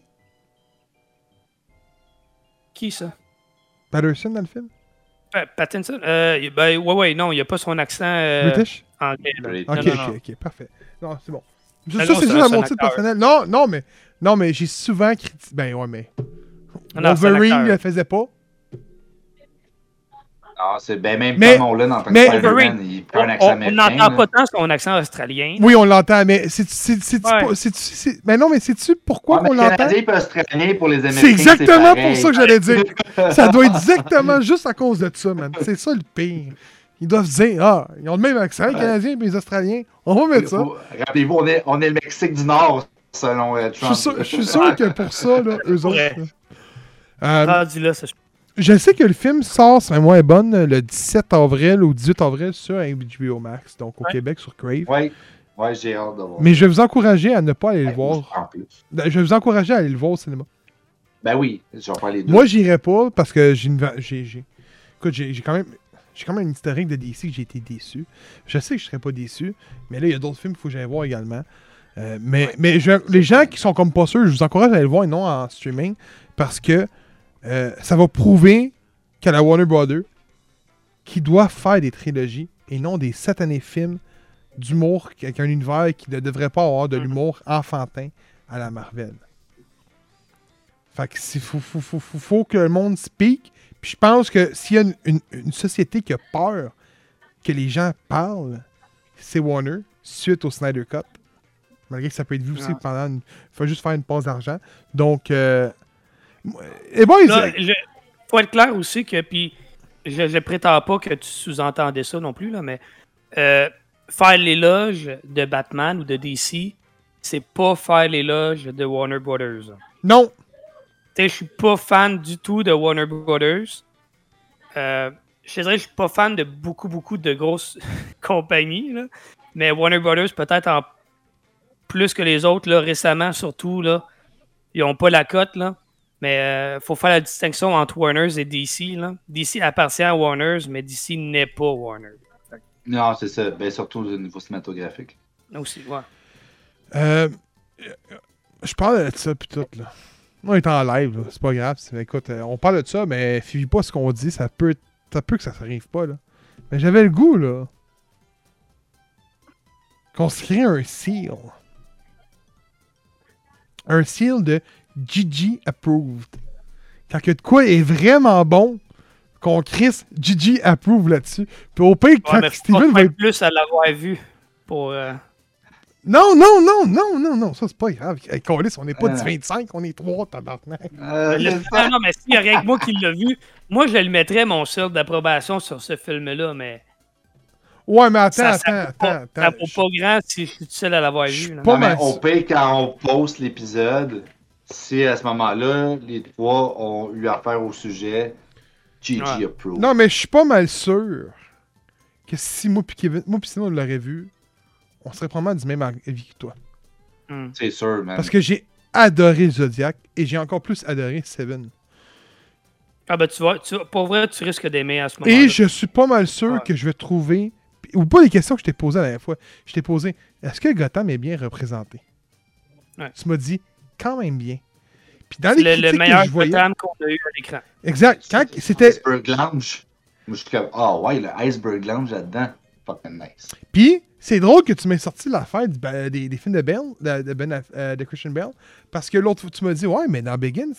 Qui ça? Patterson dans le film? Pa- Pattinson? Euh, ben, ouais, ouais, non, il n'y a pas son accent euh, British? anglais. British. Ok, non, non, ok, parfait. Non, c'est bon. Ça, c'est juste à mon titre personnel. Non, non, mais, non, mais j'ai souvent critiqué. Ben ouais, mais. Non, Wolverine ne le faisait pas. Ah, c'est ben même Mais- Tom Holland en tant que mais- Spider-Man, Wolverine, il prend On un accent on- on américain. n'entend là. pas tant son accent australien. Oui, on l'entend, mais c'est c'est mais non, mais sais-tu pourquoi on l'entend? Canadien et australien pour les Américains. C'est exactement pour ça que j'allais dire. [laughs] Ça doit être exactement juste à cause de ça, man. C'est ça le pire. Ils doivent dire ah, ils ont le même accent, les. Canadiens et les Australiens. On va mettre ça. Rappelez-vous, on est, on est le Mexique du Nord, selon euh, Je Trump. suis sûr, je suis sûr que pour ça, là, [laughs] eux autres. Ouais. là. Euh, là, ça, je- Je sais que le film sort, si ma mémoire est bonne, le 17 avril ou 18 avril sur HBO Max, donc au Ouais. Québec sur Crave. Ouais, ouais, j'ai hâte de voir. Mais je vais vous encourager à ne pas aller le Ouais, voir. En plus. Je vais vous encourager à aller le voir au cinéma. Ben oui, je vais faire les deux. Moi, j'irai pas parce que j'ai une. va- J'ai, j'ai- Écoute, j'ai, j'ai quand même. J'ai quand même une historique de DC que j'ai été déçu. Je sais que je serais pas déçu, mais là, il y a d'autres films qu'il faut que j'aille voir également. Euh, mais Ouais. mais je- les gens qui sont comme pas sûrs, je vous encourage à aller le voir et non en streaming parce que euh, ça va prouver qu'à la Warner Brothers, qui doit faire des trilogies et non des satanés films d'humour avec un univers qui ne devrait pas avoir de l'humour enfantin à la Marvel. Fait que il faut, faut, faut, que le monde speak. Puis je pense que s'il y a une, une- une société qui a peur que les gens parlent, c'est Warner, suite au Snyder Cut. Malgré que ça peut être vu aussi pendant une. faut juste faire une pause d'argent. Donc. Euh, et Là, euh, je- faut être clair aussi que, puis, je, prétends pas que tu sous-entendais ça non plus, là, mais euh, faire l'éloge de Batman ou de DC, c'est pas faire l'éloge de Warner Brothers. non. Je suis pas fan du tout de Warner Brothers. Euh, je te dirais que je suis pas fan de beaucoup, beaucoup de grosses [laughs] compagnies, là. mais Warner Brothers, peut-être en plus que les autres, là, récemment surtout, là, ils ont pas la cote, là. Mais euh, faut faire la distinction entre Warner et DC. Là. DC appartient à Warner, mais DC n'est pas Warner. Non, c'est ça. Ben, surtout au niveau cinématographique. Aussi, ouais. Euh, je parle de ça, puis tout, là. On est en live, là. C'est pas grave. Écoute, euh, on parle de ça, mais fiez pas ce qu'on dit. Ça peut, ça peut que ça s'arrive pas, là. Mais j'avais le goût, là. Qu'on se crée un seal. Un seal de Gigi Approved. Quand que de quoi est vraiment bon, qu'on crisse Gigi Approved là-dessus. Puis au pire, Ouais, quand faut Steven va être plus à l'avoir vu pour. euh, Non, non, non, non, non, non, ça c'est pas grave. Hey, Câlisse, on n'est pas Euh. 10-25, on est 3, tabarnak. Euh, le- c'est ça. non, non, mais s'il y a rien que moi qui l'a vu, moi je le mettrais mon cercle d'approbation sur ce film-là, mais. Ouais, mais attends, ça, attends, ça, vaut pas, attends, ça attends. vaut pas grand si je suis tout seul à l'avoir vu. pas Non, mais sûr. paye quand on poste l'épisode. Si à ce moment-là, les trois ont eu affaire au sujet, GG Ouais. approve. Non, mais je suis pas mal sûr que si moi pis Kevin, moi Simon on l'aurait vu, on serait probablement du même avis que toi. Hmm. C'est sûr, man. Parce que j'ai adoré Zodiac et j'ai encore plus adoré Seven. Ah ben tu vois, tu, pour vrai, tu risques d'aimer à ce moment-là. Et je suis pas mal sûr Ouais. que je vais trouver. Ou pas les questions que je t'ai posées la dernière fois. Je t'ai posé est-ce que Gotham est bien représenté? Ouais. Tu m'as dit quand même bien. Puis dans C'est les le, critiques le meilleur que je voyais. Gotham qu'on a eu à l'écran. Exact. Quand c'était. Iceberg Lounge. Moi, je suis comme, ah ouais, le Iceberg Lounge là-dedans. Fucking nice. Puis c'est drôle que tu m'aies sorti l'affaire du- ben, des, des films de Bell, de, de, Ben euh, de Christian Bell. Parce que l'autre fois, tu m'as dit ouais, mais dans Begins,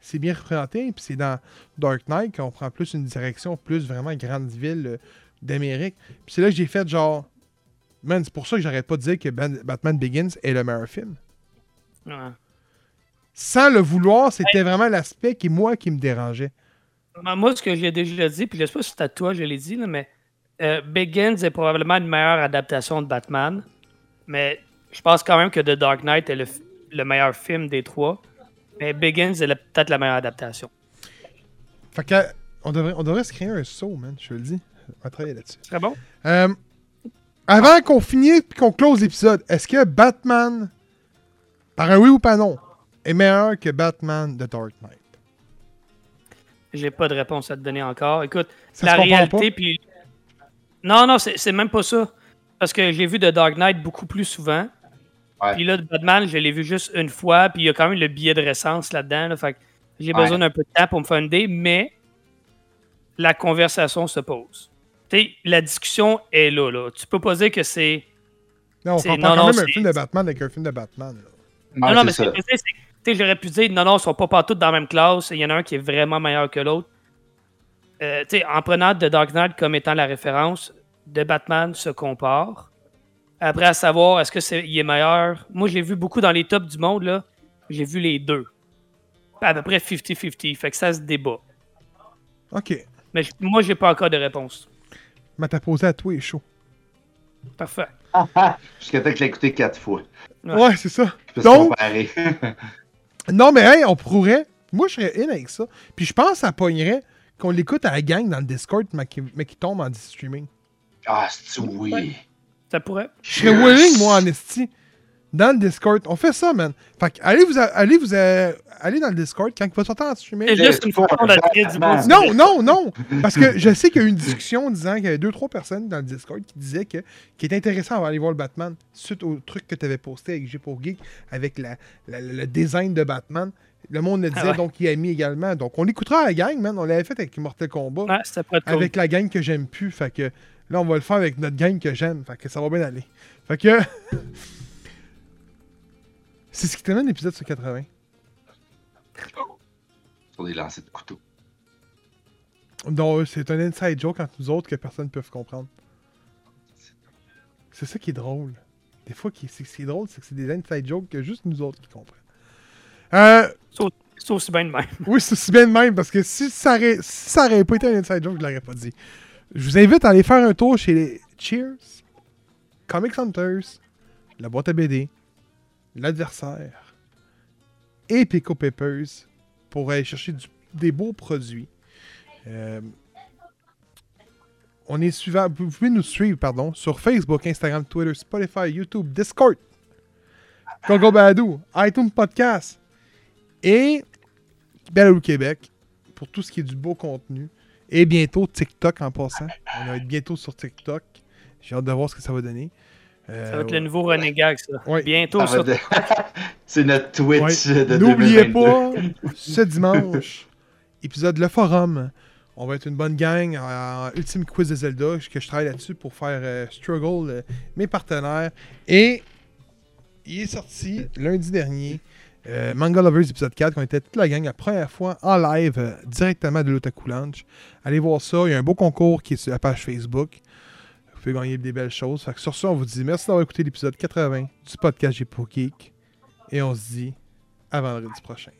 c'est bien représenté. Puis c'est dans Dark Knight qu'on prend plus une direction plus vraiment grande ville euh, d'Amérique. Puis c'est là que j'ai fait genre. Man, c'est pour ça que j'arrête pas de dire que Ben- Batman Begins est le meilleur film. Ouais. Sans le vouloir, c'était vraiment l'aspect qui, moi, qui me dérangeait. Ben, Moi, ce que j'ai déjà dit, puis je sais pas si c'est à toi, je l'ai dit, là, mais euh, Begins est probablement une meilleure adaptation de Batman. Mais je pense quand même que The Dark Knight est le, meilleur film des trois. Mais Begins est peut-être la meilleure adaptation. Fait que, on devrait, on devrait se créer un saut, man, je te le dis. On va travailler là-dessus. Très bon? Euh, avant qu'on finisse et qu'on close l'épisode, est-ce que Batman, par un oui ou pas non, est meilleur que Batman The Dark Knight? J'ai pas de réponse à te donner encore. Écoute, Ça la réalité, puis. Non, non, c'est même pas ça. Parce que j'ai vu The Dark Knight beaucoup plus souvent. Puis là, Batman, je l'ai vu juste une fois, puis il y a quand même le billet de récence là-dedans. là, fait que j'ai Ouais. besoin d'un peu de temps pour me faire une idée, mais la conversation se pose. Tu sais, la discussion est là, là. Tu peux pas dire que c'est. Non, on C'est- compare non, quand non, même un film de Batman avec un film de Batman. là. non, non, mais c'est. Tu sais, j'aurais pu dire, non, non, ils sont pas partout dans la même classe. Il y en a un qui est vraiment meilleur que l'autre. Euh, tu sais, en prenant The Dark Knight comme étant la référence, de Batman se compare. Après, à savoir, est-ce que c'est il est meilleur? Moi, j'ai vu beaucoup dans les tops du monde, là. J'ai vu les deux. À peu près 50-50. Fait que ça se débat. Ok. Mais moi, j'ai pas encore de réponse. Mais t'as posé à toi et chaud. Parfait. [laughs] Jusqu'à temps que je l'ai écouté quatre fois. Ouais. Ouais, c'est ça. Je peux se Donc- comparer. [laughs] Non, mais hey, on pourrait. Moi, je serais in avec ça. Puis je pense que ça pognerait qu'on l'écoute à la gang dans le Discord, mais qui, mais qui tombe en streaming. ah, c'est oui? Ouais. Ça pourrait. Je serais willing, moi, en esti. Dans le Discord. On fait ça, man. Fait que allez, vous, a- allez, vous a- allez dans le Discord quand il va sortir en streaming. Juste une monde. Non, non, non! Parce que je sais qu'il y a eu une discussion disant qu'il y avait deux, trois personnes dans le Discord qui disaient que qui était intéressant d'aller voir le Batman suite au truc que tu avais posté avec G pour Geek, avec la, la- le design de Batman. Le monde le disait, Ah ouais. donc il a mis également. Donc on écoutera à la gang, man. On l'avait fait avec Mortal Kombat, Ouais, ça pourrait être cool. avec la gang que j'aime plus. Fait que là, on va le faire avec notre gang que j'aime. Fait que ça va bien aller. Fait que. [laughs] C'est ce qui termine l'épisode sur 80. Sur des lancers de couteau. Donc, c'est un inside joke entre nous autres que personne ne peut comprendre. C'est ça qui est drôle. Des fois, qui- c'est c'est drôle, c'est que c'est des inside jokes que juste nous autres qui comprennent. Euh, C'est aussi bien de même. [laughs] oui, c'est aussi bien de même, parce que si ça aurait, si ça aurait pas été un inside joke, je l'aurais pas dit. Je vous invite à aller faire un tour chez les Cheers, Comic Hunters, la boîte à BD, l'adversaire et Pico Peppers pour aller chercher des beaux produits. Euh, on est suivant, vous pouvez nous suivre pardon, sur Facebook, Instagram, Twitter, Spotify, YouTube, Discord, Gogo Badou, iTunes Podcast et Balou Québec pour tout ce qui est du beau contenu. Et bientôt TikTok en passant. On va être bientôt sur TikTok. J'ai hâte de voir ce que ça va donner. Euh, Ça va être le nouveau René Gag, ça. Ouais. Bientôt, Ça de- [laughs] c'est notre Twitch Ouais. de N'oubliez 2022. pas, ce dimanche, épisode Le Forum. On va être une bonne gang en Ultime Quiz de Zelda, que je travaille là-dessus pour faire euh, Struggle, euh, mes partenaires. Et il est sorti lundi dernier, euh, Manga Lovers épisode 4, qu'on était toute la gang la première fois en live euh, directement de l'Otaku Lounge. Allez voir ça, il y a un beau concours qui est sur la page Facebook. Vous pouvez gagner des belles choses. Sur ça, on vous dit merci d'avoir écouté l'épisode 80 du podcast J'ai pour Geek. Et on se dit à vendredi prochain.